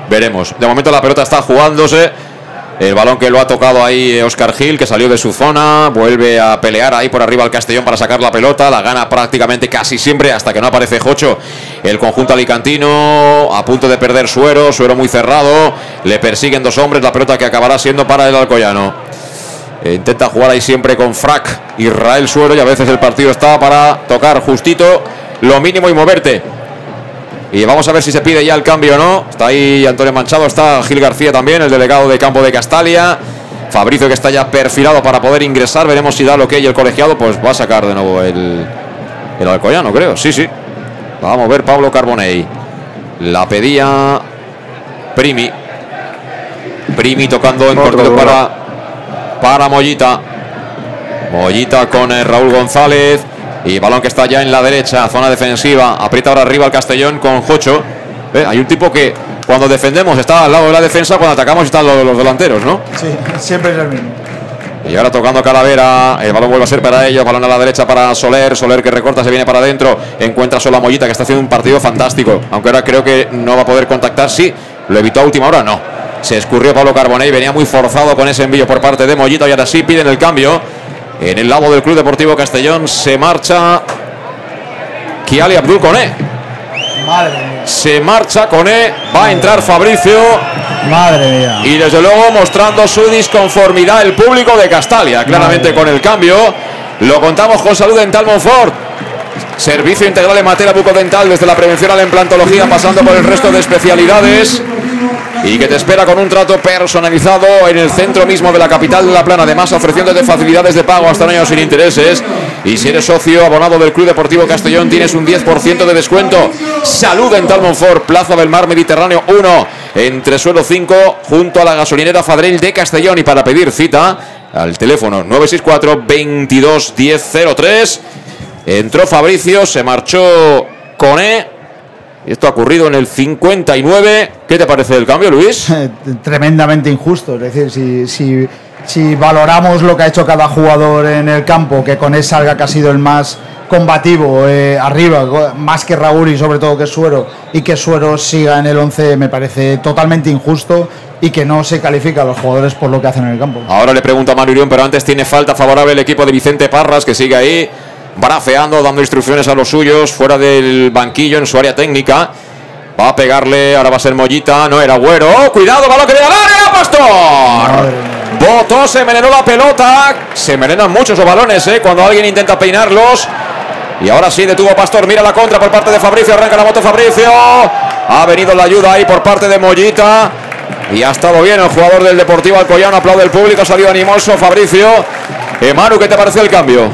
veremos. De momento la pelota está jugándose. El balón que lo ha tocado ahí Oscar Gil, que salió de su zona, vuelve a pelear ahí por arriba al Castellón para sacar la pelota, la gana prácticamente casi siempre hasta que no aparece Jocho. El conjunto alicantino a punto de perder Suero, Suero muy cerrado, le persiguen dos hombres, la pelota que acabará siendo para el Alcoyano. Eh, Intenta jugar ahí siempre con Frac, Israel Suero y a veces el partido está para tocar justito lo mínimo y moverte. Y vamos a ver si se pide ya el cambio o no. Está ahí Antonio Manchado, está Gil García también, el delegado de campo de Castalia. Fabricio que está ya perfilado para poder ingresar. Veremos si da lo que y el colegiado, pues va a sacar de nuevo el, el Alcoyano, creo. Sí, sí. Vamos a ver Pablo Carbonell. La pedía Primi. Primi tocando en corto para, para Mollita. Mollita con eh, Raúl González. Y balón que está ya en la derecha, zona defensiva. Aprieta ahora arriba el Castellón con Jocho. Hay un tipo que cuando defendemos está al lado de la defensa, cuando atacamos están los, los delanteros, ¿no?
Sí, siempre es el mismo.
Y ahora tocando Calavera, el balón vuelve a ser para ellos, balón a la derecha para Soler, Soler que recorta, se viene para adentro, encuentra solo a Mollita que está haciendo un partido fantástico, aunque ahora creo que no va a poder contactar, sí, lo evitó a última hora, no. Se escurrió Pablo Carbonell, venía muy forzado con ese envío por parte de Mollita y ahora sí piden el cambio. En el lado del Club Deportivo Castellón se marcha Kiali Abdul Coné.
Madre mía.
Se marcha Coné, va a entrar Fabricio.
Madre mía.
Y desde luego mostrando su disconformidad el público de Castalia, claramente con el cambio. Lo contamos con Salud Dental Monfort. Servicio integral en materia bucodental desde la prevención a la implantología pasando por el resto de especialidades. Y que te espera con un trato personalizado en el centro mismo de la capital de La Plana, además ofreciéndote facilidades de pago hasta un año sin intereses. Y si eres socio abonado del Club Deportivo Castellón, tienes un 10% de descuento. Salud en Talmonfort, Plaza del Mar Mediterráneo 1, entre suelo 5, junto a la gasolinera Fadrell de Castellón. Y para pedir cita, al teléfono 964 22 1003. Entró Fabricio, se marchó Cone. Esto ha ocurrido en el 59. ¿Qué te parece el cambio, Luis? *laughs*
Tremendamente injusto. Es decir, si, si, si valoramos lo que ha hecho cada jugador en el campo, que Cone salga que ha sido el más combativo eh, arriba, más que Raúl y sobre todo que Suero, y que Suero siga en el 11 me parece totalmente injusto y que no se califica a los jugadores por lo que hacen en el campo.
Ahora le pregunto a Manu Urión, pero antes tiene falta favorable el equipo de Vicente Parras, que sigue ahí braceando, dando instrucciones a los suyos, fuera del banquillo, en su área técnica. Va a pegarle, ahora va a ser Mollita, no era Güero. ¡Oh, cuidado, balón que viene al área, Pastor! Botó, se envenenó la pelota. Se envenenan muchos los balones, ¿eh? Cuando alguien intenta peinarlos. Y ahora sí detuvo Pastor. Mira la contra por parte de Fabricio. Arranca la moto Fabricio. Ha venido la ayuda ahí por parte de Mollita. Y ha estado bien el jugador del Deportivo Alcoyano. Aplaude el público. Ha salido animoso Fabricio. Emaru, ¿qué te parece el cambio?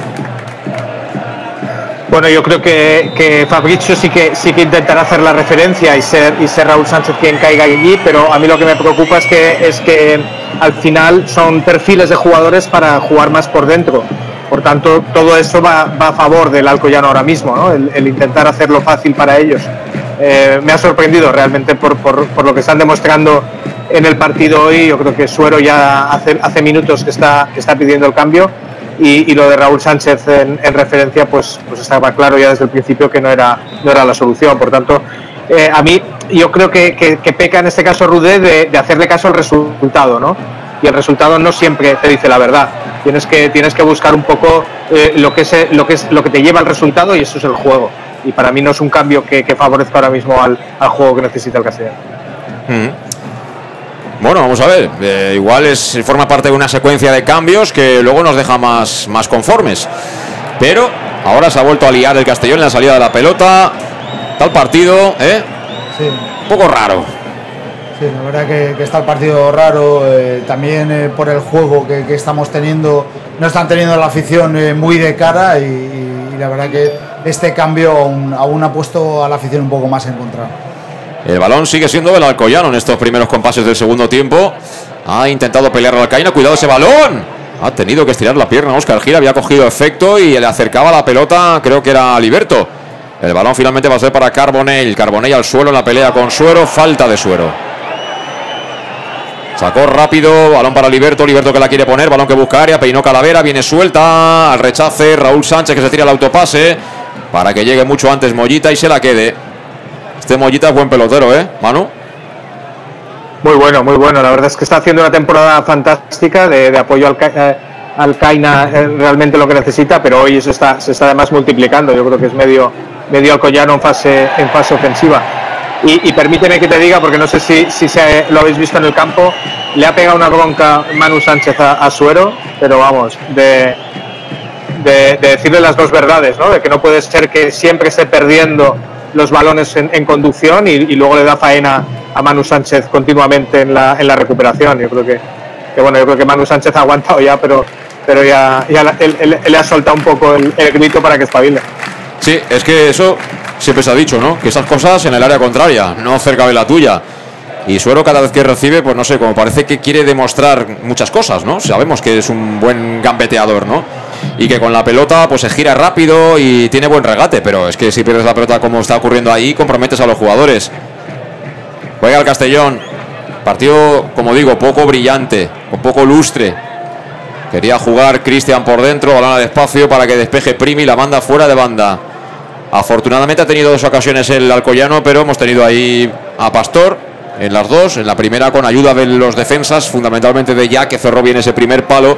Bueno, yo creo que, que Fabricio sí que sí que intentará hacer la referencia y ser y ser Raúl Sánchez quien caiga allí, pero a mí lo que me preocupa es que es que al final son perfiles de jugadores para jugar más por dentro. Por tanto, todo eso va, va a favor del Alcoyano ahora mismo, ¿no? el, intentar hacerlo fácil para ellos. Eh, me ha sorprendido realmente por, por, por, lo que están demostrando en el partido hoy. Yo creo que Suero ya hace, hace minutos que está, que está pidiendo el cambio y, lo de Raúl Sánchez en, en, referencia, pues, pues estaba claro ya desde el principio que no era, no era la solución. Por tanto, eh, a mí yo creo que, que, peca en este caso Rudé de, de hacerle caso al resultado, ¿no? Y el resultado no siempre te dice la verdad. Tienes que, tienes que buscar un poco eh, lo, que es, lo, que es, lo que te lleva al resultado y eso es el juego. Y para mí no es un cambio que, favorezca ahora mismo al, al, juego que necesita el Castellano.
Mm. Bueno, vamos a ver. Eh, igual es, forma parte de una secuencia de cambios que luego nos deja más, más conformes. Pero ahora se ha vuelto a liar el Castellón en la salida de la pelota. Tal partido, ¿eh?
Sí.
Un poco raro.
Sí, la verdad que, que está el partido raro. Eh, también eh, por el juego que, que, estamos teniendo, no están teniendo la afición eh, muy de cara. Y, y, la verdad que este cambio aún, aún ha puesto a la afición un poco más en contra.
El balón sigue siendo del Alcoyano en estos primeros compases del segundo tiempo. Ha intentado pelear al Alcaína. Cuidado ese balón. Ha tenido que estirar la pierna. Oscar Gira había cogido efecto y le acercaba la pelota. Creo que era Liberto. El balón finalmente va a ser para Carbonell. Carbonell al suelo en la pelea con Suero. Falta de Suero. Sacó rápido, balón para Liberto, Liberto que la quiere poner, balón que busca área, peinó Calavera, viene suelta, al rechace, Raúl Sánchez que se tira el autopase para que llegue mucho antes Mollita y se la quede. Este Mollita es buen pelotero, ¿eh, Manu?
Muy bueno, muy bueno. La verdad es que está haciendo una temporada fantástica de, apoyo al, eh, al Caina, eh, realmente lo que necesita, pero hoy eso está, se está además multiplicando. Yo creo que es medio, medio alcoyano en fase, en fase ofensiva. Y, permíteme que te diga, porque no sé si, si lo habéis visto en el campo, le ha pegado una bronca Manu Sánchez a, a Suero, pero vamos, de, de, de, decirle las dos verdades, ¿no? De que no puede ser que siempre esté perdiendo los balones en, conducción y, luego le da faena a Manu Sánchez continuamente en la, recuperación. Yo creo que, bueno, yo creo que Manu Sánchez ha aguantado ya, pero, pero ya, ya él, le ha soltado un poco el, el grito para que espabile.
Sí, es que eso siempre se ha dicho, ¿no? Que esas cosas en el área contraria, no cerca de la tuya. Y Suero cada vez que recibe, pues no sé, como parece que quiere demostrar muchas cosas, ¿no? Sabemos que es un buen gambeteador, ¿no? Y que con la pelota pues se gira rápido y tiene buen regate, pero es que si pierdes la pelota como está ocurriendo ahí, comprometes a los jugadores. Juega el Castellón. Partido, como digo, poco brillante, con poco lustre. Quería jugar Cristian por dentro, balón al espacio para que despeje Primi, la manda fuera de banda. Afortunadamente ha tenido dos ocasiones el Alcoyano, pero hemos tenido ahí a Pastor en las dos. En la primera con ayuda de los defensas, fundamentalmente de Jack, que cerró bien ese primer palo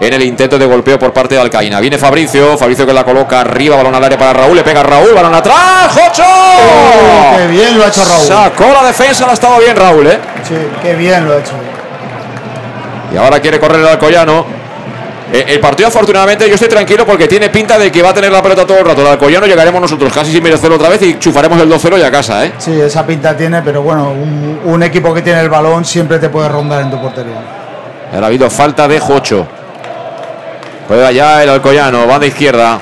en el intento de golpeo por parte de Alcaína. Viene Fabricio, Fabricio que la coloca arriba, balón al área para Raúl, le pega Raúl, balón atrás, ¡Jocho!
Oh, ¡Qué bien lo ha hecho Raúl!
Sacó la defensa, lo ha estado bien Raúl, ¿eh?
Sí, qué bien lo ha hecho.
Y ahora quiere correr el Alcoyano. Eh, el partido, afortunadamente, yo estoy tranquilo porque tiene pinta de que va a tener la pelota todo el rato. El Alcoyano llegaremos nosotros casi sin merecerlo otra vez y chufaremos el 2-0 y a casa, ¿eh?
Sí, esa pinta tiene, pero bueno, un, un equipo que tiene el balón siempre te puede rondar en tu portería.
Ahora ha habido falta de Jocho. Juega ya el Alcoyano, banda izquierda.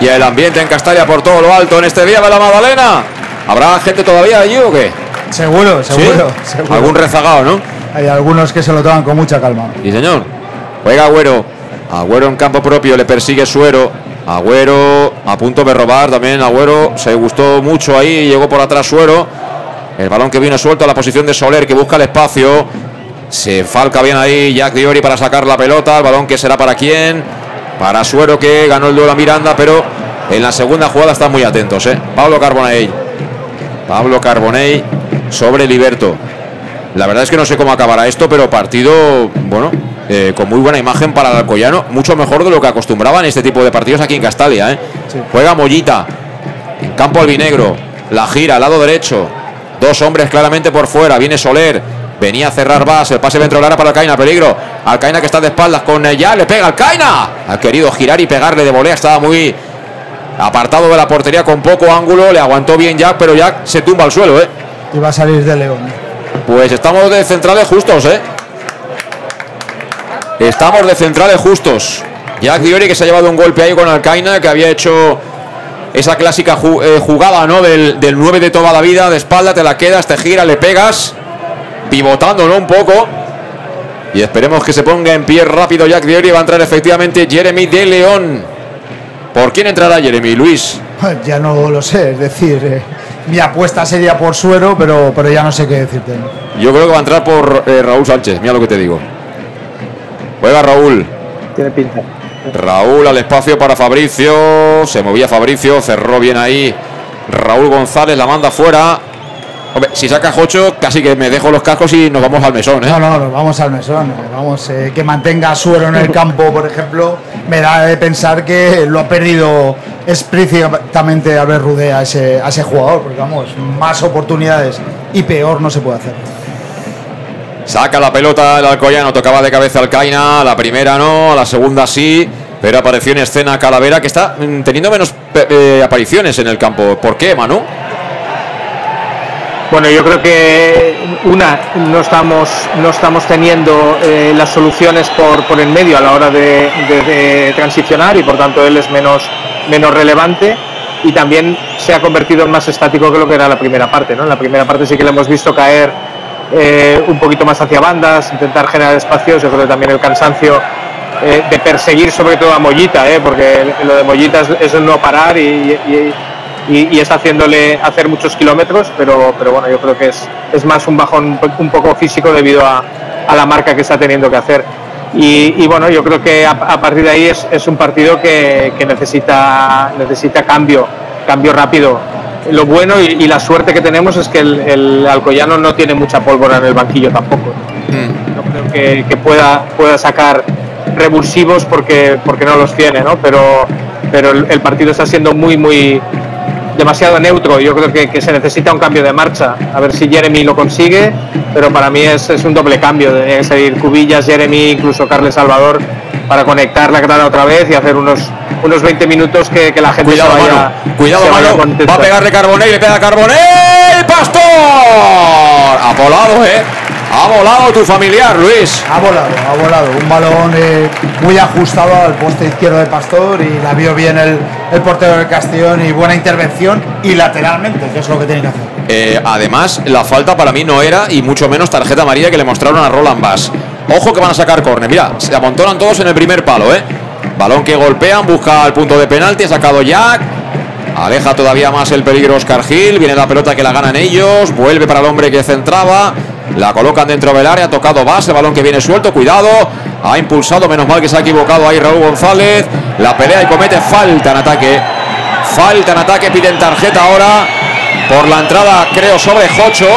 Y el ambiente en Castalia por todo lo alto en este día de la Magdalena. ¿Habrá gente todavía allí o qué?
Seguro,
¿Sí?
seguro. seguro.
Algún rezagado, ¿no?
Hay algunos que se lo toman con mucha calma.
Sí, señor. Juega Agüero. Agüero en campo propio, le persigue Suero. Agüero a punto de robar también. Agüero se gustó mucho ahí, llegó por atrás Suero. El balón que viene suelto a la posición de Soler que busca el espacio. Se falca bien ahí Jack Diori para sacar la pelota. El balón que será para quién. Para Suero que ganó el duelo a Miranda, pero en la segunda jugada están muy atentos. ¿eh? Pablo Carbonell. Pablo Carbonell sobre Liberto. La verdad es que no sé cómo acabará esto, pero partido, bueno, eh, con muy buena imagen para el Alcoyano, mucho mejor de lo que acostumbraban este tipo de partidos aquí en Castalia. ¿eh? Juega Mollita, en campo albinegro, la gira al lado derecho, dos hombres claramente por fuera, viene Soler, venía a cerrar Vas, el pase dentro del área para Alcaina, peligro, Alcaina que está de espaldas con ya, le pega Alcaina, ha querido girar y pegarle de volea, estaba muy apartado de la portería con poco ángulo, le aguantó bien Jack, pero Jack se tumba al suelo, ¿eh?
Y va a salir de León.
Pues estamos de centrales justos, ¿eh? Estamos de centrales justos. Jack Diori que se ha llevado un golpe ahí con Alcaina, que había hecho esa clásica eh, jugada, ¿no? Del, del 9 de toda la vida, de espalda, te la quedas, te gira, le pegas, pivotándolo un poco. Y esperemos que se ponga en pie rápido Jack Diori. Va a entrar efectivamente Jeremy de León. ¿Por quién entrará Jeremy? Luis.
Ya no lo sé, es decir, eh, mi apuesta sería por Suero, pero, pero ya no sé qué decirte.
Yo creo que va a entrar por eh, Raúl Sánchez. Mira lo que te digo. Juega Raúl.
Tiene pinta.
Raúl al espacio para Fabricio. Se movía Fabricio, cerró bien ahí. Raúl González la manda fuera. Hombre, si saca Jocho, casi que me dejo los cascos y nos vamos al mesón, ¿eh?
No, no, nos vamos al mesón. eh, Vamos, eh, que mantenga a Suero en el campo, por ejemplo, me da de pensar que lo ha perdido explícitamente Albert Rudé a ese, a ese jugador, porque vamos, más oportunidades y peor no se puede hacer.
Saca la pelota el Alcoyano, tocaba de cabeza Alcaina. La primera no, a la segunda sí. Pero apareció en escena Calavera, que está mm, teniendo menos eh, apariciones en el campo. ¿Por qué, Manu?
Bueno, yo creo que una, no estamos, no estamos teniendo eh, las soluciones por, por el medio a la hora de, de- transicionar y por tanto él es menos, menos relevante y también se ha convertido en más estático que lo que era la primera parte. ¿no? En la primera parte sí que le hemos visto caer eh, un poquito más hacia bandas, intentar generar espacios. Yo creo que también el cansancio eh, de perseguir sobre todo a Mollita, porque lo de Mollita es, es no parar y- y- y está haciéndole hacer muchos kilómetros, pero, pero bueno, yo creo que es, es más un bajón un poco físico debido a, a la marca que está teniendo que hacer. Y, y bueno, yo creo que a, a partir de ahí es, es un partido que, que necesita, necesita cambio, cambio rápido. Lo bueno y, y la suerte que tenemos es que el, el Alcoyano no tiene mucha pólvora en el banquillo tampoco. No creo que, que pueda, pueda sacar revulsivos porque, porque no los tiene, ¿no? Pero, pero el, el partido está siendo muy, muy demasiado neutro. Yo creo que, que se necesita un cambio de marcha. A ver si Jeremy lo consigue, pero para mí es, es un doble cambio. Debería salir Cubillas, Jeremy, incluso Carles Salvador para conectar la grada otra vez y hacer unos, unos 20 minutos que, que la gente
Cuidado,
se vaya.
Cuidado,
se vaya.
Va a pegarle Carbonell, le pega Carbonell. ¡Pastor! Ha volado, ¿eh? Ha volado tu familiar, Luis.
Ha volado, ha volado. Un balón eh, muy ajustado al poste izquierdo de Pastor y la vio bien el, el portero del Castellón y buena intervención y lateralmente, que es lo que tiene que hacer.
Eh, además, la falta para mí no era, y mucho menos tarjeta amarilla que le mostraron a Roland Bass. Ojo que van a sacar córner. Mira, se amontonan todos en el primer palo, ¿eh? Balón que golpean, busca el punto de penalti, ha sacado Jack. Aleja todavía más el peligro Oscar Gil. Viene la pelota que la ganan ellos. Vuelve para el hombre que centraba. La colocan dentro del área. Ha tocado Bass. El balón que viene suelto. Cuidado. Ha impulsado. Menos mal que se ha equivocado ahí Raúl González. La pelea y comete falta en ataque. Falta en ataque. Piden tarjeta ahora. Por la entrada, creo, sobre Jocho.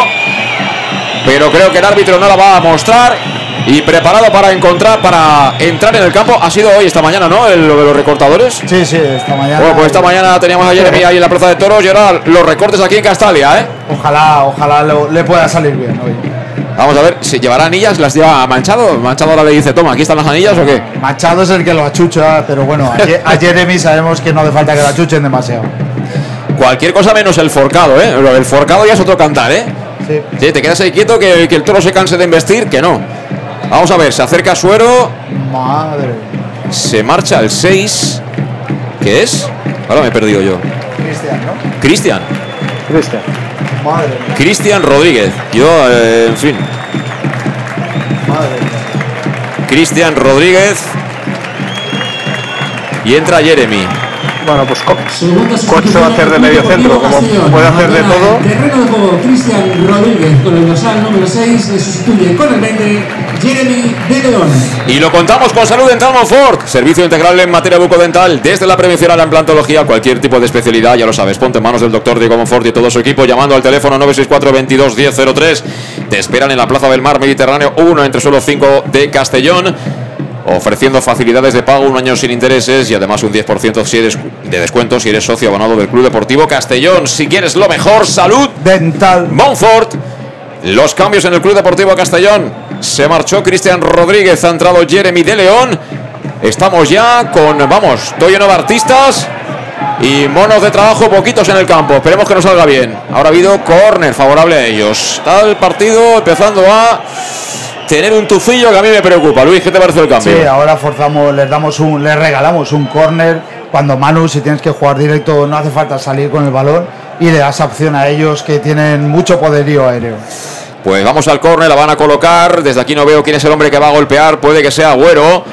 Pero creo que el árbitro no la va a mostrar. Y preparado para encontrar, para entrar en el campo. Ha sido hoy, esta mañana, ¿no? El- lo de los recortadores.
Sí, sí, esta mañana.
Bueno, pues esta mañana teníamos a Jeremy ahí en la Plaza de Toros y ahora los recortes aquí en Castalia, ¿eh?
Ojalá, ojalá lo- le pueda salir bien hoy.
Vamos a ver, ¿se llevará anillas? ¿Las lleva Manchado? ¿Manchado ahora le dice, toma, aquí están las anillas o qué?
Machado es el que lo achucha, pero bueno, a, Jeremy sabemos que no hace falta que lo achuchen demasiado.
Cualquier cosa menos el forcado, ¿eh? Del forcado ya es otro cantar, ¿eh?
Sí.
Sí, te quedas ahí quieto que, que el toro se canse de investir, que no. Vamos a ver, se acerca Suero,
Madre.
se marcha el 6. ¿Qué es? Ahora me he perdido yo.
Cristian, ¿no?
Cristian.
Cristian.
Madre mía,
Cristian Rodríguez. Yo, eh, en fin.
madre mía.
Cristian Rodríguez. Y entra Jeremy.
Bueno, pues Co-
Segundo
Cocho va a hacer de medio centro, como puede hacer de todo.
Terreno de juego, Cristian Rodríguez con el dorsal número 6 le sustituye con el 20 Jeremy.
Y lo contamos con Salud Dental Monfort. Servicio integral en materia bucodental. Desde la prevención a la implantología, cualquier tipo de especialidad, ya lo sabes. Ponte en manos del doctor Diego Monfort y todo su equipo llamando al teléfono 964 22 1003. Te esperan en la Plaza del Mar Mediterráneo 1 entre suelo 5 de Castellón. Ofreciendo facilidades de pago, un año sin intereses y además un 10% si eres de descuento si eres socio abonado del Club Deportivo Castellón. Si quieres lo mejor, salud
Dental.
Monfort. Los cambios en el Club Deportivo Castellón. Se marchó Cristian Rodríguez, ha entrado Jeremy de León. Estamos ya con, vamos, todo lleno de artistas y monos de trabajo poquitos en el campo. Esperemos que nos salga bien. Ahora ha habido córner favorable a ellos. Está el partido empezando a tener un tufillo que a mí me preocupa. Luis, ¿qué te parece el cambio?
Sí, ahora forzamos, les damos un, les regalamos un córner. Cuando Manu, si tienes que jugar directo, no hace falta salir con el balón y le das opción a ellos que tienen mucho poderío aéreo.
Pues vamos al córner, la van a colocar. Desde aquí no veo quién es el hombre que va a golpear. Puede que sea Agüero.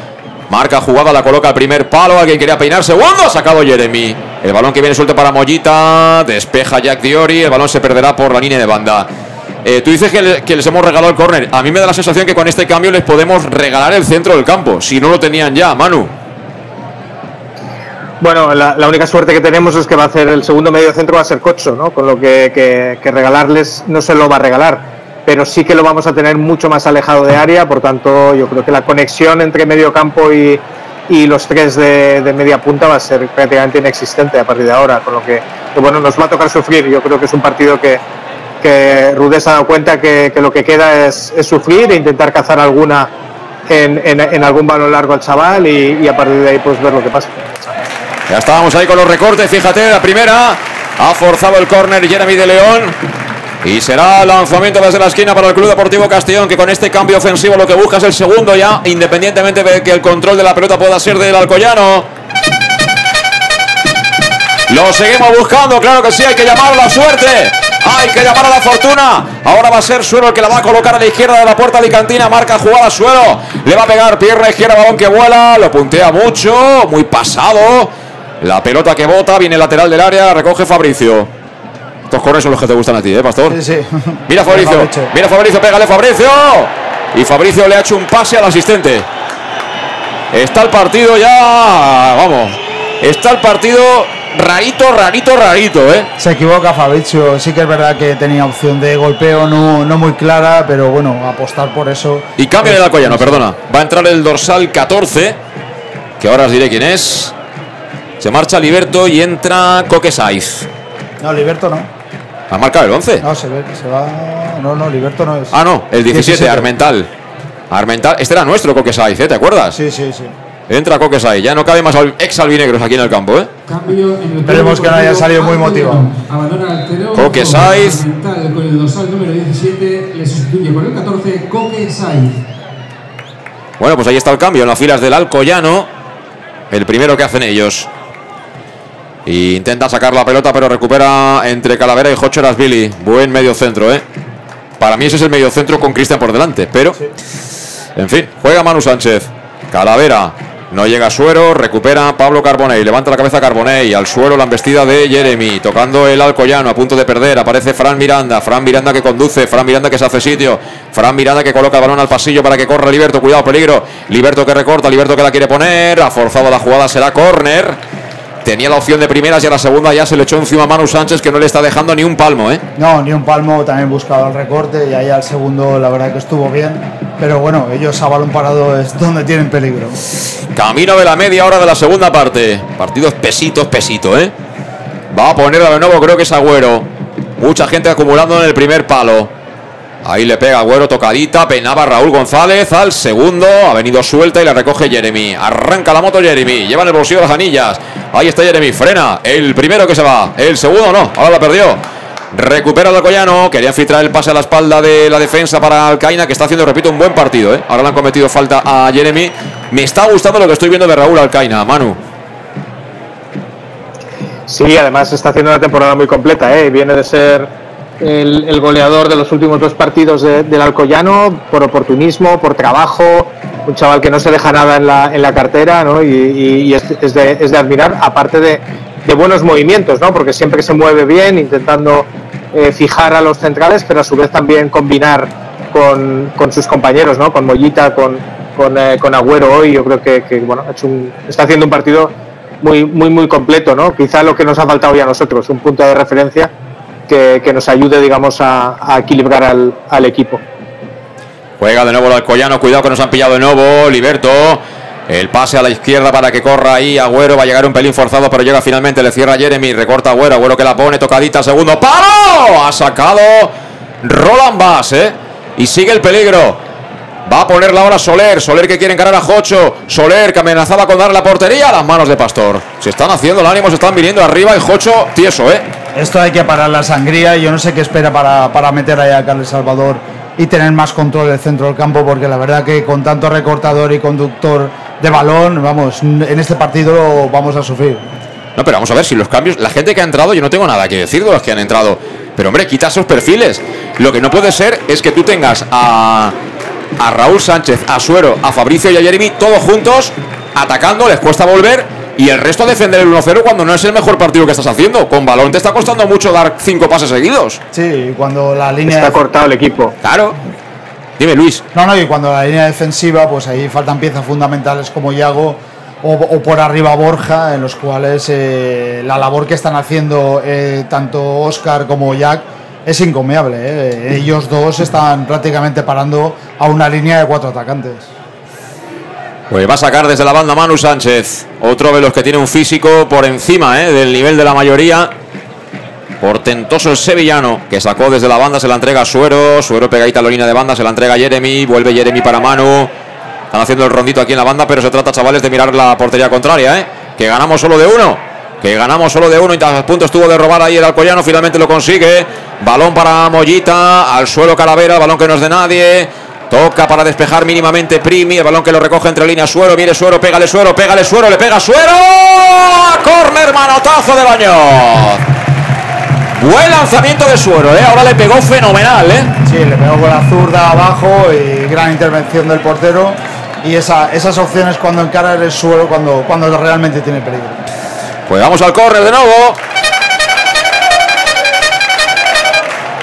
Marca jugada, la coloca al primer palo. Alguien quería peinar. Segundo, ha sacado Jeremy. El balón que viene suelto para Mollita. Despeja Jack Diori. El balón se perderá por la línea de banda. Eh, tú dices que, le- que les hemos regalado el córner. A mí me da la sensación que con este cambio les podemos regalar el centro del campo. Si no lo tenían ya, Manu.
Bueno, la, única suerte que tenemos es que va a hacer el segundo medio centro va a ser Cocho, ¿no? Con lo que regalarles no se lo va a regalar, pero sí que lo vamos a tener mucho más alejado de área, por tanto yo creo que la conexión entre medio campo y, y los tres de, de media punta va a ser prácticamente inexistente a partir de ahora, con lo que, bueno, nos va a tocar sufrir. Yo creo que es un partido que, que Rudés ha dado cuenta que, que lo que queda es, sufrir e intentar cazar alguna en, en- en algún balón largo al chaval y, y a partir de ahí pues ver lo que pasa.
Ya estábamos ahí con los recortes, fíjate, la primera ha forzado el córner Jeremy de León y será lanzamiento desde la esquina para el Club Deportivo Castellón que con este cambio ofensivo lo que busca es el segundo ya, independientemente de que el control de la pelota pueda ser del Alcoyano. Lo seguimos buscando, claro que sí, hay que llamar a la suerte. Hay que llamar a la fortuna. Ahora va a ser Suero el que la va a colocar a la izquierda de la puerta alicantina. Marca jugada Suero. Le va a pegar pierna izquierda, balón que vuela. Lo puntea mucho. Muy pasado. La pelota que bota, viene lateral del área. Recoge Fabricio. Estos corres son los que te gustan a ti, ¿eh, Pastor?
Sí, sí.
Mira Fabricio. Mira Fabricio, pégale Fabricio. Y Fabricio le ha hecho un pase al asistente. Está el partido ya. Vamos. Está el partido rarito, rarito, rarito, ¿eh?
Se equivoca Fabricio, sí que es verdad que tenía opción de golpeo no, no muy clara, pero bueno, apostar por eso.
Y cambia el Alcoyano, perdona. Va a entrar el dorsal 14, que ahora os diré quién es. Se marcha Liberto y entra Coque Saiz.
No, Liberto no.
Ha marcado el 11.
No, se ve, se va. No, no, Liberto no es.
Ah, no, el 17, Armental. Armental. Este era nuestro Coque Saiz, ¿eh? ¿Te acuerdas?
Sí, sí, sí.
Entra Coque Saiz. Ya no cabe más al- ex albinegros aquí en el campo, ¿eh?
Cambio en el
Esperemos que no haya salido muy motivado.
Abandona el Tereo.
Coque Saiz.
Con el dorsal número 17 le sustituye con el 14 Coque Saiz.
Bueno, pues ahí está el cambio en las filas del Alcoyano. El primero que hacen ellos. Intenta sacar la pelota, pero recupera entre Calavera y Jocheras Billy. Buen medio centro, ¿eh? Para mí ese es el medio centro con Cristian por delante, pero. En fin, juega Manu Sánchez. Calavera. No llega Suero, recupera Pablo Carbonell, levanta la cabeza Carbonell, al suelo la embestida de Jeremy, tocando el Alcoyano, a punto de perder, aparece Fran Miranda, Fran Miranda que conduce, Fran Miranda que se hace sitio, Fran Miranda que coloca el balón al pasillo para que corra Liberto, cuidado, peligro, Liberto que recorta, Liberto que la quiere poner, ha forzado la jugada, será córner, tenía la opción de primeras y a la segunda ya se le echó encima a Manu Sánchez que no le está dejando ni un palmo, ¿eh?
No, ni un palmo, también buscaba el recorte y ahí al segundo la verdad que estuvo bien. Pero bueno, ellos a balón parado es donde tienen peligro.
Camino de la media hora de la segunda parte. Partido espesito, espesito, ¿eh? Va a ponerla de nuevo, creo que es Agüero. Mucha gente acumulando en el primer palo. Ahí le pega Agüero, tocadita, penaba Raúl González al segundo, ha venido suelta y la recoge Jeremy. Arranca la moto Jeremy, lleva en el bolsillo las anillas. Ahí está Jeremy, frena, el primero que se va, el segundo no, ahora la perdió. Recupera Alcoyano, quería filtrar el pase a la espalda de la defensa para Alcaina, que está haciendo, repito, un buen partido. ¿eh? Ahora le han cometido falta a Jeremy. Me está gustando lo que estoy viendo de Raúl Alcaina, Manu.
Sí, además está haciendo una temporada muy completa. ¿eh? Viene de ser el, goleador de los últimos dos partidos de- del Alcoyano por oportunismo, por trabajo. Un chaval que no se deja nada en la, en la cartera ¿no? y, es, de, es de admirar, aparte de, de buenos movimientos, ¿no? porque siempre se mueve bien, intentando eh, fijar a los centrales, pero a su vez también combinar con, con sus compañeros, ¿no? con Mollita, con, con, eh, Agüero hoy. Yo creo que, que, bueno, ha hecho un- está haciendo un partido muy, muy, muy completo. ¿no? Quizá lo que nos ha faltado ya a nosotros, un punto de referencia que, nos ayude digamos, a, equilibrar al, equipo.
Juega de nuevo el Alcoyano, cuidado que nos han pillado de nuevo. Liberto. El pase a la izquierda para que corra ahí Agüero. Va a llegar un pelín forzado, pero llega finalmente. Le cierra Jeremy. Recorta Agüero. Agüero que la pone. Tocadita. Segundo. ¡Paro! Ha sacado Roland Bass, ¿eh? Y sigue el peligro. Va a ponerla ahora Soler. Soler que quiere encarar a Jocho. Soler que amenazaba con dar la portería a las manos de Pastor. Se están haciendo el ánimo, se están viniendo arriba. Y Jocho tieso, ¿eh?
Esto hay que parar la sangría. Yo no sé qué espera para, para meter ahí a Carles Salvador y tener más control del centro del campo, porque la verdad que con tanto recortador y conductor de balón, vamos, en este partido lo vamos a sufrir.
No, pero vamos a ver si los cambios, la gente que ha entrado, yo no tengo nada que decir de los que han entrado. Pero hombre, quita esos perfiles. Lo que no puede ser es que tú tengas a, a Raúl Sánchez, a Suero, a Fabricio y a Jeremy todos juntos atacando, les cuesta volver y el resto a defender el 1-0 cuando no es el mejor partido que estás haciendo. Con balón te está costando mucho dar cinco pases seguidos.
Sí, cuando la línea.
Está cortado el equipo.
Claro. Dime, Luis.
No, no, y cuando la línea defensiva, pues ahí faltan piezas fundamentales como Yago o, o por arriba Borja, en los cuales eh, la labor que están haciendo eh, tanto Oscar como Jack es encomiable. eh. Ellos dos están prácticamente parando a una línea de cuatro atacantes.
Pues va a sacar desde la banda Manu Sánchez. Otro de los que tiene un físico por encima eh, del nivel de la mayoría. Portentoso el sevillano que sacó desde la banda, se la entrega a Suero. Suero pegadita a la línea de banda, se la entrega a Jeremy. Vuelve Jeremy para Manu. Están haciendo el rondito aquí en la banda, pero se trata, chavales, de mirar la portería contraria. ¿eh? Que ganamos solo de uno. Que ganamos solo de uno. Y a punto estuvo de robar ahí el Alcoyano. Finalmente lo consigue. Balón para Mollita. Al suelo Calavera. Balón que no es de nadie. Toca para despejar mínimamente Primi. El balón que lo recoge entre líneas Suero. Viene Suero. Pégale Suero. Pégale Suero. Le pega Suero. Corner manotazo de Bañoz. Buen lanzamiento de Suero. ¿eh? Ahora le pegó fenomenal. ¿eh?
Sí, le pegó con la zurda abajo y gran intervención del portero. Y esa, esas opciones cuando encara el suelo, cuando, cuando realmente tiene peligro.
Pues vamos al córner de nuevo.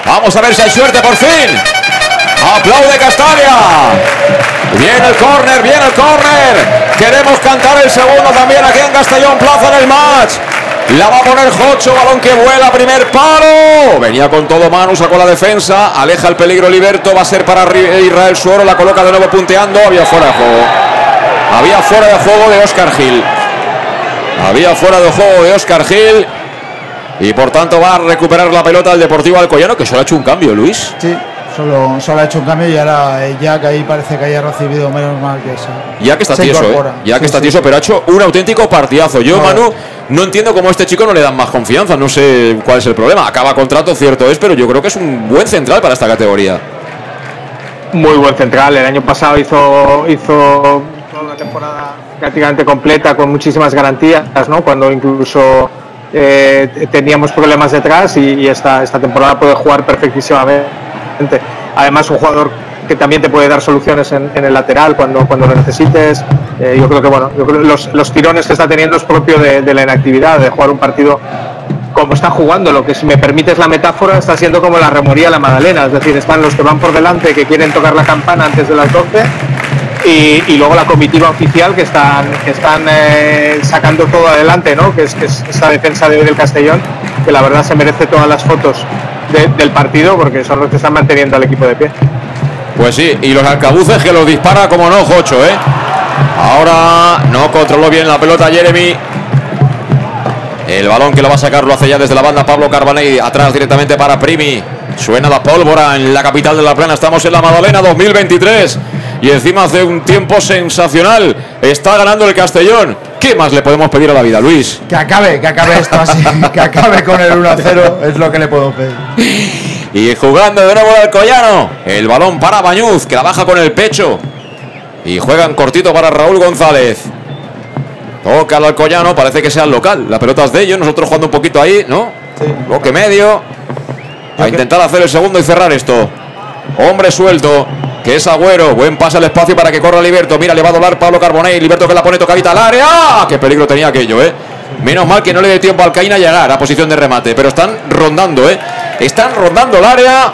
Vamos a ver si hay suerte por fin. Aplaude Castalia. Viene el córner, viene el córner. Queremos cantar el segundo también aquí en Castellón Plaza en el match. La va a poner Jocho, balón que vuela, primer palo. Venía con todo Manu, sacó la defensa, aleja el peligro Liberto, va a ser para Israel Suero, la coloca de nuevo punteando, había fuera de juego. Había fuera de juego de Oscar Gil. Había fuera de juego de Oscar Gil. Y por tanto va a recuperar la pelota el Deportivo Alcoyano, que solo ha hecho un cambio, Luis.
Sí, solo, solo ha hecho un cambio y ahora eh, Jack ahí parece que haya recibido menos mal que eso.
Ya que está
Se
tieso, ¿eh?
incorpora.
Ya que
Sí,
está
sí,
tieso,
sí.
pero ha hecho un auténtico partidazo. Yo,
No.
Manu, no entiendo cómo a este chico no le dan más confianza. No sé cuál es el problema. Acaba contrato, cierto es, pero yo creo que es un buen central para esta categoría.
Muy buen central. El año pasado hizo, hizo toda una temporada prácticamente completa con muchísimas garantías, ¿no? Cuando incluso eh, teníamos problemas detrás y, y esta, esta temporada puede jugar perfectísimamente. Además, un jugador que también te puede dar soluciones en, el lateral cuando, cuando lo necesites. Eh, yo creo que bueno, los, los tirones que está teniendo es propio de, la inactividad, de jugar un partido como está jugando, lo que si me permites la metáfora está siendo como la remoría la Magdalena, es decir, están los que van por delante que quieren tocar la campana antes de las 12 y, luego la comitiva oficial que están, que están eh, sacando todo adelante, ¿no? que, es, que es esta defensa de hoy del Castellón, que la verdad se merece todas las fotos de- del partido porque son los que están manteniendo al equipo de pie.
Pues sí, y los arcabuces que los dispara como no, Jocho, ¿eh? Ahora no controló bien la pelota Jeremy. El balón que lo va a sacar lo hace ya desde la banda Pablo Carbaney. Atrás directamente para Primi. Suena la pólvora en la capital de La Plana. Estamos en la Madalena 2023. Y encima hace un tiempo sensacional. Está ganando el Castellón. ¿Qué más le podemos pedir a la vida, Luis?
Que acabe, que acabe esto así, *laughs* que acabe con el 1-0, es lo que le puedo pedir.
Y jugando de nuevo el Alcoyano. El balón para Bañuz, que la baja con el pecho. Y juegan cortito para Raúl González. Toca al Alcoyano, parece que sea el local. La pelota es de ellos, nosotros jugando un poquito ahí, ¿no? Bloque medio. A intentar hacer el segundo y cerrar esto. Hombre suelto, que es Agüero. Buen pase al espacio para que corra Liberto. Mira, le va a doblar Pablo Carbonell. Liberto que la pone tocadita al área. ¡Ah! ¡Qué peligro tenía aquello, eh! Menos mal que no le dé tiempo al Caín a llegar a posición de remate. Pero están rondando, ¿eh? Están rondando el área.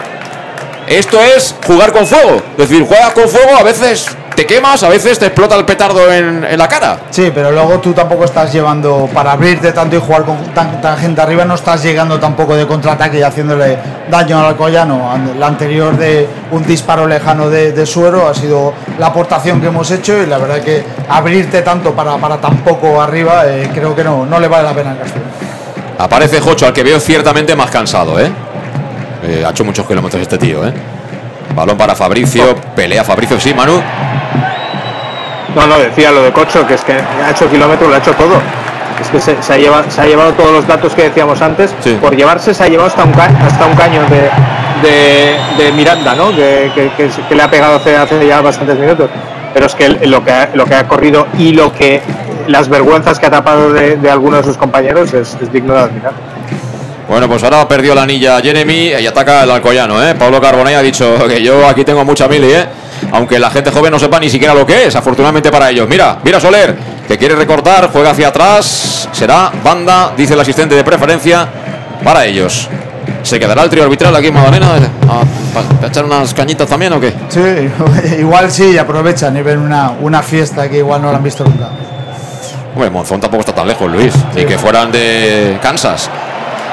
Esto es jugar con fuego. Es decir, juegas con fuego, a veces te quemas, a veces te explota el petardo en, en la cara.
Sí, pero luego tú tampoco estás llevando, para abrirte tanto y jugar con tanta gente arriba, no estás llegando tampoco de contraataque y haciéndole daño al Alcoyano. La anterior de un disparo lejano de, de suero ha sido la aportación que hemos hecho y la verdad que abrirte tanto para, para tan poco arriba eh, creo que no, no le vale la pena al Castellón.
Aparece Jocho, al que veo ciertamente más cansado, ¿eh? Eh, ha hecho muchos kilómetros este tío, ¿eh? Balón para Fabricio, pelea Fabricio, sí, Manu.
No, no, decía lo de Cocho, que es que ha hecho kilómetros, lo ha hecho todo. Es que se, se ha, llevado, se ha llevado todos los datos que decíamos antes.
Sí.
Por llevarse se ha llevado hasta un, ca- hasta un caño de, de, de Miranda, ¿no? Que, que- que- que le ha pegado hace, hace ya bastantes minutos. Pero es que lo que, ha, lo que ha corrido y lo que las vergüenzas que ha tapado de, de algunos de sus compañeros es, es digno de admirar.
Bueno, pues ahora perdió la anilla Jeremy y ataca el Alcoyano, ¿eh? Pablo Carbonell ha dicho que yo aquí tengo mucha mili, ¿eh? Aunque la gente joven no sepa ni siquiera lo que es, afortunadamente para ellos. Mira, mira Soler, que quiere recortar, juega hacia atrás, será banda, dice el asistente de preferencia para ellos. ¿Se quedará el trío arbitral aquí en Madalena? ¿A, echar unas cañitas también o qué?
Sí, *laughs* igual sí, aprovechan y ven una, una fiesta que igual no la han visto nunca.
Hombre, Monzón tampoco está tan lejos, Luis. Ni que fueran de Kansas.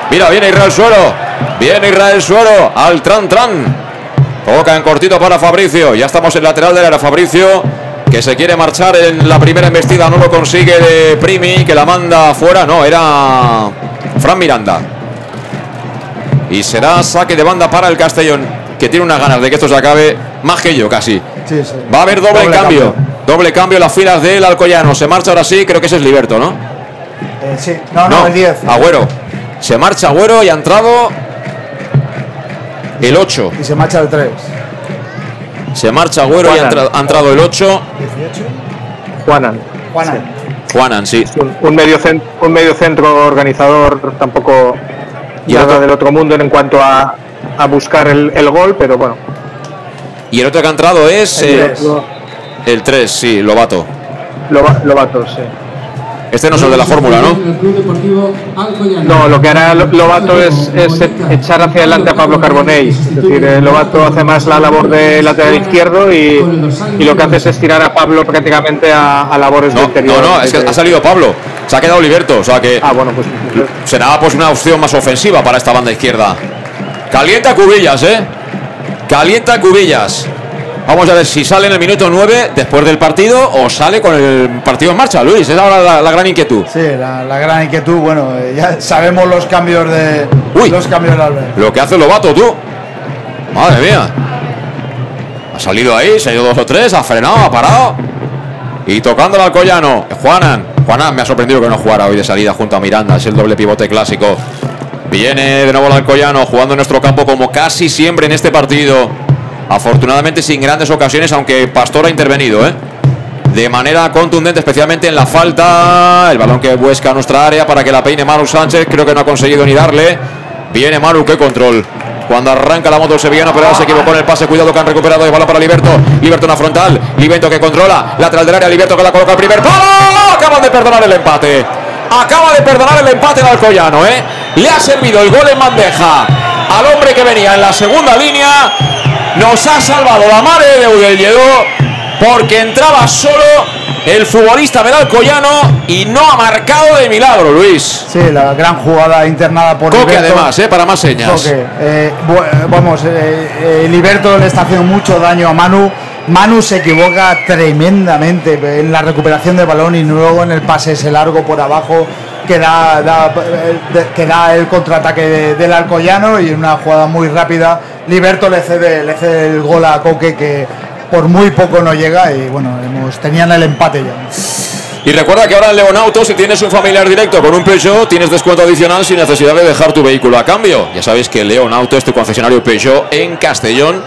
Mira, viene Israel Suero. Viene Israel Suero al Tran Tran. Toca en cortito para Fabricio. Ya estamos en lateral del área. Fabricio que se quiere marchar en la primera embestida. No lo consigue de Primi, que la manda afuera. No, era Fran Miranda. Y será saque de banda para el Castellón, que tiene unas ganas de que esto se acabe más que yo casi.
Sí, sí.
Va a haber doble,
Doble
cambio.
cambio.
Doble cambio en las filas del Alcoyano. Se marcha ahora sí, creo que ese es Liberto, ¿no?
Eh, sí, no, no, el 10.
Agüero. Se marcha Agüero y ha entrado el 8.
Y se marcha el 3.
Se marcha Agüero y ha,
Juanan.
entra- ha entrado el 8.
18.
Juanan.
Juana.
Juanan, sí.
Un, un medio centro, un medio centro organizador tampoco
Y
nada
otro-
del otro mundo en cuanto a, a buscar el, el gol, pero bueno.
Y el otro que ha entrado es
El
eh,
tres.
el 3, sí, Lobato.
Loba- Lobato, sí.
Este no es el de la fórmula, ¿no?
No, lo que hará Lo- Lobato es, es echar hacia adelante a Pablo Carbonell. Es decir, eh, Lobato hace más la labor de lateral izquierdo y, y lo que hace es estirar a Pablo prácticamente a, a labores de
No,
interior.
no, no, es que ha salido Pablo. Se ha quedado Liberto. O sea que
Ah, bueno, pues
será pues una opción más ofensiva para esta banda izquierda. Calienta Cubillas, ¿eh? Calienta Cubillas. Vamos a ver si sale en el minuto 9 después del partido o sale con el partido en marcha, Luis. Es ahora la, la gran inquietud.
Sí, la, la gran inquietud, bueno, eh, ya sabemos los cambios de los cambios de Albert.
Lo que hace Lobato, tú. Madre mía. Ha salido ahí, se ha ido dos o tres, ha frenado, ha parado. Y tocando al Alcoyano. Juanan. Juanan me ha sorprendido que no jugara hoy de salida junto a Miranda. Es el doble pivote clásico. Viene de nuevo el Alcoyano jugando en nuestro campo como casi siempre en este partido. Afortunadamente sin grandes ocasiones, aunque Pastor ha intervenido, ¿eh? De manera contundente, especialmente en la falta. El balón que busca nuestra área para que la peine Manu Sánchez. Creo que no ha conseguido ni darle. Viene Manu, qué control. Cuando arranca la moto el sevillano, pero ahora se equivocó en el pase. Cuidado que han recuperado el balón para Liberto. Liberto en la frontal. Liberto que controla. Lateral del área. Liberto que la coloca al primer palo. Acaban de perdonar el empate. Acaba de perdonar el empate el Alcoyano, ¿eh? Le ha servido el gol en bandeja al hombre que venía en la segunda línea. Nos ha salvado la madre de Udelledo porque entraba solo el futbolista del Alcoyano y no ha marcado de milagro, Luis.
Sí, la gran jugada internada por
Coque
Liberto.
además, ¿eh? Para más señas.
Coque, eh, eh, vamos, eh, eh, Liberto le está haciendo mucho daño a Manu. Manu se equivoca tremendamente en la recuperación del balón y luego en el pase ese largo por abajo que da, da- eh, de- que da el contraataque de- del Alcoyano y en una jugada muy rápida Liberto le cede, le cede el gol a Coque que por muy poco no llega y bueno, hemos, tenían el empate ya.
Y recuerda que ahora en Leonauto, si tienes un familiar directo con un Peugeot, tienes descuento adicional sin necesidad de dejar tu vehículo a cambio. Ya sabéis que Leonauto es tu concesionario Peugeot en Castellón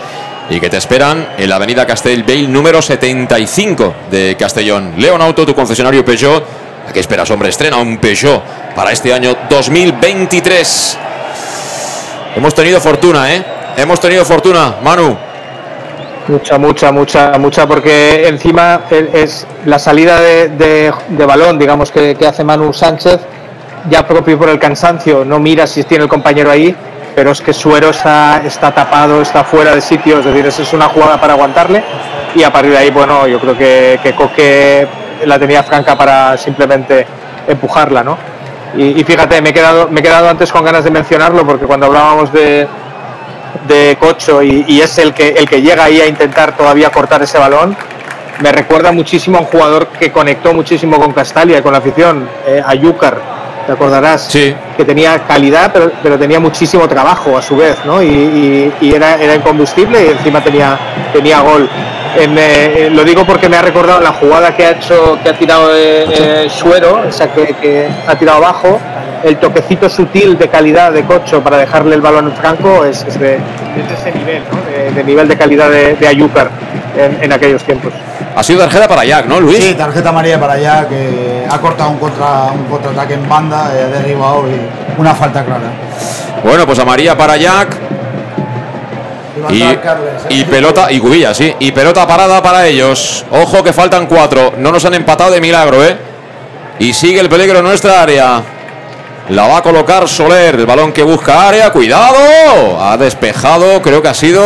y que te esperan en la avenida Castellbell número 75 de Castellón. Leonauto, tu concesionario Peugeot. ¿A qué esperas, hombre? Estrena un Peugeot para este año 2023. Hemos tenido fortuna, ¿eh? Hemos tenido fortuna, Manu.
Mucha, mucha, mucha, mucha, porque encima es la salida de, de- de balón, digamos, que, que hace Manu Sánchez, ya propio por el cansancio, no mira si tiene el compañero ahí, pero es que Suero está, está tapado, está fuera de sitio, es decir, esa es una jugada para aguantarle, y a partir de ahí, bueno, yo creo que, que Coque la tenía franca para simplemente empujarla, ¿no? Y, y fíjate, me he, quedado, me he quedado antes con ganas de mencionarlo, porque cuando hablábamos de, de Cocho y, y es el que, el que llega ahí a intentar todavía cortar ese balón. Me recuerda muchísimo a un jugador que conectó muchísimo con Castalia y con la afición, eh, a Yúcar, te acordarás,
Sí.
que tenía calidad pero, pero tenía muchísimo trabajo a su vez, ¿no? Y, y- y era, era incombustible y encima tenía, tenía gol. En, eh, eh, lo digo porque me ha recordado la jugada que ha hecho, que ha tirado eh, eh, Suero, esa que, que ha tirado abajo, el toquecito sutil de calidad de Cocho para dejarle el balón en franco es, es de, es de ese nivel, ¿no? de, de nivel de calidad de, de Ayúcar en, en aquellos tiempos.
Ha sido tarjeta para Jack, ¿no, Luis?
Sí, tarjeta amarilla para allá que ha cortado un, contra, un contraataque en banda, ha derribado y una falta clara.
Bueno, pues a María para Jack. Y,
¿eh?
y pelota, y Cubilla, sí. Y pelota parada para ellos. Ojo que faltan cuatro. No nos han empatado de milagro, ¿eh? Y sigue el peligro en nuestra área. La va a colocar Soler. El balón que busca área. ¡Cuidado! Ha despejado. Creo que ha sido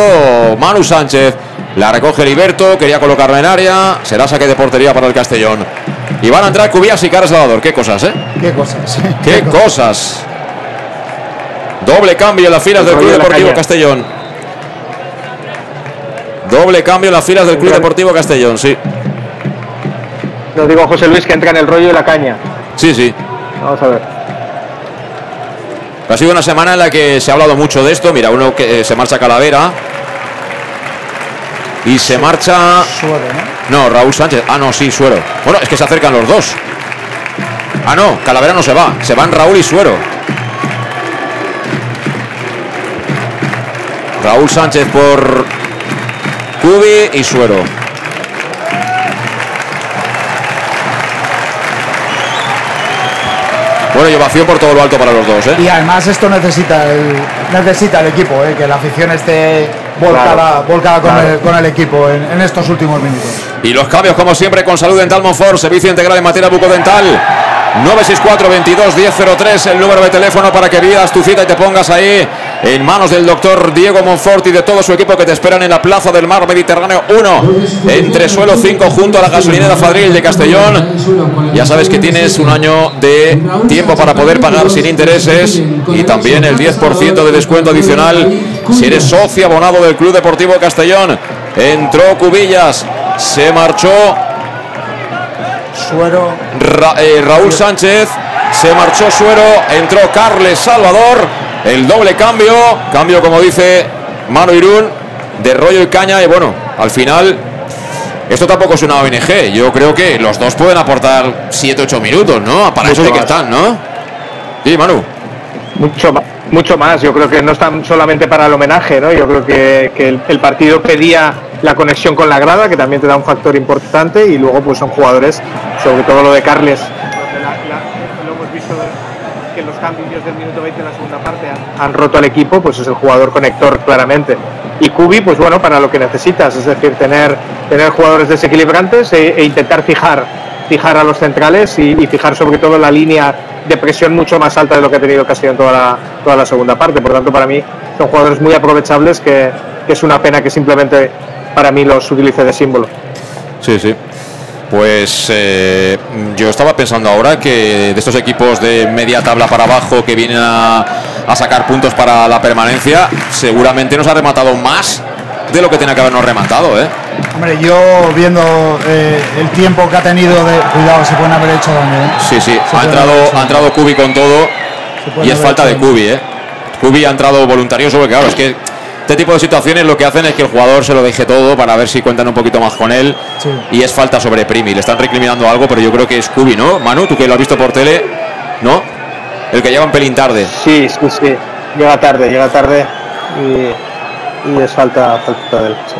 Manu Sánchez. La recoge Liberto. Quería colocarla en área. Será saque de portería para el Castellón. Y van a entrar Cubillas y Carles Salvador. Qué cosas, ¿eh?
Qué cosas.
¡Qué *laughs* cosas! Doble cambio en las filas del
El
Club Deportivo. Castellón. Doble cambio en las filas del Club Deportivo Castellón, sí.
Nos digo José Luis que entra en el rollo y la caña.
Sí, sí.
Vamos a ver.
Ha sido una semana en la que se ha hablado mucho de esto. Mira, uno que eh, se marcha Calavera. Y se marcha.
Suero, ¿no?
No, Raúl Sánchez. Ah, no, sí, Suero. Bueno, es que se acercan los dos. Ah, no, Calavera no se va. Se van Raúl y Suero. Raúl Sánchez por Y Suero. Bueno, y ovación por todo lo alto para los dos, ¿eh?
Y además esto necesita el, necesita el equipo, ¿eh? que la afición esté volcada,
Claro,
volcada con,
claro.
el, con el equipo en, en estos últimos minutos.
Y los cambios, como siempre, con Salud Dental Monfort, servicio integral en materia bucodental. 964 22 1003 el número de teléfono para que vidas tu cita y te pongas ahí en manos del doctor Diego Monfort y de todo su equipo que te esperan en la Plaza del Mar Mediterráneo 1, entre suelo 5 junto a la gasolinera Fadril de Castellón. Ya sabes que tienes un año de tiempo para poder pagar sin intereses y también el 10% de descuento adicional si eres socio abonado del Club Deportivo Castellón. Entró Cubillas, se marchó
Suero.
Ra- eh, Raúl Sánchez, se marchó Suero, entró Carles Salvador, el doble cambio, cambio como dice Mano Irún, de rollo y caña, y bueno, al final, esto tampoco es una ONG, yo creo que los dos pueden aportar 7-8 minutos, ¿no? Para eso
Mucho
sí que
más.
están, ¿no? Sí, Manu.
Mucho más, mucho más. Yo creo que no están solamente para el homenaje, ¿no? Yo creo que, que el, el partido pedía la conexión con la grada, que también te da un factor importante, y luego pues son jugadores, sobre todo lo de Carles. Cambios del minuto 20 en la segunda parte han, roto al equipo, pues es el jugador conector claramente. Y Kubi, pues bueno, para lo que necesitas, es decir, tener, tener jugadores desequilibrantes e, e intentar fijar, fijar a los centrales y, fijar sobre todo la línea de presión mucho más alta de lo que ha tenido toda la, toda la segunda parte. Por tanto, para mí son jugadores muy aprovechables que, que es una pena que simplemente para mí los utilice de símbolo.
Sí, sí. Pues eh, yo estaba pensando ahora que de estos equipos de media tabla para abajo que vienen a, a sacar puntos para la permanencia, seguramente nos ha rematado más de lo que tenía que habernos rematado, ¿eh?
Hombre, yo viendo eh, el tiempo que ha tenido de. Cuidado, se pueden haber hecho daño. ¿eh?
Sí, sí,
Se
ha entrado, ha entrado Kubi con todo y es falta de Kubi, ¿eh? Kubi ha entrado voluntarioso porque claro, es que este tipo de situaciones lo que hacen es que el jugador se lo deje todo para ver si cuentan un poquito más con él
Sí.
y es falta sobre Primi. Le están recriminando algo, pero yo creo que es Kubi, ¿no? Manu, tú que lo has visto por tele, ¿no? El que lleva un pelín tarde.
Sí, sí, sí. Llega tarde, llega tarde y, y es falta, falta de él. sí.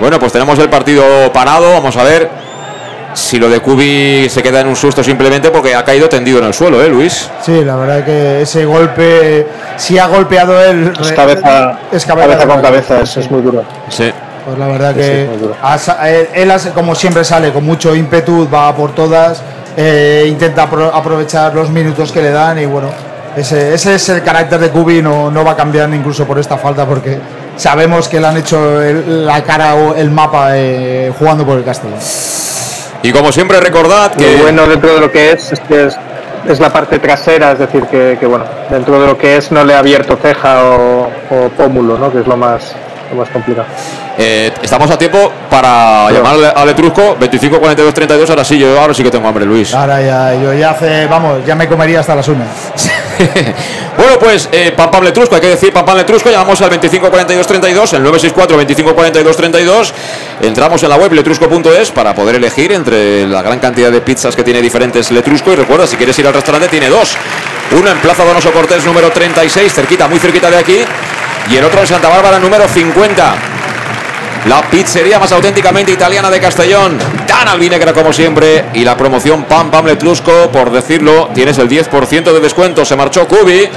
Bueno, pues tenemos el partido parado. Vamos a ver si lo de Kubi se queda en un susto simplemente porque ha caído tendido en el suelo, ¿eh, Luis?
Sí, la verdad que ese golpe, si ha golpeado él.
Es cabeza,
es
cabeza con cabeza, eso es muy duro.
Sí.
Pues la verdad
Sí, sí,
que sa- él, como siempre sale con mucho ímpetu, va por todas, eh, intenta apro- aprovechar los minutos que le dan y bueno, ese, ese es el carácter de Kubi, no, no va a cambiar incluso por esta falta porque sabemos que le han hecho el- la cara o el mapa eh, jugando por el Castellón.
Y como siempre, recordad que.
Lo bueno dentro de lo que es es que es, la parte trasera, es decir, que, bueno, dentro de lo que es no le ha abierto ceja o, o pómulo, ¿no? que es lo más, lo más complicado.
Eh, estamos a tiempo para llamarle al Etrusco 25 42 32 ahora sí yo ahora sí que tengo hambre Luis.
Ahora ya, yo ya hace, vamos, ya me comería hasta las uñas. *laughs*
bueno pues eh, Pam Pam Letrusco hay que decir Pam Pam Letrusco llamamos al 25 42 32 el 964 25 42 32 entramos en la web letrusco.es para poder elegir entre la gran cantidad de pizzas que tiene diferentes Letrusco. Y recuerda si quieres ir al restaurante tiene dos. Uno en Plaza Donoso Cortés número 36 cerquita muy cerquita de aquí y el otro en Santa Bárbara número 50 la pizzería más auténticamente italiana de Castellón. Dan al vinegre como siempre. Y la promoción Pam Pam Letrusco, por decirlo, tienes el 10% de descuento. Se marchó Kubi.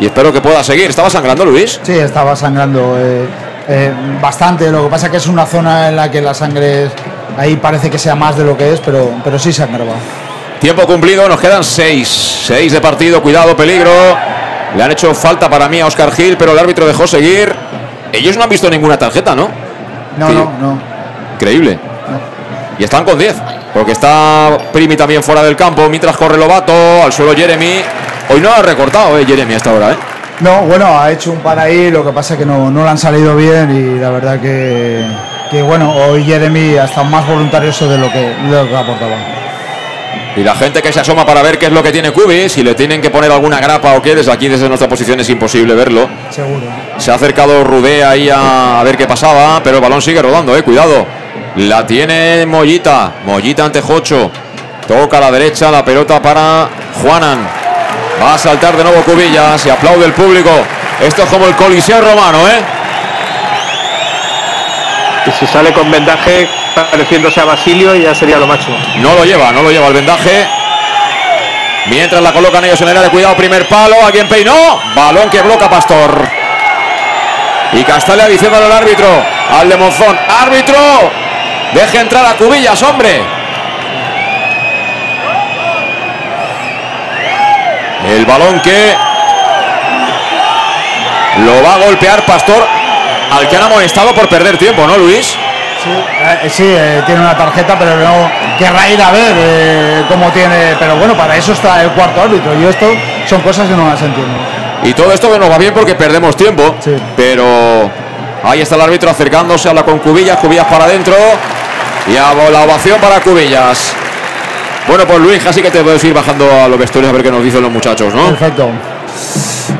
Y espero que pueda seguir. ¿Estaba sangrando Luis?
Sí, estaba sangrando eh, eh, bastante. Lo que pasa que es una zona en la que la sangre es- ahí parece que sea más de lo que es, pero, pero sí sangraba.
Tiempo cumplido, nos quedan 6. 6 de partido, cuidado, peligro. Le han hecho falta para mí a Oscar Gil, pero el árbitro dejó seguir. Ellos no han visto ninguna tarjeta, ¿no?
No,
Sí.
no, no.
Increíble. Y están con 10. Porque está Primi también fuera del campo. Mientras corre Lobato. Al suelo Jeremy. Hoy no ha recortado, eh, Jeremy, hasta ahora, ¿eh?
No, bueno, ha hecho un par ahí, lo que pasa es que no, no le han salido bien y la verdad que, que bueno, hoy Jeremy ha estado más voluntarioso de lo que, de lo que aportaba.
Y la gente que se asoma para ver qué es lo que tiene Kubi, si le tienen que poner alguna grapa o qué, desde aquí, desde nuestra posición, es imposible verlo.
Seguro.
Se ha acercado Rudé ahí a, a ver qué pasaba, pero el balón sigue rodando, eh, cuidado. La tiene Mollita, Mollita ante Jocho. Toca a la derecha, la pelota para Juanan. Va a saltar de nuevo Cubillas y aplaude el público. Esto es como el Coliseo romano, ¿eh?
Y si sale con vendaje pareciéndose a Basilio ya sería lo máximo.
No lo lleva, no lo lleva el vendaje. Mientras la colocan ellos en el área, cuidado, primer palo, aquí en peinó. Balón que bloca Pastor. Y Castalia diciendo al árbitro, al de Monzón, árbitro, deje entrar a Cubillas, hombre. El balón que lo va a golpear Pastor, al que han amonestado por perder tiempo, ¿no, Luis?
Sí, eh, sí, eh, tiene una tarjeta, pero no querrá ir a ver eh, cómo tiene. Pero bueno, para eso está el cuarto árbitro. Y esto son cosas que no las entiendo.
Y todo esto que nos va bien porque perdemos tiempo. Pero ahí está el árbitro acercándose, habla con Cubillas, Cubillas para adentro. Y a la ovación para Cubillas. Bueno, pues Luis, así que te puedes ir bajando a los vestuarios a ver qué nos dicen los muchachos, ¿no?
Perfecto.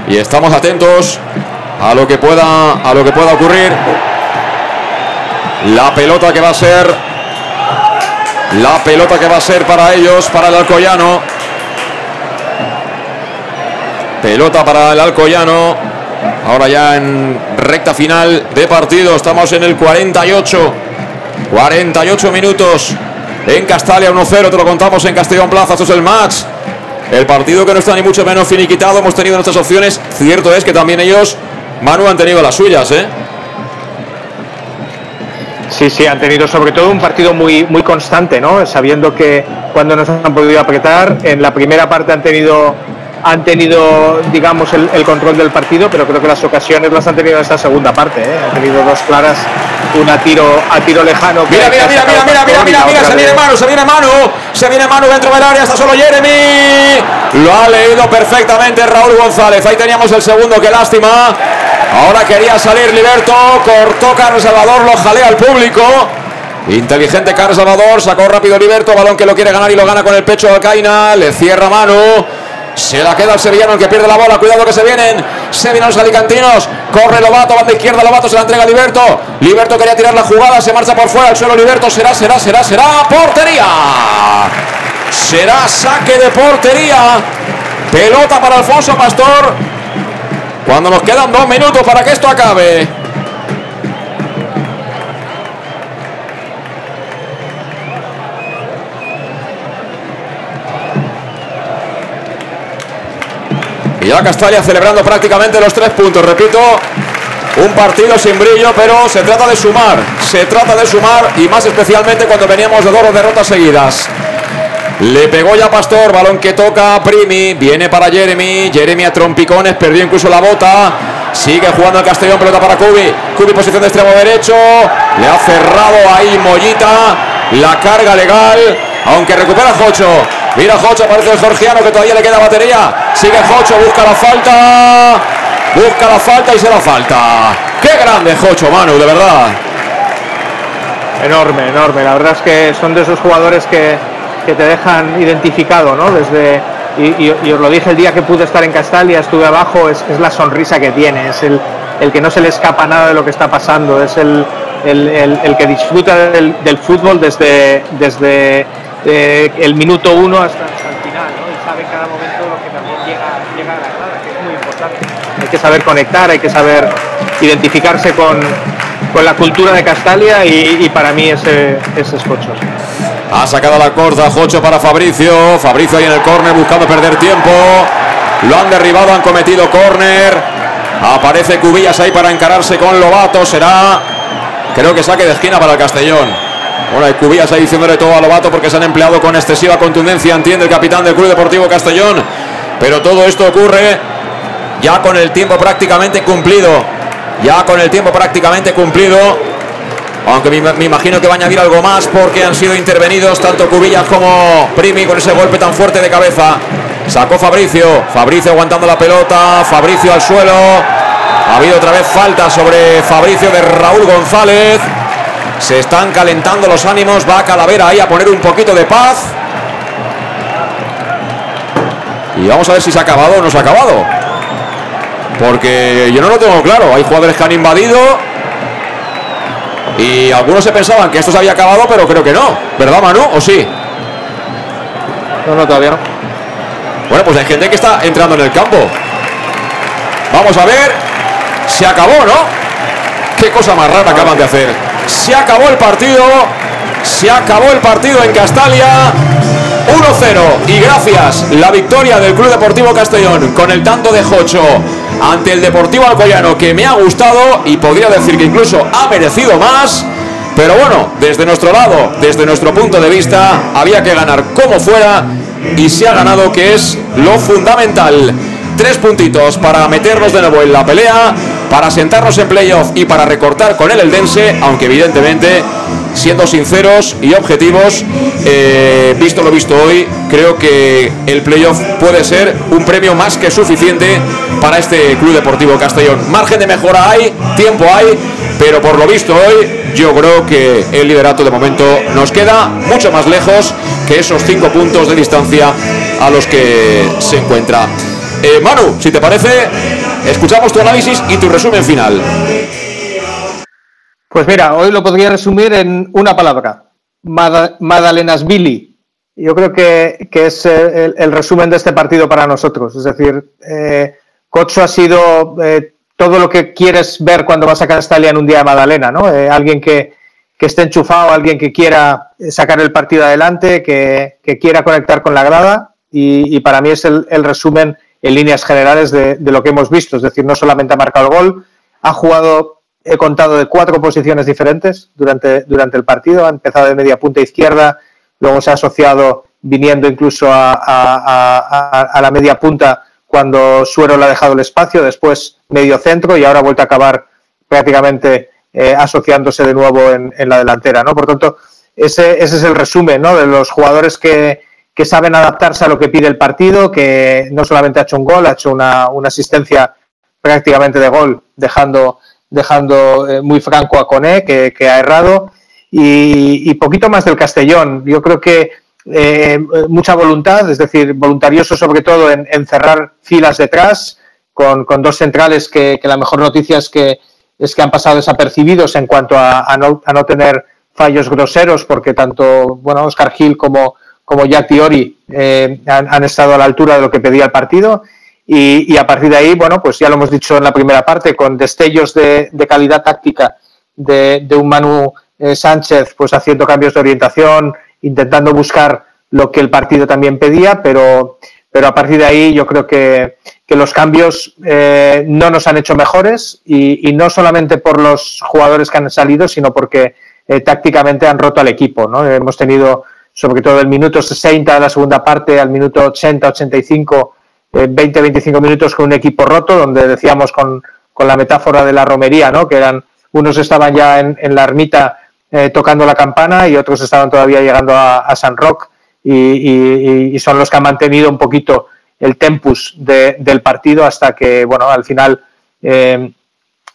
Y estamos atentos a lo que pueda, a lo que pueda ocurrir. La pelota que va a ser. La pelota que va a ser para ellos, para el Alcoyano. Pelota para el Alcoyano. Ahora ya en recta final de partido. Estamos en el 48. 48 minutos. En Castalia 1-0. Te lo contamos en Castellón Plaza. Esto es el match. El partido que no está ni mucho menos finiquitado. Hemos tenido nuestras opciones. Cierto es que también ellos, Manu, han tenido las suyas, ¿eh?
Sí, sí, han tenido sobre todo un partido muy, muy constante, ¿no? Sabiendo que cuando nos han podido apretar, en la primera parte han tenido, han tenido digamos, el, el control del partido, pero creo que las ocasiones las han tenido en esta segunda parte, ¿eh? Han tenido dos claras, una tiro, a tiro lejano.
Mira, mira, mira, mira, mira, mira, mira, mira, se viene mano, se viene mano, se viene mano dentro del área, está solo Jeremy. Lo ha leído perfectamente Raúl González. Ahí teníamos el segundo, qué lástima. Ahora quería salir Liberto, cortó Carlos Salvador, lo jalea al público. Inteligente Carlos Salvador, sacó rápido Liberto, balón que lo quiere ganar y lo gana con el pecho de Alcaina, le cierra mano. Se la queda el sevillano que pierde la bola. Cuidado que se vienen. Se vienen los alicantinos. Corre Lobato. Banda izquierda. Lobato se la entrega a Liberto. Liberto quería tirar la jugada. Se marcha por fuera. El suelo Liberto. Será, será, será, será. Portería. Será saque de portería. Pelota para Alfonso Pastor. Cuando nos quedan dos minutos para que esto acabe. Y ya Castalia celebrando prácticamente los tres puntos. Repito, un partido sin brillo, pero se trata de sumar. Se trata de sumar y más especialmente cuando veníamos de dos derrotas seguidas. Le pegó ya Pastor, balón que toca Primi, viene para Jeremy, Jeremy a trompicones, perdió incluso la bota, sigue jugando el Castellón, pelota para Cubi, Cubi posición de extremo derecho, le ha cerrado ahí Mollita, la carga legal, aunque recupera Jocho, mira Jocho, aparece el georgiano que todavía le queda batería, sigue Jocho, busca la falta, busca la falta y se la falta. Qué grande Jocho, Manu, de verdad.
Enorme, enorme, la verdad es que son de esos jugadores que que te dejan identificado, ¿no? Desde, y, os lo dije el día que pude estar en Castalia, estuve abajo, es, la sonrisa que tiene, es el, el, que no se le escapa nada de lo que está pasando, es el, el, que disfruta del, fútbol desde, desde eh, el minuto uno hasta, el final, ¿no? Y sabe cada momento lo que también llega, llega a la grada, que es muy importante. Hay que saber conectar, hay que saber identificarse con, con la cultura de Castalia y, para mí ese, ese es Cocho.
Ha sacado la corta Jocho para Fabricio. Fabricio ahí en el córner buscando perder tiempo. Lo han derribado, han cometido córner. Aparece Cubillas ahí para encararse con Lobato. Será, creo que saque de esquina para el Castellón. Bueno, hay Cubillas ahí diciéndole todo a Lobato porque se han empleado con excesiva contundencia, entiende el capitán del Club Deportivo Castellón. Pero todo esto ocurre ya con el tiempo prácticamente cumplido. Ya con el tiempo prácticamente cumplido. Aunque me, imagino que va a añadir algo más porque han sido intervenidos tanto Cubillas como Primi con ese golpe tan fuerte de cabeza. Sacó Fabricio, Fabricio aguantando la pelota, Fabricio al suelo. Ha habido otra vez falta sobre Fabricio de Raúl González. Se están calentando los ánimos, va a Calavera ahí a poner un poquito de paz. Y vamos a ver si se ha acabado o no se ha acabado. Porque yo no lo tengo claro. Hay jugadores que han invadido y algunos se pensaban que esto se había acabado, pero creo que no. ¿Verdad, Manu? ¿O sí?
No, no, todavía no.
Bueno, pues hay gente que está entrando en el campo. Vamos a ver. Se acabó, ¿no? Qué cosa más rara acaban de hacer. Se acabó el partido. Se acabó el partido en Castalia. 1-0 y gracias la victoria del Club Deportivo Castellón con el tanto de Jocho ante el Deportivo Alcoyano que me ha gustado y podría decir que incluso ha merecido más. Pero bueno, desde nuestro lado, desde nuestro punto de vista, había que ganar como fuera y se ha ganado que es lo fundamental. Tres puntitos para meternos de nuevo en la pelea, para sentarnos en playoff y para recortar con el Eldense, aunque evidentemente siendo sinceros y objetivos, eh, visto lo visto hoy, creo que el playoff puede ser un premio más que suficiente para este Club Deportivo Castellón. Margen de mejora hay, tiempo hay, pero por lo visto hoy yo creo que el liderato de momento nos queda mucho más lejos que esos cinco puntos de distancia a los que se encuentra. Eh, Manu, si te parece, escuchamos tu análisis y tu resumen final.
Pues mira, hoy lo podría resumir en una palabra, Madalenasvili. Yo creo que, es el, resumen de este partido para nosotros. Es decir, eh, Cocho ha sido eh, todo lo que quieres ver cuando vas a Castalia en un día de Madalena, ¿no? Eh, alguien que, esté enchufado, alguien que quiera sacar el partido adelante, que, quiera conectar con la grada y, para mí es el, resumen en líneas generales de, lo que hemos visto. Es decir, no solamente ha marcado el gol, ha jugado he contado de cuatro posiciones diferentes durante, durante el partido. Ha empezado de media punta izquierda, luego se ha asociado viniendo incluso a, la media punta cuando Suero le ha dejado el espacio, después medio centro y ahora ha vuelto a acabar prácticamente eh, asociándose de nuevo en, la delantera. ¿no? Por tanto, ese, ese es el resumen ¿no? de los jugadores que, que, saben adaptarse a lo que pide el partido, que no solamente ha hecho un gol, ha hecho una, una asistencia prácticamente de gol, dejando, dejando eh, muy franco a Coné, que, ha errado, y, poquito más del Castellón. Yo creo que eh, mucha voluntad, es decir, voluntarioso sobre todo en, cerrar filas detrás, con, dos centrales que, la mejor noticia es que, es que han pasado desapercibidos en cuanto a, no, a no tener fallos groseros, porque tanto bueno, Oscar Gil como, como Jack Diori eh, han, estado a la altura de lo que pedía el partido. Y, a partir de ahí, bueno, pues ya lo hemos dicho en la primera parte, con destellos de, calidad táctica de, un Manu eh, Sánchez, pues haciendo cambios de orientación, intentando buscar lo que el partido también pedía, pero, pero a partir de ahí yo creo que, los cambios eh, no nos han hecho mejores y, no solamente por los jugadores que han salido, sino porque tácticamente han roto al equipo. ¿no? Hemos tenido sobre todo el minuto 60 de la segunda parte al minuto 80, 85, 20, 25 minutos con un equipo roto, donde decíamos con, la metáfora de la romería, ¿no? que eran unos estaban ya en, la ermita eh, tocando la campana y otros estaban todavía llegando a, San Roque y, son los que han mantenido un poquito el tempus del partido hasta que, bueno, al final eh,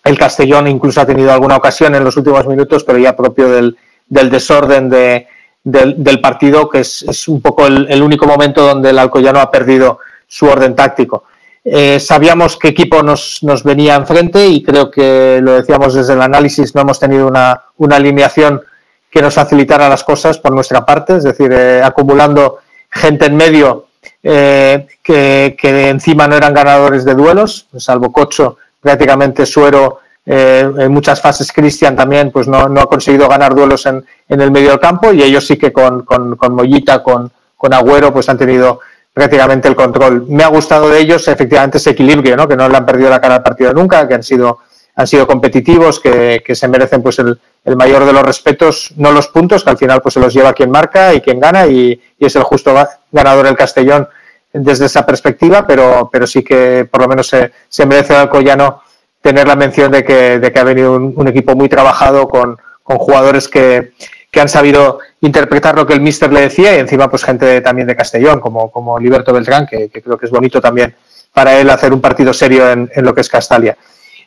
el Castellón incluso ha tenido alguna ocasión en los últimos minutos, pero ya propio del desorden de, del, partido, que es, un poco el, único momento donde el Alcoyano ha perdido su orden táctico. Eh, sabíamos qué equipo nos, nos, venía enfrente y creo que lo decíamos desde el análisis, no hemos tenido una, una alineación que nos facilitara las cosas por nuestra parte, es decir, eh, acumulando gente en medio eh, que, que, encima no eran ganadores de duelos, salvo Cocho, prácticamente Suero eh, en muchas fases Cristian también pues no, no, ha conseguido ganar duelos en, en, el medio del campo y ellos sí que con, con, con Mollita, con, con, Agüero pues han tenido prácticamente el control. Me ha gustado de ellos efectivamente ese equilibrio, ¿no? que no le han perdido la cara al partido nunca, que han sido, han sido competitivos, que, que se merecen pues el, el, mayor de los respetos, no los puntos, que al final pues se los lleva quien marca y quien gana y, y es el justo ganador el Castellón desde esa perspectiva, pero, pero sí que por lo menos se, se merece el Alcoyano tener la mención de que, de que ha venido un, equipo muy trabajado con, con jugadores que, que, han sabido interpretar lo que el míster le decía y encima pues gente también de Castellón como, como Liberto Beltrán que, creo que es bonito también para él hacer un partido serio en, en lo que es Castalia.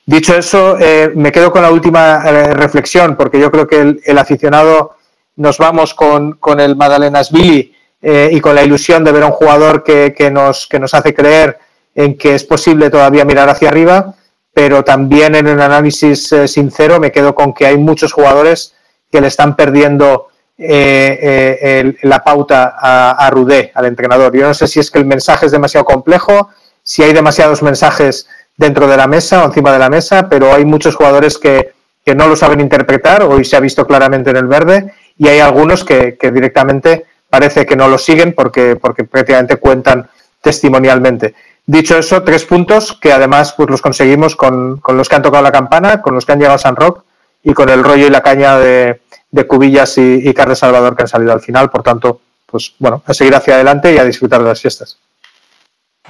Dicho eso, eh, me quedo con la última eh, reflexión porque yo creo que el, el aficionado nos vamos con, con el Madalenas Billy eh, y con la ilusión de ver a un jugador que, que, nos, que nos hace creer en que es posible todavía mirar hacia arriba pero también en un análisis eh, sincero me quedo con que hay muchos jugadores que le están perdiendo eh, eh, la pauta a, Rudé, al entrenador. Yo no sé si es que el mensaje es demasiado complejo, si hay demasiados mensajes dentro de la mesa o encima de la mesa, pero hay muchos jugadores que, no lo saben interpretar, hoy se ha visto claramente en el verde, y hay algunos que, que directamente parece que no lo siguen porque, porque prácticamente cuentan testimonialmente. Dicho eso, tres puntos que además pues, los conseguimos con, los que han tocado la campana, con los que han llegado a San Roque y con el rollo y la caña de, Cubillas y, y Carles Salvador que han salido al final. Por tanto, pues bueno, a seguir hacia adelante y a disfrutar de las fiestas.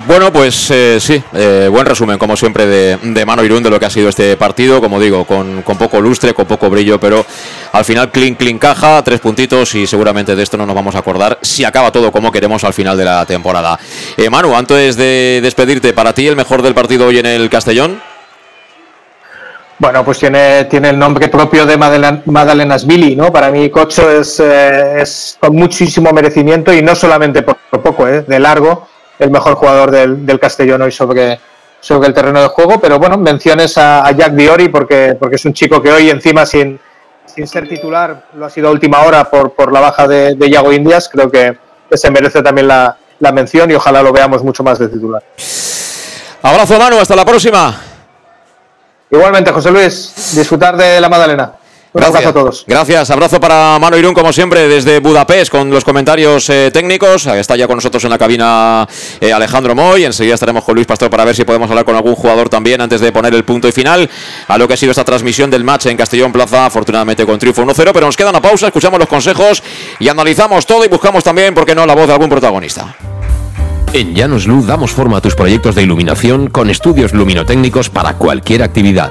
Bueno, pues eh, sí, eh, buen resumen, como siempre, de, de, Mano Irún de lo que ha sido este partido. Como digo, con, poco lustre, con poco brillo, pero al final, clean, clean caja, tres puntitos y seguramente de esto no nos vamos a acordar si acaba todo como queremos al final de la temporada. Eh, Manu, antes de despedirte, para ti, el mejor del partido hoy en el Castellón.
Bueno, pues tiene, tiene el nombre propio de Madalenas Billy, ¿no? Para mí, Cocho es, es con muchísimo merecimiento y no solamente por, por poco, de largo el mejor jugador del, del Castellón hoy sobre, sobre el terreno de juego, pero bueno, menciones a, Jack Diori porque, porque es un chico que hoy encima sin, sin ser titular lo ha sido a última hora por, por la baja de, de Yago Indias, creo que, se merece también la, la mención y ojalá lo veamos mucho más de titular.
Abrazo Manu, hasta la próxima.
Igualmente, José Luis, disfrutar de la Madalena.
Gracias a todos. Gracias, abrazo para Mano Irún, como siempre, desde Budapest, con los comentarios eh, técnicos. Está ya con nosotros en la cabina eh, Alejandro Moy. Enseguida estaremos con Luis Pastor para ver si podemos hablar con algún jugador también antes de poner el punto y final a lo que ha sido esta transmisión del match en Castellón Plaza, afortunadamente con triunfo 1-0. Pero nos queda una pausa, escuchamos los consejos y analizamos todo y buscamos también, ¿por qué no?, la voz de algún protagonista.
En Llanos Luz damos forma a tus proyectos de iluminación con estudios luminotécnicos para cualquier actividad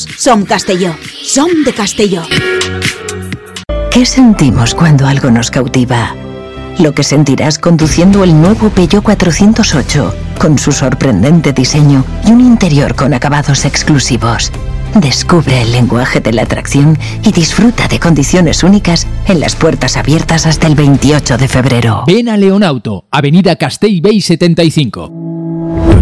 Som Castelló. Som de Castelló.
¿Qué sentimos cuando algo nos cautiva? Lo que sentirás conduciendo el nuevo Peugeot 408, con su sorprendente diseño y un interior con acabados exclusivos. Descubre el lenguaje de la atracción y disfruta de condiciones únicas en las puertas abiertas hasta el 28 de febrero.
Ven a Leonauto, Avenida Castellbey 75.
Bar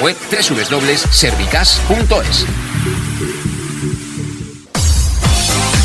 web www.servicas.es.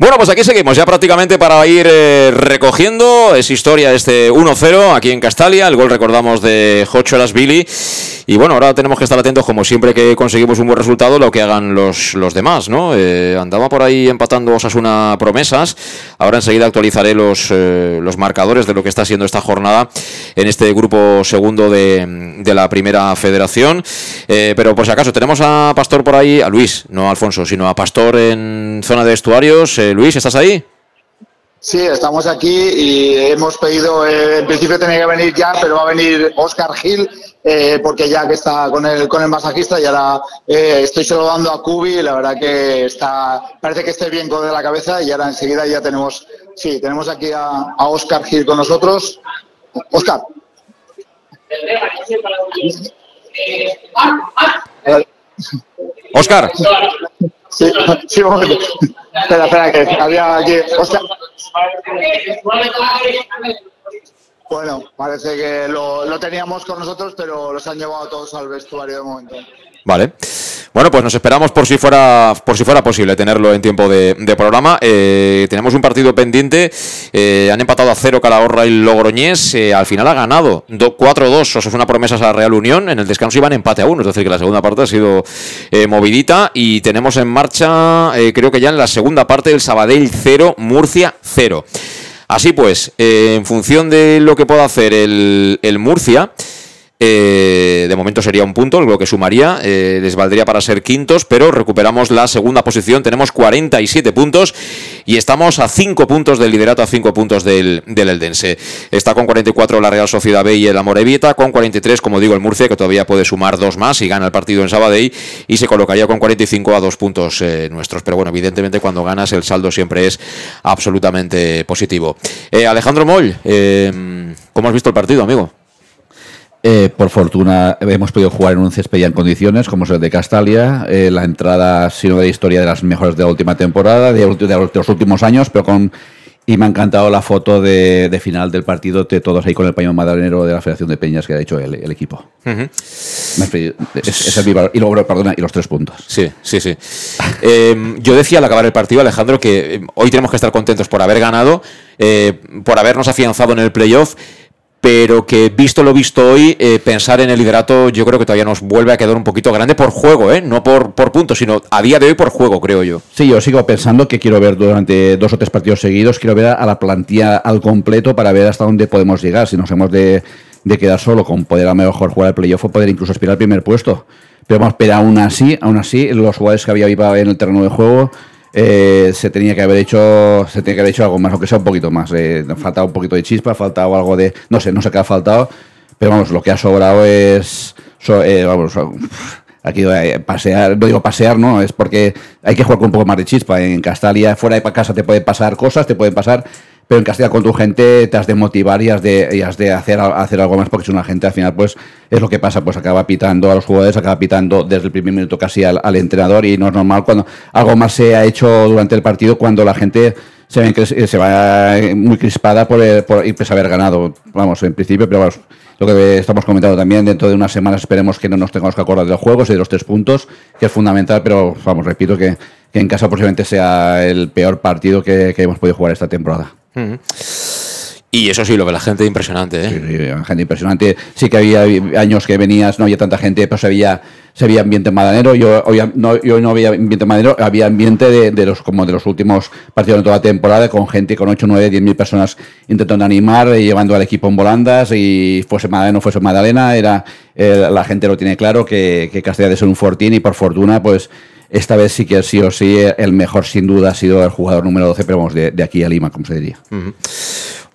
Bueno, pues aquí seguimos ya prácticamente para ir eh, recogiendo. Es historia este 1-0 aquí en Castalia. El gol recordamos de Jocho Billy. Y bueno, ahora tenemos que estar atentos, como siempre que conseguimos un buen resultado, lo que hagan los, los demás, ¿no? Eh, andaba por ahí empatando Osasuna promesas. Ahora enseguida actualizaré los, eh, los marcadores de lo que está siendo esta jornada en este grupo segundo de, de la primera federación. Pero por si acaso, tenemos a Pastor por ahí, a Luis, no a Alfonso, sino a Pastor en zona de vestuarios. Eh, Luis, ¿estás ahí?
Sí, estamos aquí y hemos pedido, eh, en principio tenía que venir ya, pero va a venir Oscar Gil, eh, porque ya que está con el, con el masajista y ahora eh, estoy saludando a Cubi la verdad que está, parece que esté bien con de la cabeza y ahora enseguida ya tenemos, sí, tenemos aquí a, a Oscar Gil con nosotros. Oscar.
Oscar.
Sí, sí, un momento. Espera, espera, que había aquí. Oscar. Bueno, parece que lo, lo teníamos con nosotros, pero los han llevado todos al vestuario de momento.
Vale. Bueno, pues nos esperamos por si fuera, por si fuera posible tenerlo en tiempo de, programa. Eh, tenemos un partido pendiente. Eh, han empatado a cero Calahorra y Logroñés. Eh, al final ha ganado 4-2. Eso es una promesa a la Real Unión. En el descanso iban empate a uno. Es decir, que la segunda parte ha sido movidita. Y tenemos en marcha, creo que ya en la segunda parte, el Sabadell 0, Murcia 0. Así pues, en función de lo que pueda hacer el, el Murcia. Eh, de momento sería un punto, lo que sumaría, eh, les valdría para ser quintos, pero recuperamos la segunda posición, tenemos 47 puntos y estamos a 5 puntos del liderato, a 5 puntos del, del Eldense. Está con 44 la Real Sociedad B y el Amorebieta, con 43, como digo, el Murcia, que todavía puede sumar dos más y gana el partido en Sabadell y se colocaría con 45 a dos puntos eh, nuestros. Pero bueno, evidentemente cuando ganas el saldo siempre es absolutamente positivo. Alejandro Moll, ¿cómo has visto el partido, amigo?
Eh, por fortuna hemos podido jugar en un césped ya en condiciones, como es el de Castalia. Eh, la entrada, si no de la historia, de las mejores de la última temporada, de, de los, de los últimos años, pero con. Y me ha encantado la foto de, de final del partido, de todos ahí con el paño madranero de la Federación de Peñas que ha hecho el, el equipo. Es- es el y luego, perdona, y los tres puntos.
Sí, sí, sí. Eh, yo decía al acabar el partido, Alejandro, que eh, hoy tenemos que estar contentos por haber ganado, eh, por habernos afianzado en el playoff, pero que visto lo visto hoy, eh, pensar en el liderato yo creo que todavía nos vuelve a quedar un poquito grande por juego, ¿eh? no por, por puntos, sino a día de hoy por juego, creo yo.
Sí, yo sigo pensando que quiero ver durante dos o tres partidos seguidos, quiero ver a la plantilla al completo para ver hasta dónde podemos llegar. Si nos hemos de, de quedar solo con poder a lo mejor jugar el playoff o poder incluso aspirar al primer puesto. Pero vamos, pero aún así, aún así, los jugadores que había en el terreno de juego eh, se tenía que haber hecho se tenía que haber hecho algo más, aunque sea un poquito más. Eh, faltaba un poquito de chispa, faltaba algo de. No sé, no sé qué ha faltado, pero vamos, lo que ha sobrado es. eh, vamos, *laughs* aquí eh, pasear, no digo pasear, no, es porque hay que jugar con un poco más de chispa. En Castalia, fuera de casa te pueden pasar cosas, te pueden pasar pero en Castilla con tu gente te has de motivar y has de, y has de hacer, hacer algo más porque si una gente al final pues es lo que pasa, pues acaba pitando a los jugadores, acaba pitando desde el primer minuto casi al, entrenador y no es normal cuando algo más se ha hecho durante el partido cuando la gente se, ve que se va muy crispada por, por y pues haber ganado, vamos, en principio, pero vamos, lo que estamos comentando también, dentro de unas semanas esperemos que no nos tengamos que acordar de los juegos y de los tres puntos, que es fundamental, pero vamos, repito que, en casa posiblemente sea el peor partido que hemos podido jugar esta temporada. Mm.
Y eso sí, lo que la gente impresionante, ¿eh?
Sí, gente impresionante. Sí que había años que venías, no había tanta gente, pero se había, se había ambiente madanero. Yo, hoy no, yo no había ambiente madanero, había ambiente de, los como de los últimos partidos de toda la temporada, con gente, con 8, 9, 10 mil personas intentando animar, y llevando al equipo en volandas, y fuese Madalena o fuese Madalena, era, eh, la gente lo tiene claro, que, que Castilla de ser un fortín, y por fortuna, pues esta vez sí que sí o sí el mejor sin duda ha sido el jugador número 12, pero vamos, de, aquí a Lima, como se diría.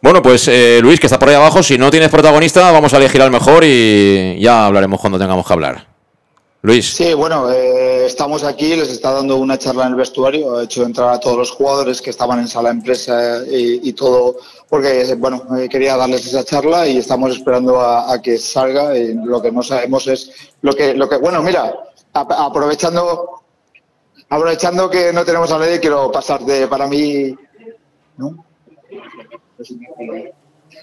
Bueno, pues eh, Luis, que está por ahí abajo, si no tienes protagonista, vamos a elegir al mejor y ya hablaremos cuando tengamos que hablar. Luis.
Sí, bueno, eh, estamos aquí, les está dando una charla en el vestuario, he hecho entrar a todos los jugadores que estaban en sala empresa y, todo, porque, bueno, eh, quería darles esa charla y estamos esperando a, que salga. Lo que no sabemos es lo que, lo que bueno, mira, aprovechando aprovechando que no tenemos a nadie, quiero pasarte para mí.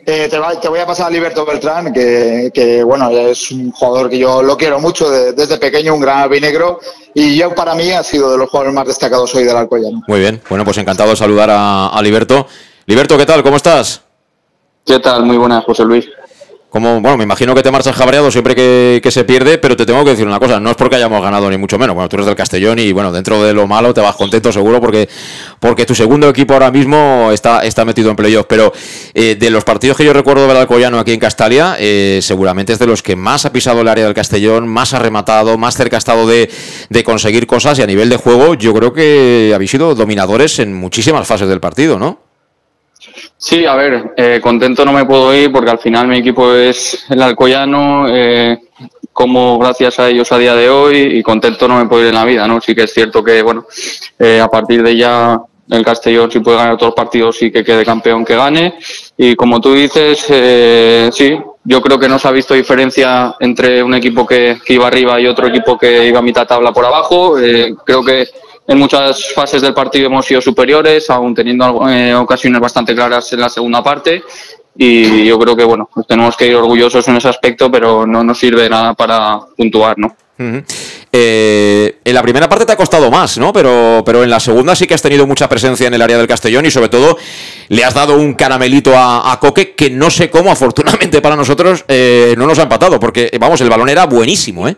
Eh, te, voy a pasar a Liberto Beltrán, que, bueno, es un jugador que yo lo quiero mucho desde pequeño, un gran albinegro, y yo para mí ha sido de los jugadores más destacados hoy del Alcoyano.
Muy bien, bueno, pues encantado de saludar a, a Liberto. Liberto, ¿qué tal? ¿Cómo estás?
¿Qué tal? Muy buenas, José Luis.
Como, bueno, me imagino que te marchas cabreado siempre que, se pierde, pero te tengo que decir una cosa, no es porque hayamos ganado ni mucho menos. Bueno, tú eres del Castellón y bueno, dentro de lo malo te vas contento seguro porque, porque tu segundo equipo ahora mismo está, está metido en playoff. Pero eh, de los partidos que yo recuerdo del Alcoyano aquí en Castalia, eh, seguramente es de los que más ha pisado el área del Castellón, más ha rematado, más cerca ha estado de, de conseguir cosas y a nivel de juego yo creo que habéis sido dominadores en muchísimas fases del partido, ¿no?
Sí, a ver, eh, contento no me puedo ir porque al final mi equipo es el Alcoyano, eh, como gracias a ellos a día de hoy y contento no me puedo ir en la vida, ¿no? Sí que es cierto que, bueno, eh, a partir de ya el Castellón si puede ganar otros partidos y que quede campeón que gane y como tú dices, eh, sí, yo creo que no se ha visto diferencia entre un equipo que, que iba arriba y otro equipo que iba a mitad tabla por abajo, eh, creo que en muchas fases del partido hemos sido superiores, aún teniendo eh, ocasiones bastante claras en la segunda parte. Y yo creo que bueno, pues tenemos que ir orgullosos en ese aspecto, pero no nos sirve nada para puntuar, ¿no?
Eh, en la primera parte te ha costado más, ¿no? Pero, pero en la segunda sí que has tenido mucha presencia en el área del Castellón y sobre todo le has dado un caramelito a, Coque que no sé cómo, afortunadamente para nosotros, eh, no nos ha empatado, porque vamos, el balón era buenísimo, ¿eh?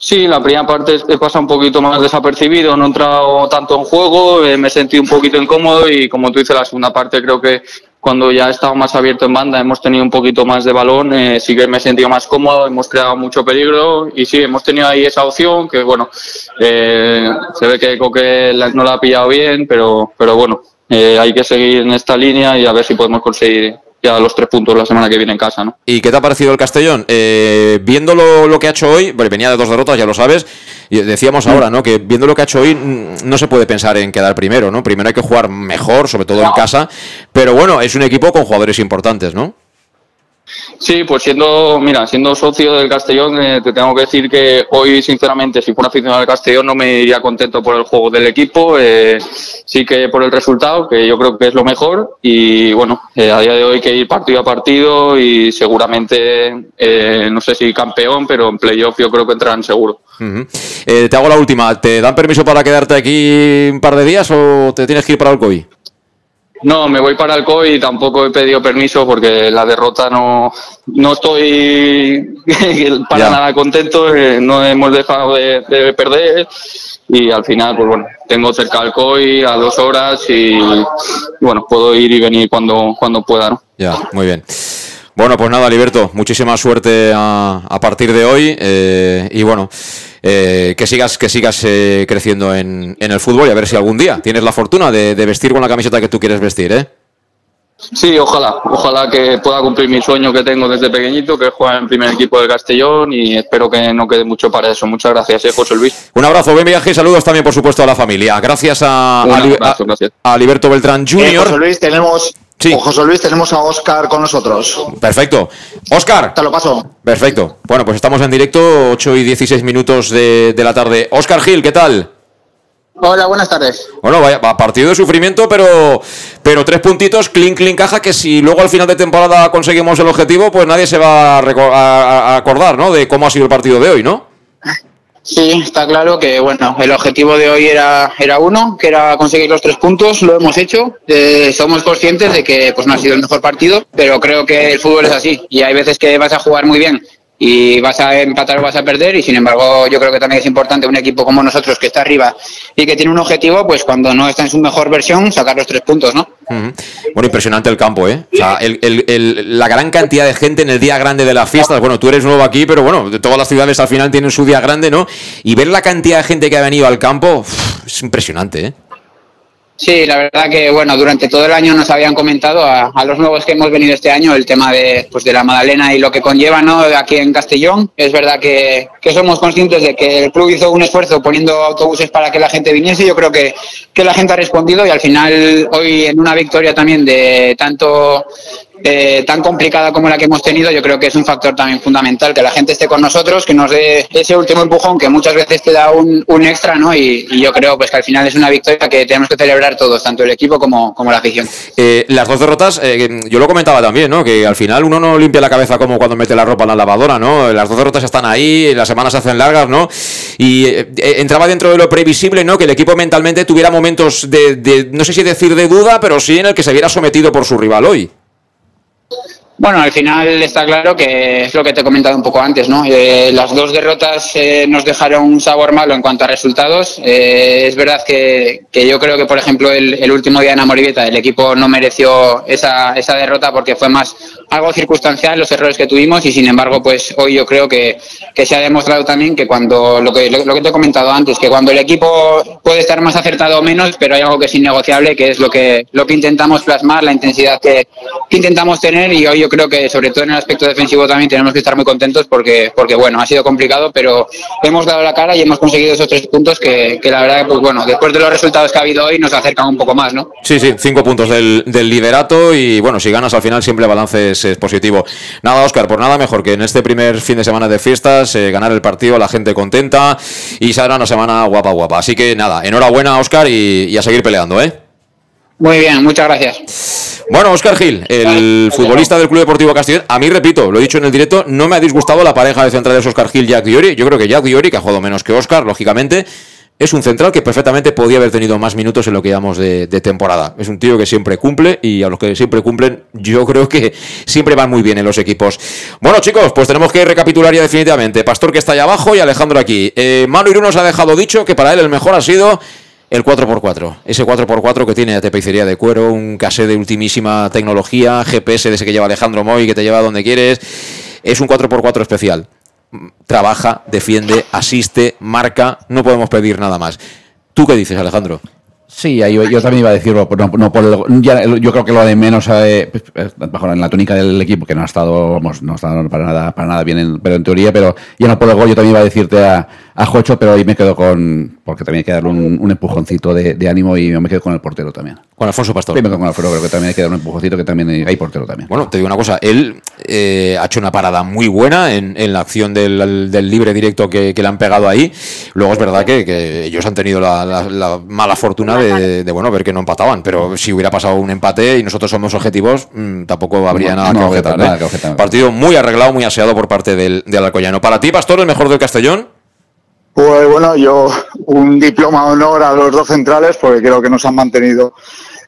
Sí, la primera parte he pasado un poquito más desapercibido, no he entrado tanto en juego, eh, me sentido un poquito incómodo y como tú dices, la segunda parte creo que cuando ya he estado más abierto en banda hemos tenido un poquito más de balón, eh, sí que me he sentido más cómodo, hemos creado mucho peligro y sí, hemos tenido ahí esa opción que bueno, eh, se ve que Coque no la ha pillado bien, pero, pero bueno, hay que seguir en esta línea y a ver si podemos conseguir ya los tres puntos la semana que viene en casa, ¿no?
¿Y qué te ha parecido el Castellón? Eh, viendo lo, que ha hecho hoy, venía de dos derrotas, ya lo sabes, y decíamos mm. ahora, ¿no? Que viendo lo que ha hecho hoy, mm, no se puede pensar en quedar primero, ¿no? Primero hay que jugar mejor, sobre todo en casa, pero bueno, es un equipo con jugadores importantes, ¿no?
Sí, pues siendo, mira, siendo socio del Castellón, eh, te tengo que decir que hoy, sinceramente, si fuera aficionado al Castellón, no me iría contento por el juego del equipo, eh, sí que por el resultado, que yo creo que es lo mejor, y bueno, eh, a día de hoy hay que ir partido a partido y seguramente, no sé si campeón, pero en playoff yo creo que entrarán seguro.
te hago la última, ¿te dan permiso para quedarte aquí un par de días o te tienes que ir para el COI?
No, me voy para el COI y tampoco he pedido permiso porque la derrota no, no estoy *laughs* para nada contento, eh, no hemos dejado de, perder y al final, pues bueno, tengo cerca al COI a dos horas y bueno, puedo ir y venir cuando, cuando pueda, ¿no?
Ya, muy bien. Bueno, pues nada, Liberto, muchísima suerte a, a partir de hoy eh, y bueno, eh, que sigas, que sigas eh, creciendo en, en, el fútbol y a ver si algún día tienes la fortuna de, de vestir con la camiseta que tú quieres vestir, ¿eh?
Sí, ojalá, ojalá que pueda cumplir mi sueño que tengo desde pequeñito, que es jugar en primer equipo del Castellón y espero que no quede mucho para eso. Muchas gracias, eh, José Luis.
Un abrazo, buen viaje y saludos también, por supuesto, a la familia. Gracias a, a,
abrazo, gracias.
a Liberto Beltrán Jr.
Eh, José Luis, tenemos, sí. José Luis, tenemos a Oscar con nosotros.
Perfecto. Oscar.
Te lo paso.
Perfecto. Bueno, pues estamos en directo, 8 y 16 minutos de, de la tarde. Oscar Gil, ¿qué tal?
Hola, buenas tardes.
Bueno, vaya, partido de sufrimiento, pero, pero tres puntitos, clean, clean, caja, que si luego al final de temporada conseguimos el objetivo, pues nadie se va a, a, a acordar, ¿no? De cómo ha sido el partido de hoy, ¿no? *laughs*
Sí, está claro que bueno, el objetivo de hoy era, era uno, que era conseguir los tres puntos, lo hemos hecho. Eh, somos conscientes de que pues no ha sido el mejor partido, pero creo que el fútbol es así y hay veces que vas a jugar muy bien y vas a empatar o vas a perder y sin embargo yo creo que también es importante un equipo como nosotros que está arriba y que tiene un objetivo pues cuando no está en su mejor versión sacar los tres puntos ¿no?
Bueno, impresionante el campo, ¿eh? O sea, el, la gran cantidad de gente en el día grande de las fiestas. Bueno, tú eres nuevo aquí, pero bueno, todas las ciudades al final tienen su día grande, ¿no? Y ver la cantidad de gente que ha venido al campo es impresionante, ¿eh?
Sí, la verdad que bueno, durante todo el año nos habían comentado a, los nuevos que hemos venido este año el tema de, pues de la Madalena y lo que conlleva ¿no? aquí en Castellón. Es verdad que, que somos conscientes de que el club hizo un esfuerzo poniendo autobuses para que la gente viniese. Yo creo que, que la gente ha respondido y al final hoy en una victoria también de tanto eh, tan complicada como la que hemos tenido, yo creo que es un factor también fundamental, que la gente esté con nosotros, que nos dé ese último empujón que muchas veces te da un, un extra, ¿no? Y, yo creo pues que al final es una victoria que tenemos que celebrar todos, tanto el equipo como, como la afición.
Eh, las dos derrotas, eh, yo lo comentaba también, ¿no? Que al final uno no limpia la cabeza como cuando mete la ropa en la lavadora, ¿no? Las dos derrotas están ahí, las semanas se hacen largas, ¿no? Y eh, entraba dentro de lo previsible, ¿no? Que el equipo mentalmente tuviera momentos de, de, no sé si decir de duda, pero sí en el que se viera sometido por su rival hoy.
Bueno, al final está claro que es lo que te he comentado un poco antes, ¿no? Eh, las dos derrotas eh, nos dejaron un sabor malo en cuanto a resultados. Eh, es verdad que, que, yo creo que, por ejemplo, el, el último día en Amoribeta el equipo no mereció esa, esa derrota porque fue más algo circunstancial los errores que tuvimos y, sin embargo, pues hoy yo creo que, que se ha demostrado también que cuando, lo que, lo, que te he comentado antes, que cuando el equipo puede estar más acertado o menos, pero hay algo que es innegociable, que es lo que, lo que intentamos plasmar, la intensidad que, intentamos tener y hoy yo creo que sobre todo en el aspecto defensivo también tenemos que estar muy contentos porque, porque bueno, ha sido complicado, pero hemos dado la cara y hemos conseguido esos tres puntos que, que la verdad, pues bueno, después de los resultados que ha habido hoy nos acercan un poco más, ¿no?
Sí, sí, cinco puntos del, del liderato y bueno, si ganas al final siempre el balance es, es positivo. Nada, Oscar, por nada mejor que en este primer fin de semana de fiestas, eh, ganar el partido, la gente contenta y será una semana guapa, guapa. Así que nada, enhorabuena, Oscar, y, y a seguir peleando, ¿eh?
Muy bien, muchas gracias.
Bueno, Oscar Gil, el futbolista del Club Deportivo Castellón, a mí, repito, lo he dicho en el directo, no me ha disgustado la pareja de centrales Oscar Gil Jack Diori. Yo creo que Jack Diori, que ha jugado menos que Oscar, lógicamente, es un central que perfectamente podía haber tenido más minutos en lo que llamamos de, temporada. Es un tío que siempre cumple y a los que siempre cumplen, yo creo que siempre van muy bien en los equipos. Bueno, chicos, pues tenemos que recapitular ya definitivamente. Pastor que está allá abajo y Alejandro aquí. Eh, Manu Irún nos ha dejado dicho que para él el mejor ha sido el 4x4, ese 4x4 que tiene la tapicería de cuero, un casé de ultimísima tecnología, GPS de ese que lleva Alejandro Moy, que te lleva donde quieres. Es un 4x4 especial. Trabaja, defiende, asiste, marca, no podemos pedir nada más. ¿Tú qué dices, Alejandro?
Sí, yo, también iba a decirlo, no, no por el, ya, yo creo que lo de menos eh, bajo en la tónica del equipo, que no ha estado, vamos, no ha estado para nada, para nada bien, en, pero en teoría, pero ya no por el gol, yo también iba a decirte a, a Jocho, pero ahí me quedo con, porque también hay que darle un, un empujoncito de, de, ánimo y yo me quedo con el portero también.
Con Alfonso Pastor.
Sí, me quedo con Alfredo, creo que también hay que dar un empujoncito que también hay, portero también.
Bueno, te digo una cosa, él eh, ha hecho una parada muy buena en, en la acción del, del, libre directo que, que, le han pegado ahí. Luego es verdad que, que ellos han tenido la, la, la mala fortuna de, de, bueno, ver que no empataban, pero si hubiera pasado un empate y nosotros somos objetivos, mmm, tampoco habría no, nada, no, que objetar, ¿eh? nada, que objetar. Partido muy arreglado, muy aseado por parte del, del Alcoyano. Para ti, Pastor, el mejor del Castellón.
Pues bueno, yo un diploma de honor a los dos centrales porque creo que nos han mantenido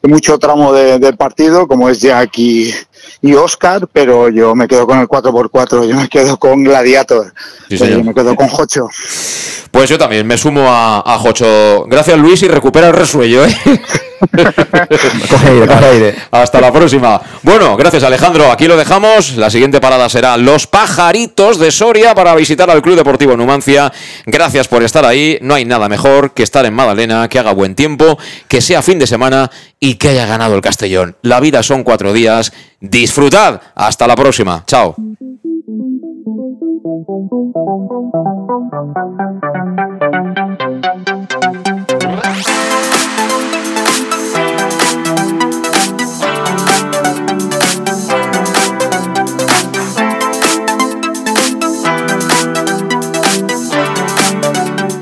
mucho tramo del de partido, como es Jack y, y, Oscar, pero yo me quedo con el 4x4, yo me quedo con Gladiator, sí, yo me quedo con *laughs* Jocho.
Pues yo también me sumo a, a Jocho. Gracias Luis y recupera el resuello. ¿eh? *laughs* *laughs*
Coge aire, coge aire.
Hasta la próxima. Bueno, gracias Alejandro. Aquí lo dejamos. La siguiente parada será Los Pajaritos de Soria para visitar al Club Deportivo Numancia. Gracias por estar ahí. No hay nada mejor que estar en Madalena, que haga buen tiempo, que sea fin de semana y que haya ganado el Castellón. La vida son cuatro días. Disfrutad. Hasta la próxima. Chao.